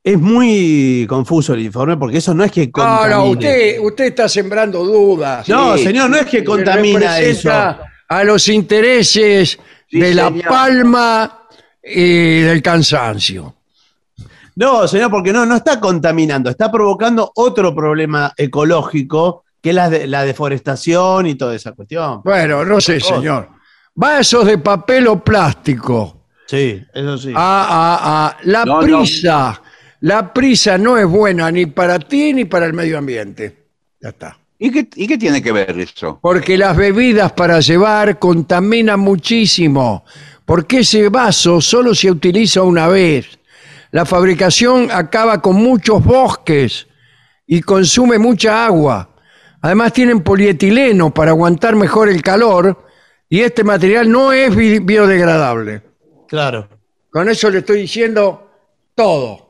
[SPEAKER 2] es muy confuso el informe, porque eso no es que
[SPEAKER 1] No,
[SPEAKER 2] contamine.
[SPEAKER 1] no, usted, usted está sembrando dudas.
[SPEAKER 2] No,
[SPEAKER 3] Sí,
[SPEAKER 2] señor, no es que contamina eso.
[SPEAKER 1] a los intereses
[SPEAKER 3] Sí,
[SPEAKER 1] de la palma y del cansancio.
[SPEAKER 2] No, señor, porque no, no está contaminando, está provocando otro problema ecológico, que es la, de- la deforestación y toda esa cuestión.
[SPEAKER 1] Bueno, no sé, señor. Vasos de papel o plástico.
[SPEAKER 2] Sí, eso sí.
[SPEAKER 1] Ah, ah, ah. La
[SPEAKER 3] No, no.
[SPEAKER 1] prisa. La prisa no es buena ni para ti ni para el medio ambiente. Ya está.
[SPEAKER 3] ¿Y qué, ¿Y qué tiene que ver eso?
[SPEAKER 1] Porque las bebidas para llevar contaminan muchísimo. Porque ese vaso solo se utiliza una vez. La fabricación acaba con muchos bosques y consume mucha agua. Además tienen polietileno para aguantar mejor el calor y este material no es bi- biodegradable.
[SPEAKER 2] Claro.
[SPEAKER 1] Con eso le estoy diciendo todo.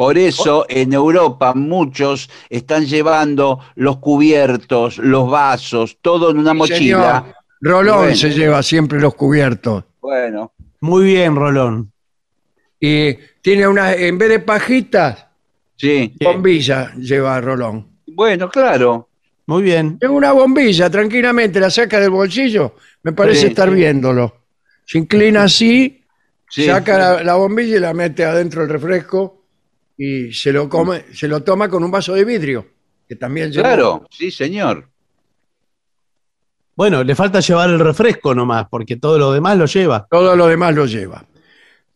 [SPEAKER 3] Por eso en Europa muchos están llevando los cubiertos, los vasos, todo en una mochila.
[SPEAKER 1] Señor, Rolón
[SPEAKER 3] Bueno.
[SPEAKER 1] se lleva siempre los cubiertos.
[SPEAKER 3] Bueno,
[SPEAKER 2] Muy bien, Rolón.
[SPEAKER 1] Y tiene una, en vez de pajitas,
[SPEAKER 3] sí.
[SPEAKER 1] bombilla lleva Rolón.
[SPEAKER 3] Bueno, claro.
[SPEAKER 2] Muy bien.
[SPEAKER 1] Tengo una bombilla, tranquilamente, la saca del bolsillo, me parece
[SPEAKER 3] Sí,
[SPEAKER 1] estar
[SPEAKER 3] sí.
[SPEAKER 1] viéndolo. Se inclina así,
[SPEAKER 3] Sí.
[SPEAKER 1] saca la, la bombilla y la mete adentro del refresco y se lo come, se lo toma con un vaso de vidrio, que también lleva.
[SPEAKER 3] Claro, sí, señor.
[SPEAKER 2] Bueno, le falta llevar el refresco nomás, porque todo lo demás lo lleva.
[SPEAKER 1] Todo lo demás lo lleva.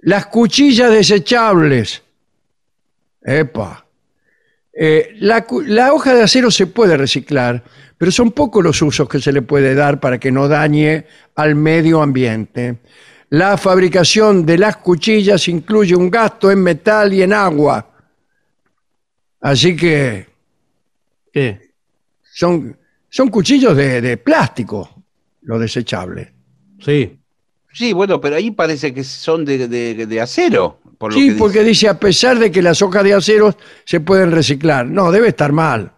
[SPEAKER 1] Las cuchillas desechables. Epa. Eh, la, cu- la hoja de acero se puede reciclar, pero son pocos los usos que se le puede dar para que no dañe al medio ambiente. La fabricación de las cuchillas incluye un gasto en metal y en agua. Así que
[SPEAKER 2] ¿Qué?
[SPEAKER 1] son, son cuchillos de, de plástico, los desechables.
[SPEAKER 2] Sí.
[SPEAKER 3] Sí, bueno, pero ahí parece que son de, de- de acero, por lo
[SPEAKER 1] Sí,
[SPEAKER 3] que
[SPEAKER 1] porque
[SPEAKER 3] dice.
[SPEAKER 1] dice a pesar de que las hojas de acero se pueden reciclar. No, debe estar mal.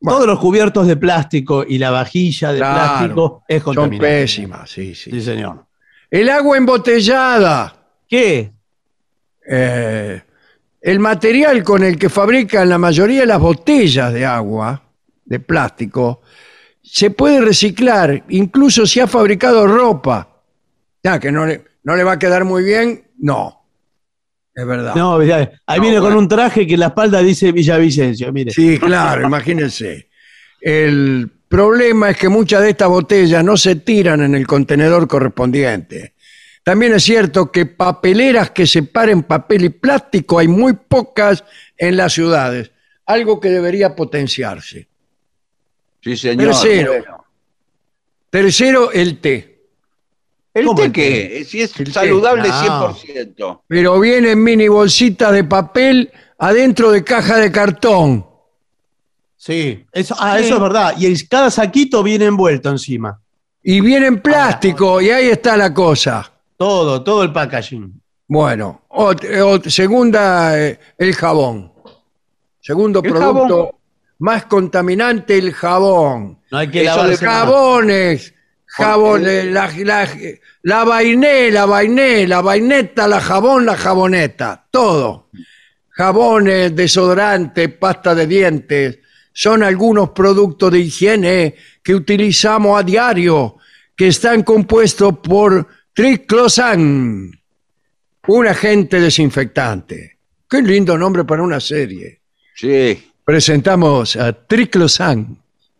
[SPEAKER 2] Todos los cubiertos de plástico y la vajilla de
[SPEAKER 1] Claro,
[SPEAKER 2] plástico es
[SPEAKER 1] Son
[SPEAKER 2] contaminante.
[SPEAKER 1] pésimas, sí, sí.
[SPEAKER 2] Sí, señor.
[SPEAKER 1] El agua embotellada.
[SPEAKER 2] ¿Qué?
[SPEAKER 1] Eh, el material con el que fabrican la mayoría de las botellas de agua, de plástico, se puede reciclar, incluso si ha fabricado ropa. Ya, que no le, no le va a quedar muy bien, no. Es verdad.
[SPEAKER 2] No, ya, ahí
[SPEAKER 1] No,
[SPEAKER 2] viene con un traje que en la espalda dice Villavicencio, mire.
[SPEAKER 1] Sí, claro, imagínense. El problema es que muchas de estas botellas no se tiran en el contenedor correspondiente. También es cierto que papeleras que separen papel y plástico hay muy pocas en las ciudades, algo que debería potenciarse.
[SPEAKER 3] Sí, señor.
[SPEAKER 1] Tercero. Tercero, el té.
[SPEAKER 3] ¿El
[SPEAKER 2] ¿Cómo
[SPEAKER 3] té
[SPEAKER 2] el té?
[SPEAKER 3] qué? Si es
[SPEAKER 1] El té.
[SPEAKER 3] saludable
[SPEAKER 2] No.
[SPEAKER 3] 100%.
[SPEAKER 1] Pero viene en mini bolsitas de papel adentro de caja de cartón.
[SPEAKER 2] Sí, eso, ah, eso es verdad. Y el- cada saquito viene envuelto encima.
[SPEAKER 1] Y viene en plástico, y ahí está la cosa.
[SPEAKER 2] Todo, todo el packaging.
[SPEAKER 1] Bueno, ot- ot- segunda, eh, el jabón. Segundo
[SPEAKER 3] El
[SPEAKER 1] producto
[SPEAKER 3] jabón.
[SPEAKER 1] más contaminante, el jabón.
[SPEAKER 2] No hay que
[SPEAKER 3] Eso
[SPEAKER 2] lavarse
[SPEAKER 3] de
[SPEAKER 2] más.
[SPEAKER 1] Jabones, jabón, eh, la, la, la vainé, la vainé, la vaineta, la jabón, la jaboneta, todo. Jabones, desodorante, pasta de dientes, son algunos productos de higiene que utilizamos a diario, que están compuestos por triclosan, un agente desinfectante. Qué lindo nombre para una serie.
[SPEAKER 3] Sí.
[SPEAKER 1] Presentamos a triclosan,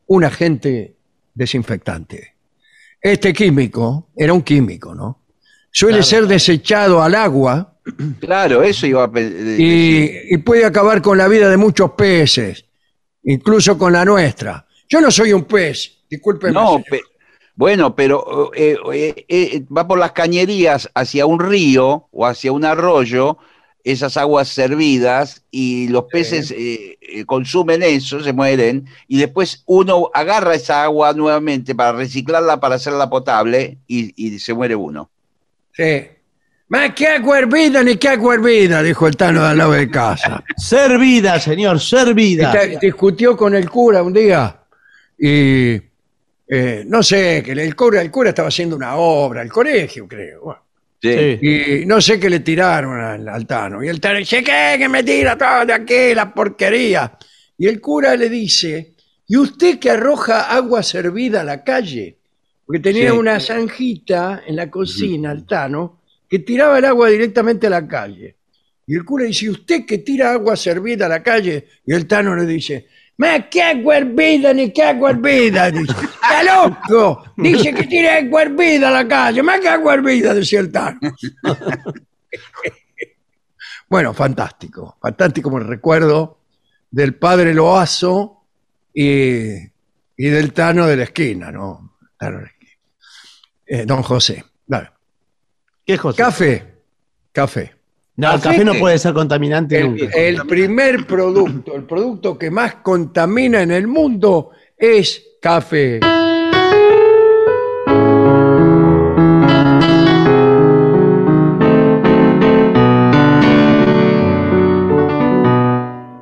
[SPEAKER 1] un agente desinfectante. Este químico era un químico, ¿no? Suele ser desechado al agua
[SPEAKER 3] Claro, eso iba a
[SPEAKER 1] y, y puede acabar con la vida de muchos peces, incluso con la nuestra. Yo no soy un pez, discúlpeme.
[SPEAKER 3] No, pe- bueno, pero eh, eh, eh, va por las cañerías hacia un río o hacia un arroyo, esas aguas servidas, y los peces consumen eso, se mueren, y después uno agarra esa agua nuevamente para reciclarla, para hacerla potable, y, y se muere uno.
[SPEAKER 1] Sí. Más que agua hervida ni que agua hervida, dijo el Tano de al lado de casa. <laughs>
[SPEAKER 2] Servida, señor, servida.
[SPEAKER 1] Discutió con el cura un día y eh, no sé, que el cura, el cura estaba haciendo una obra, el colegio, creo. bueno.
[SPEAKER 3] Sí.
[SPEAKER 1] Y no sé qué le tiraron al, al Tano. Y el Tano dice, ¿qué? Que me tira todo de aquí, la porquería. Y el cura le dice, ¿y usted que arroja agua servida a la calle? Porque tenía
[SPEAKER 3] Sí.
[SPEAKER 1] una zanjita en la cocina, el Tano, que tiraba el agua directamente a la calle. Y el cura dice, ¿y usted que tira agua servida a la calle? Y el Tano le dice, ¿más qué agua hervida ni qué agua hervida? Dice, ¡Está loco! Dice que tira agua hervida a la calle. ¿Más que agua hervida? Decía el Tano. <laughs> bueno, fantástico. Fantástico como el recuerdo del padre Loazo y, y del Tano de la esquina, ¿no? Tano de la esquina. Eh, don José. Dale.
[SPEAKER 2] ¿Qué es José?
[SPEAKER 1] Café. Café.
[SPEAKER 2] No, el café no puede ser contaminante
[SPEAKER 1] El,
[SPEAKER 2] nunca.
[SPEAKER 1] el primer producto, el producto que más contamina en el mundo es café.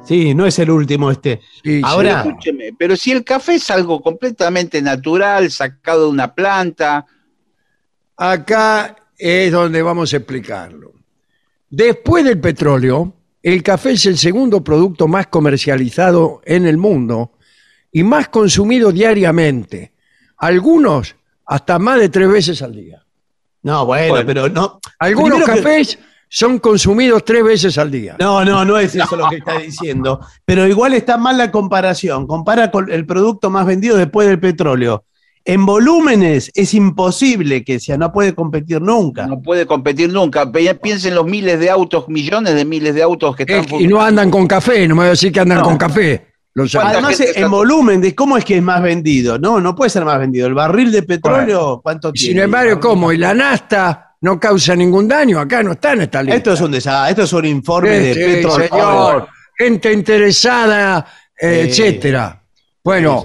[SPEAKER 2] Sí, no es el último este.
[SPEAKER 1] Sí,
[SPEAKER 2] Ahora,
[SPEAKER 1] sí.
[SPEAKER 3] Escúcheme, pero si el café es algo completamente natural, sacado de una planta,
[SPEAKER 1] Acá es donde vamos a explicarlo. Después del petróleo, el café es el segundo producto más comercializado en el mundo y más consumido diariamente. Algunos hasta más de tres veces al día.
[SPEAKER 2] no, bueno,
[SPEAKER 3] Bueno.
[SPEAKER 2] pero no.
[SPEAKER 1] Algunos
[SPEAKER 2] Primero que-
[SPEAKER 1] cafés son consumidos tres veces al día.
[SPEAKER 2] No, no, no es eso lo que está diciendo. Pero igual está mal la comparación. Compara con el producto más vendido después del petróleo. En volúmenes es imposible que sea, no puede competir nunca.
[SPEAKER 3] no puede competir nunca. Piensen los miles de autos, millones de miles de autos que están
[SPEAKER 1] Es y no andan con café, no me voy a decir que andan
[SPEAKER 3] No.
[SPEAKER 1] con café. Los
[SPEAKER 3] ¿Cuánta
[SPEAKER 1] autos.
[SPEAKER 2] Además, en
[SPEAKER 3] está-
[SPEAKER 2] volumen, de cómo es que es más vendido. No, no puede ser más vendido. El barril de petróleo, ¿cuánto
[SPEAKER 1] Y
[SPEAKER 2] tiene?
[SPEAKER 1] Sin embargo, ¿cómo? Y la nasta no causa ningún daño. Acá no está en esta lista.
[SPEAKER 2] Esto es un desastre. Esto es un informe
[SPEAKER 1] Sí,
[SPEAKER 2] de
[SPEAKER 1] sí,
[SPEAKER 2] Petrol
[SPEAKER 1] señor. Gente interesada, eh,
[SPEAKER 2] Sí.
[SPEAKER 1] etcétera. Bueno,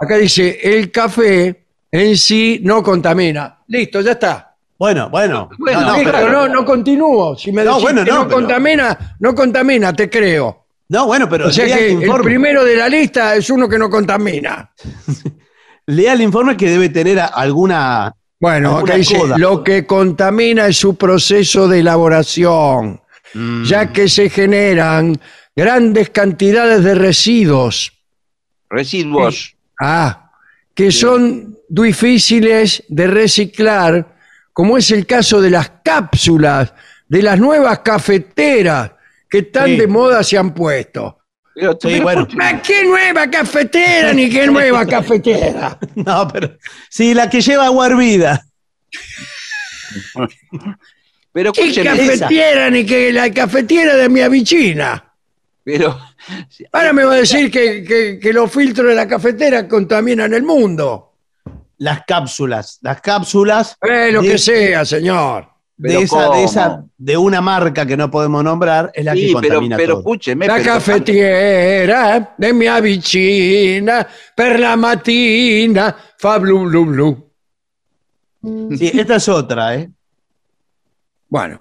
[SPEAKER 1] acá dice, el café en sí no contamina. Listo, ya está.
[SPEAKER 2] Bueno, bueno.
[SPEAKER 3] Bueno,
[SPEAKER 2] no, no,
[SPEAKER 1] Listo,
[SPEAKER 2] pero-
[SPEAKER 1] no, no continúo. Si me
[SPEAKER 2] No,
[SPEAKER 1] decís
[SPEAKER 2] bueno,
[SPEAKER 1] que
[SPEAKER 2] no,
[SPEAKER 1] no,
[SPEAKER 2] pero-
[SPEAKER 1] contamina, no contamina, te creo.
[SPEAKER 2] no, bueno, pero
[SPEAKER 1] O sea
[SPEAKER 2] lea
[SPEAKER 1] que
[SPEAKER 2] el
[SPEAKER 1] el
[SPEAKER 2] informe.
[SPEAKER 1] primero de la lista es uno que no contamina. <laughs>
[SPEAKER 2] Lea el informe que debe tener a- alguna.
[SPEAKER 1] Bueno,
[SPEAKER 2] alguna
[SPEAKER 1] acá dice,
[SPEAKER 2] coda.
[SPEAKER 1] lo que contamina es su proceso de elaboración,
[SPEAKER 2] Mm.
[SPEAKER 1] ya que se generan grandes cantidades de residuos,
[SPEAKER 3] Residuos.
[SPEAKER 1] ah, que son difíciles de reciclar, como es el caso de las cápsulas, de las nuevas cafeteras que tan
[SPEAKER 2] Sí.
[SPEAKER 1] de moda se han puesto.
[SPEAKER 3] Pero tú-
[SPEAKER 2] Sí, bueno.
[SPEAKER 1] ¿Ma ¿Qué nueva cafetera ni qué nueva <laughs> cafetera? <laughs>
[SPEAKER 2] No, pero. Sí, la que lleva agua hervida. <laughs>
[SPEAKER 3] Pero
[SPEAKER 1] ¿Qué cafetera ni que la cafetera de mi avicina?
[SPEAKER 3] pero
[SPEAKER 1] Ahora me va a decir que, que- que los filtros de la cafetera contaminan el mundo.
[SPEAKER 2] Las cápsulas. Las cápsulas.
[SPEAKER 1] Eh, lo
[SPEAKER 2] de-
[SPEAKER 1] que sea, señor.
[SPEAKER 2] De esa, de esa, de una marca que no podemos nombrar, es la que
[SPEAKER 3] sí, pero,
[SPEAKER 2] contamina
[SPEAKER 3] pero
[SPEAKER 2] todo.
[SPEAKER 3] escúcheme.
[SPEAKER 1] La
[SPEAKER 3] pero-
[SPEAKER 1] cafetiera de mi avicina, per la mattina, fa blu blu blu.
[SPEAKER 2] Sí, esta es otra, ¿eh?
[SPEAKER 1] Bueno,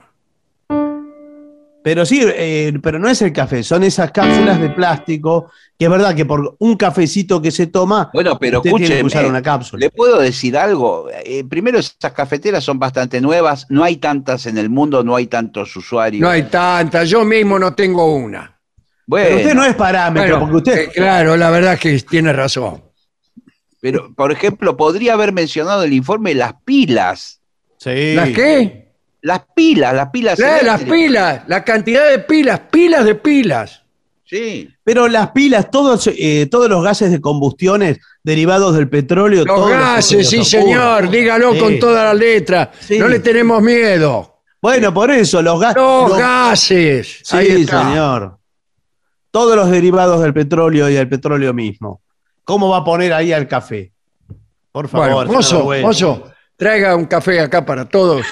[SPEAKER 2] Pero sí, eh, pero no es el café, son esas cápsulas de plástico, que es verdad que por un cafecito que se toma,
[SPEAKER 3] Bueno, pero
[SPEAKER 2] usted tiene que usar una cápsula.
[SPEAKER 3] ¿Le puedo decir algo? Eh, primero, esas cafeteras son bastante nuevas, no hay tantas en el mundo, no hay tantos usuarios.
[SPEAKER 1] no hay tanta, yo mismo no tengo una.
[SPEAKER 3] bueno,
[SPEAKER 2] Pero usted no es parámetro,
[SPEAKER 1] Bueno,
[SPEAKER 2] porque usted...
[SPEAKER 1] eh, claro, la verdad es que tiene razón.
[SPEAKER 3] pero, por ejemplo, podría haber mencionado el informe las pilas.
[SPEAKER 2] Sí.
[SPEAKER 1] ¿Las qué?
[SPEAKER 3] Las pilas, las pilas.
[SPEAKER 1] Eh, las pilas, la cantidad de pilas, pilas de pilas.
[SPEAKER 3] Sí.
[SPEAKER 2] Pero las pilas, todos, eh, todos los gases de combustiones derivados del petróleo...
[SPEAKER 1] Los
[SPEAKER 2] todos
[SPEAKER 1] gases, sí
[SPEAKER 2] los
[SPEAKER 1] señor, dígalo
[SPEAKER 2] Sí.
[SPEAKER 1] con toda la letra.
[SPEAKER 2] Sí.
[SPEAKER 1] No le tenemos miedo.
[SPEAKER 2] Bueno, por eso, los gases...
[SPEAKER 1] Los gases.
[SPEAKER 2] Sí,
[SPEAKER 1] Ahí está.
[SPEAKER 2] señor. Todos los derivados del petróleo y del petróleo mismo. ¿Cómo va a poner ahí al café? Por favor.
[SPEAKER 1] Bueno,
[SPEAKER 2] vergüenza.
[SPEAKER 1] mozo, traiga un café acá para todos.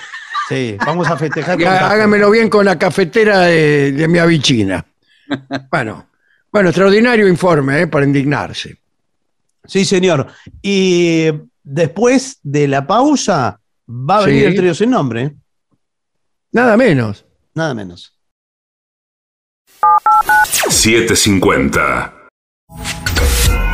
[SPEAKER 2] Sí, vamos a festejar con
[SPEAKER 1] hágamelo bien con la cafetera de, de mi avicina. <laughs> Bueno, bueno, extraordinario informe, ¿eh? para indignarse.
[SPEAKER 2] Sí, señor. Y después de la pausa va a venir
[SPEAKER 1] Sí.
[SPEAKER 2] el trío sin nombre.
[SPEAKER 1] Nada menos.
[SPEAKER 2] Nada menos.
[SPEAKER 4] 750.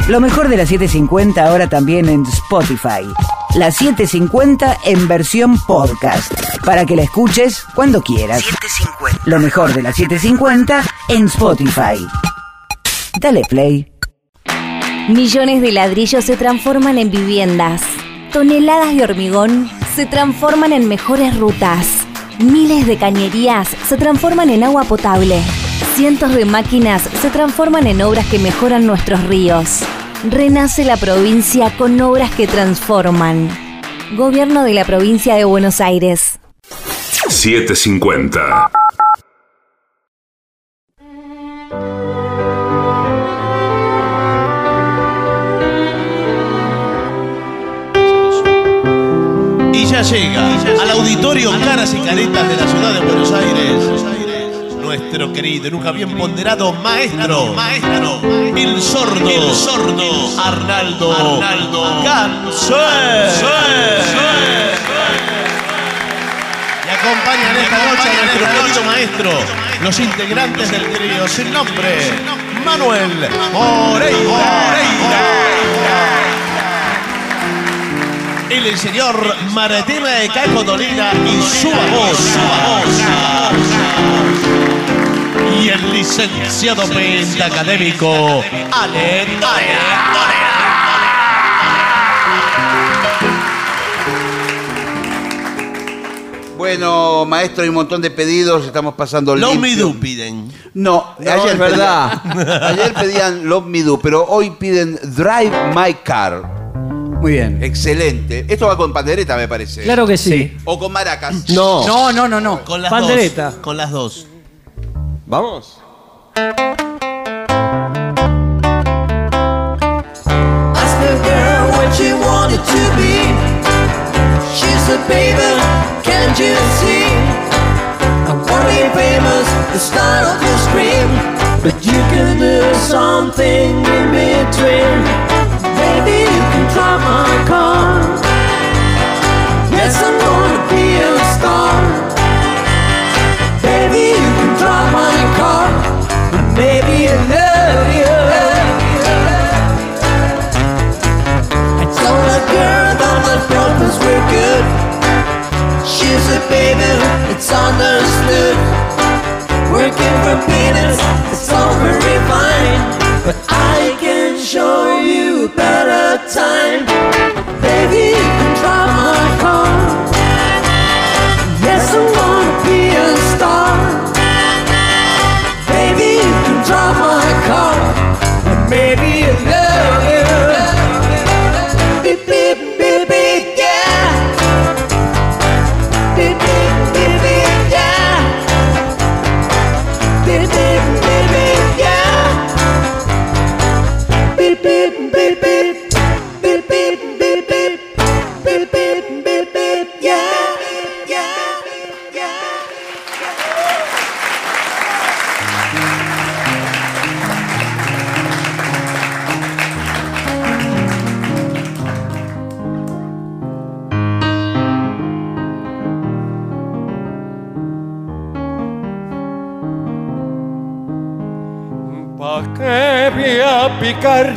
[SPEAKER 5] Lo mejor de la 750 ahora también en Spotify. La 750 en versión podcast. Para que la escuches cuando quieras. Lo mejor de la 750 en Spotify. Dale play.
[SPEAKER 12] Millones de ladrillos se transforman en viviendas. Toneladas de hormigón se transforman en mejores rutas. Miles de cañerías se transforman en agua potable. Cientos de máquinas se transforman en obras que mejoran nuestros ríos. Renace la provincia con obras que transforman. Gobierno de la provincia de Buenos Aires.
[SPEAKER 4] 750.
[SPEAKER 13] Y ya llega al auditorio Caras y Caretas de la ciudad de Buenos Aires. Nuestro querido y nunca bien ponderado maestro, maestro, el sordo, el sordo, Arnaldo, Arnaldo. Y acompañan esta noche a nuestro querido maestro, los integrantes del trío sin nombre, Manuel Moreira. El, el señor Maretema de Caco Dolina y su voz, Y el licenciado pentacadémico Ale
[SPEAKER 3] Bueno, maestro, hay un montón de pedidos, estamos pasando
[SPEAKER 13] Love Me
[SPEAKER 3] limpio.
[SPEAKER 13] Do piden.
[SPEAKER 3] No,
[SPEAKER 13] No,
[SPEAKER 3] ayer
[SPEAKER 13] es verdad.
[SPEAKER 3] pedían- <laughs> ayer pedían Love Me Do, pero hoy piden Drive My Car.
[SPEAKER 14] Muy bien.
[SPEAKER 3] Excelente. Esto va con pandereta, me parece.
[SPEAKER 14] Claro que sí.
[SPEAKER 3] O con maracas.
[SPEAKER 14] No. No, no, no, no.
[SPEAKER 13] Con las
[SPEAKER 14] Pandereta.
[SPEAKER 13] dos. Con las dos.
[SPEAKER 15] Vamos.
[SPEAKER 16] Ask the girl what she wanted to be. She said, baby, can't you see? I wanna be famous, the star of your scream. But you can do something in between. Baby, you can drive my car. Yes, I'm gonna be music, baby, it's understood. Working for peanuts, it's all very fine, but I can show you a better time.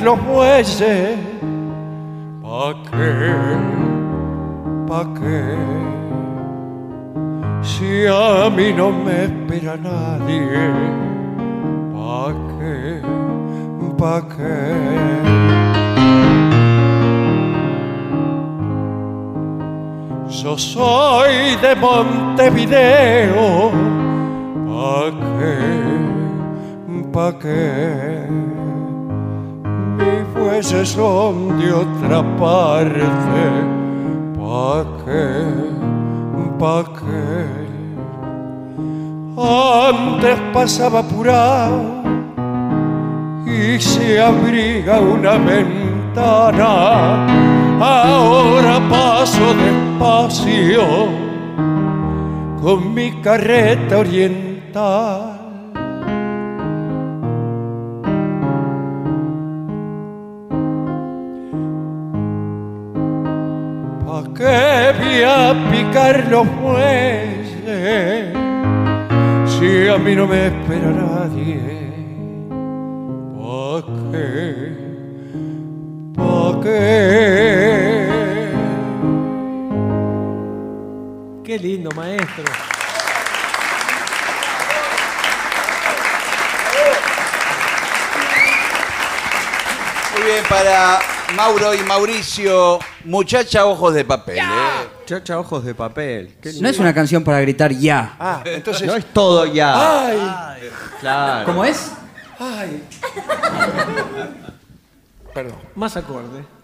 [SPEAKER 1] Los bueyes? ¿Pa' qué? ¿Pa' qué? Si a mí no me espera nadie, ¿pa' qué? ¿Pa' qué? Yo soy de Montevideo, ¿pa' qué? ¿pa' qué? Bueyes son de otra parte, ¿pa' qué? ¿pa' qué? Antes pasaba apurado y se abría una ventana, ahora paso despacio con mi carreta oriental. ¿Pa' qué voy a picar los bueyes si a mí no me espera nadie? ¿Pa' qué? ¿Pa' qué?
[SPEAKER 17] Qué lindo, maestro.
[SPEAKER 3] Muy bien, para Mauro y Mauricio, muchacha ojos de papel. ¿eh?
[SPEAKER 15] Chacha ojos de papel. Qué
[SPEAKER 14] No es una canción para gritar ya.
[SPEAKER 1] Ah, <laughs> entonces.
[SPEAKER 15] No es todo ya.
[SPEAKER 1] ¡Ay!
[SPEAKER 15] Claro.
[SPEAKER 14] ¿Cómo es?
[SPEAKER 1] ¡Ay! Perdón.
[SPEAKER 17] Más acorde.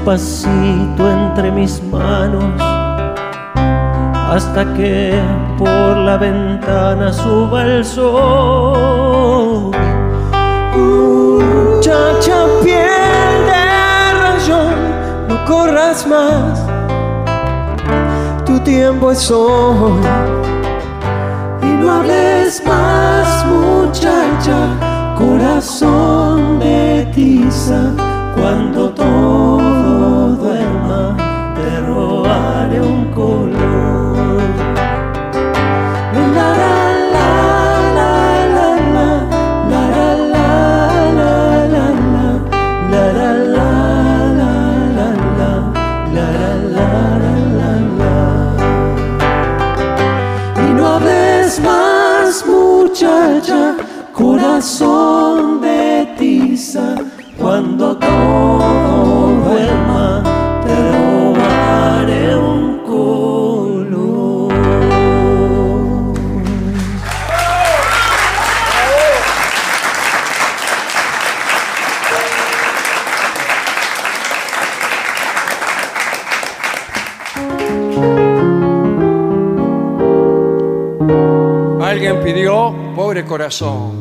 [SPEAKER 16] Despacito entre mis manos hasta que por la ventana suba el sol. Muchacha piel de rayón, no corras más, tu tiempo es hoy. Y no hables más, muchacha, corazón de tiza, cuando todo te robaré un color.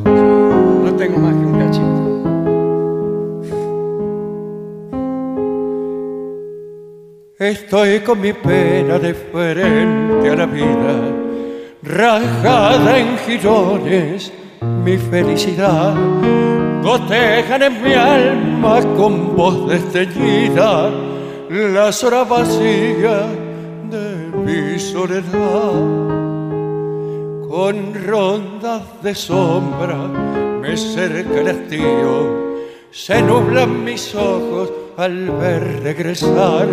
[SPEAKER 16] No
[SPEAKER 1] tengo más que un cachito. Estoy con mi pena de frente a la vida, rajada en girones, mi felicidad. Gotejan en mi alma con voz desteñida las horas vacías de mi soledad. Con rondas de sombra me cerca el hastío, se nublan mis ojos al ver regresar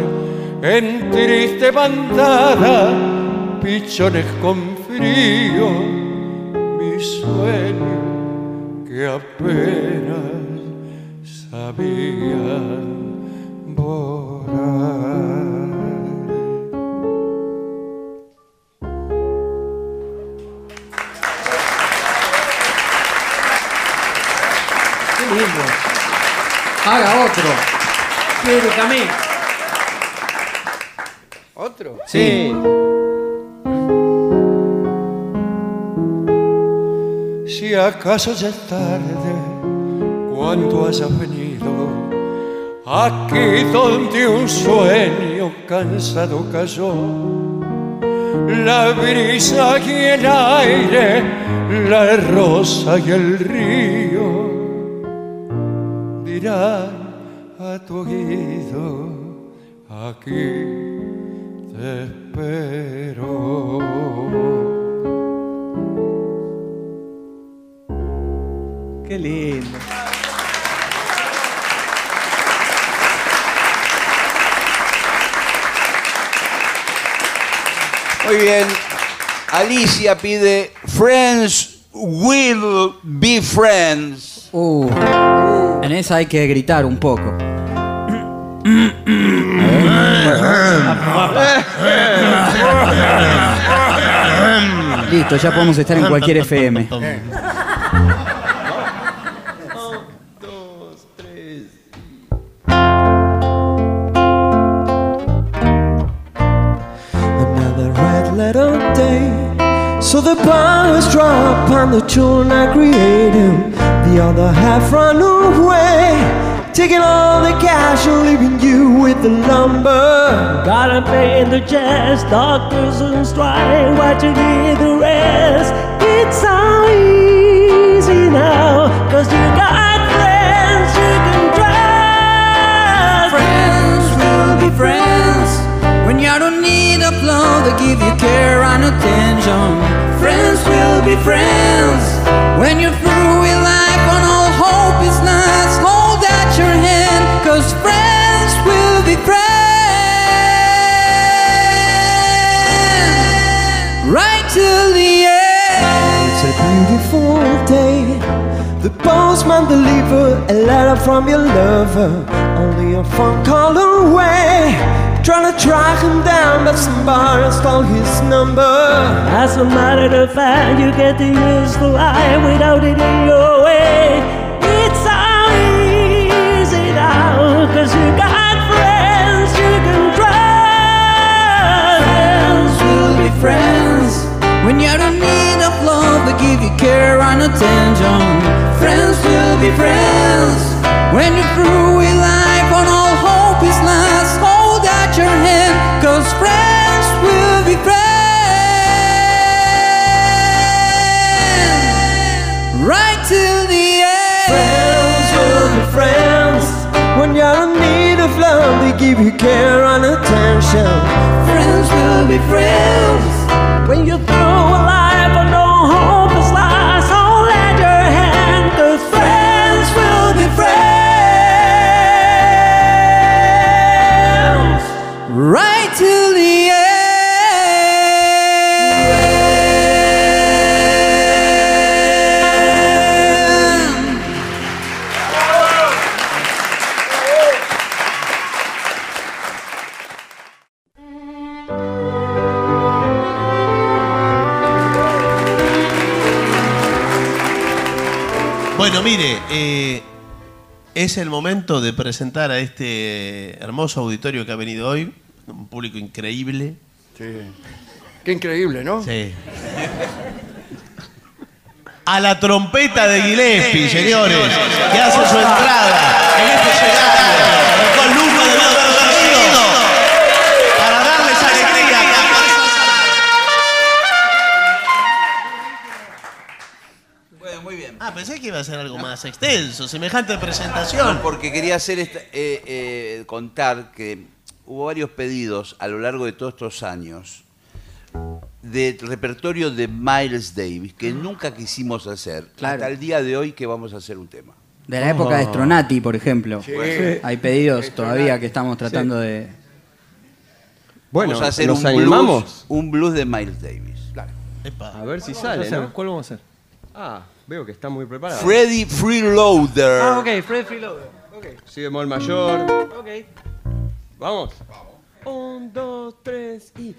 [SPEAKER 1] en triste bandada pichones con frío, mi sueño que apenas sabía volar.
[SPEAKER 17] Lindo. Haga otro. Quiero también.
[SPEAKER 1] ¿Otro?
[SPEAKER 17] Sí.
[SPEAKER 1] Si acaso ya es tarde, cuando hayas venido, aquí donde un sueño cansado cayó, la brisa y el aire, la rosa y el río, dirán a tu oído, aquí te espero.
[SPEAKER 17] Qué lindo.
[SPEAKER 3] Muy bien. Alicia pide Friends will be friends.
[SPEAKER 14] Uh, en esa hay que gritar un poco. Listo, ya podemos estar en cualquier FM.
[SPEAKER 16] The bars drop on the children I created. The other half run away. Taking all the cash and leaving you with the lumber.
[SPEAKER 18] Gotta pay the jazz, doctors on strike. What you need the rest? It's so easy now, cause you got friends you can trust.
[SPEAKER 19] Friends will be friends when you don't need a love to give you care and attention. Friends will be friends when you're through with life when all hope is lost. Hold out your hand, cause friends will be friends. Right till the end.
[SPEAKER 16] It's a beautiful day. The postman delivered a letter from your lover. Only a phone call away. Trying to track him down, but somebody stole his number.
[SPEAKER 18] As a matter of fact, you get to use the life without it in your way. It's so easy now, cause you got friends you can trust.
[SPEAKER 19] Friends will be friends when you don't need a love to give you care and attention. Friends will be friends when you're through with life your hand, cause friends will be friends. Right till the end.
[SPEAKER 16] Friends will be friends when you're in need of love. They give you care and attention.
[SPEAKER 19] Friends will be friends
[SPEAKER 18] when you're
[SPEAKER 13] mire, eh, es el momento de presentar a este hermoso auditorio que ha venido hoy, un público increíble.
[SPEAKER 1] Sí. Qué increíble, ¿no?
[SPEAKER 13] Sí.
[SPEAKER 2] a la trompeta de Gillespie, señores, que hace su entrada en este escenario pensé que iba a ser algo más extenso, semejante presentación.
[SPEAKER 3] No, porque quería hacer esta- eh, eh, contar que hubo varios pedidos a lo largo de todos estos años de repertorio de Miles Davis que nunca quisimos hacer. Hasta el día de hoy que vamos a hacer un tema.
[SPEAKER 19] De la época de Stronati, por ejemplo.
[SPEAKER 3] Sí.
[SPEAKER 19] Hay pedidos todavía que estamos tratando de.
[SPEAKER 20] Bueno,
[SPEAKER 3] vamos a hacer
[SPEAKER 20] ¿nos
[SPEAKER 3] un
[SPEAKER 20] animamos?
[SPEAKER 3] Blues, un blues de Miles Davis. Claro.
[SPEAKER 20] A ver si sale.
[SPEAKER 16] ¿Cuál vamos a hacer?
[SPEAKER 20] Ah, veo que está muy preparado.
[SPEAKER 3] Freddy Freeloader.
[SPEAKER 16] Ah, ok, Fred Freeloader. Ok.
[SPEAKER 20] Si bemol mayor.
[SPEAKER 16] Ok.
[SPEAKER 20] Vamos. Un, dos, tres y.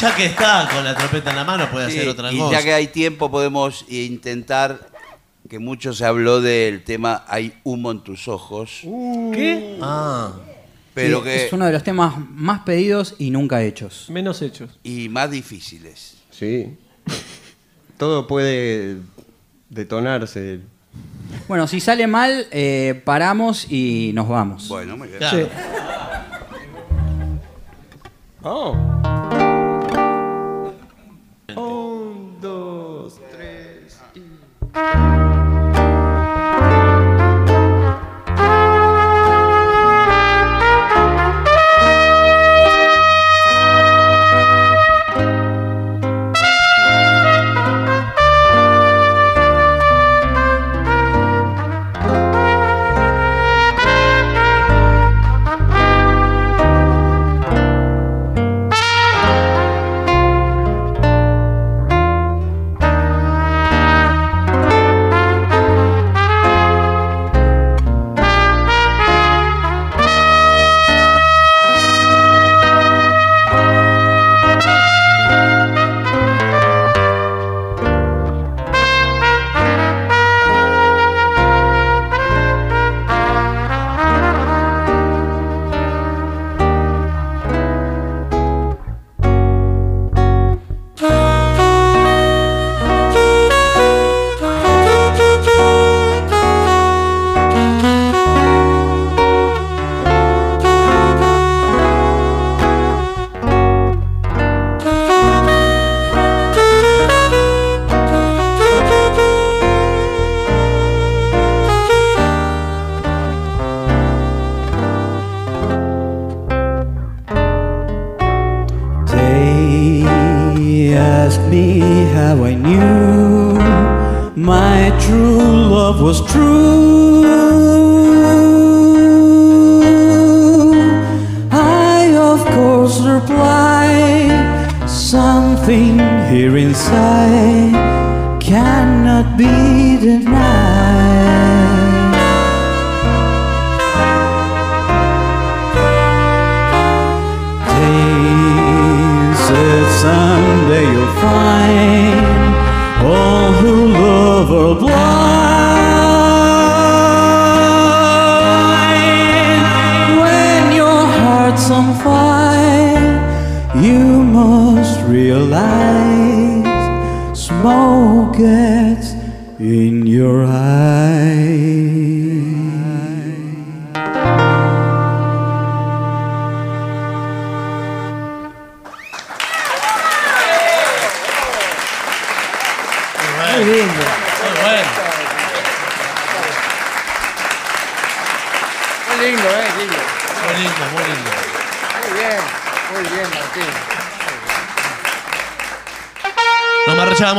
[SPEAKER 2] ya que está con la trompeta en la mano, puede hacer otra
[SPEAKER 3] y
[SPEAKER 2] cosa.
[SPEAKER 3] ya que hay tiempo podemos intentar, que mucho se habló del tema Hay humo en tus ojos.
[SPEAKER 16] ¿Qué?
[SPEAKER 2] Ah.
[SPEAKER 3] Pero
[SPEAKER 19] Sí,
[SPEAKER 3] que...
[SPEAKER 19] Es uno de los temas más pedidos y nunca hechos.
[SPEAKER 16] Menos hechos.
[SPEAKER 3] Y más difíciles.
[SPEAKER 20] Sí. Todo puede detonarse.
[SPEAKER 19] Bueno, si sale mal, eh, paramos y nos vamos.
[SPEAKER 3] Bueno, muy bien.
[SPEAKER 2] Claro.
[SPEAKER 16] Sí.
[SPEAKER 20] Oh. Y.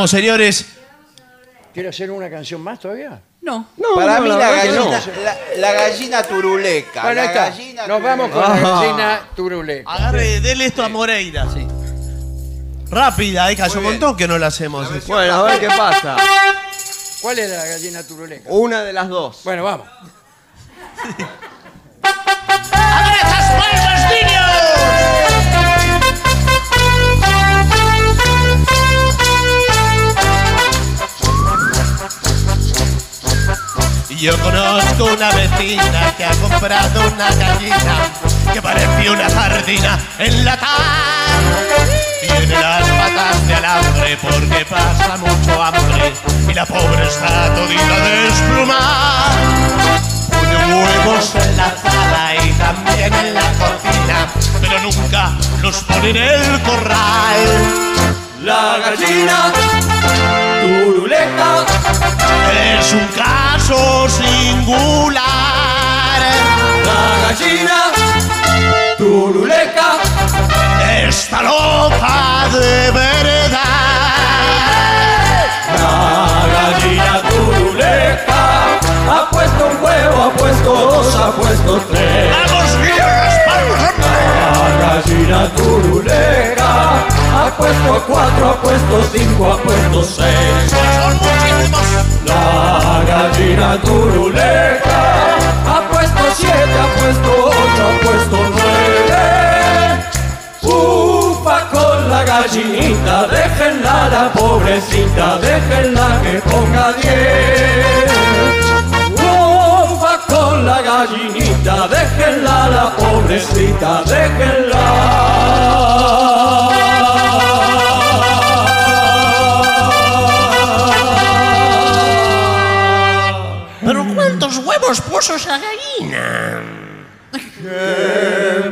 [SPEAKER 2] Señores.
[SPEAKER 1] ¿Quiere hacer una canción más todavía?
[SPEAKER 19] No.
[SPEAKER 3] Para
[SPEAKER 1] no,
[SPEAKER 3] mí
[SPEAKER 1] la
[SPEAKER 3] gallina,
[SPEAKER 1] no.
[SPEAKER 3] la, la gallina turuleca.
[SPEAKER 1] Bueno,
[SPEAKER 3] la
[SPEAKER 1] ahí está.
[SPEAKER 3] gallina
[SPEAKER 1] Nos vamos con la gallina turuleca.
[SPEAKER 2] Agarre, dele esto a Moreira.
[SPEAKER 19] Sí.
[SPEAKER 2] Rápida, que hace un montón que no la hacemos.
[SPEAKER 20] Bueno, a ver qué pasa.
[SPEAKER 1] ¿Cuál es la gallina turuleca?
[SPEAKER 20] Una de las dos.
[SPEAKER 1] Bueno, vamos. <laughs>
[SPEAKER 2] Yo conozco una vecina que ha comprado una gallina que parece una sardina enlatada. Tiene las patas de alambre porque pasa mucho hambre y la pobre está todita desplumada. Pone huevos en la sala y también en la cocina, pero nunca los pone en el corral. La gallina turuleca es un caso singular. La gallina turuleca está loca de verdad. La gallina turuleca ha puesto un huevo, ha puesto dos, ha puesto tres. ¡Vamos las palmas, La gallina turuleca ha puesto cuatro, ha puesto cinco, ha puesto seis. La gallina turuleca ha puesto siete, ha puesto ocho, ha puesto nueve. Ufa con la gallinita, déjenla la pobrecita, déjenla que ponga diez. Con la gallinita, déjenla la pobrecita, déjenla. Pero ¿cuántos huevos puso esa gallina? Que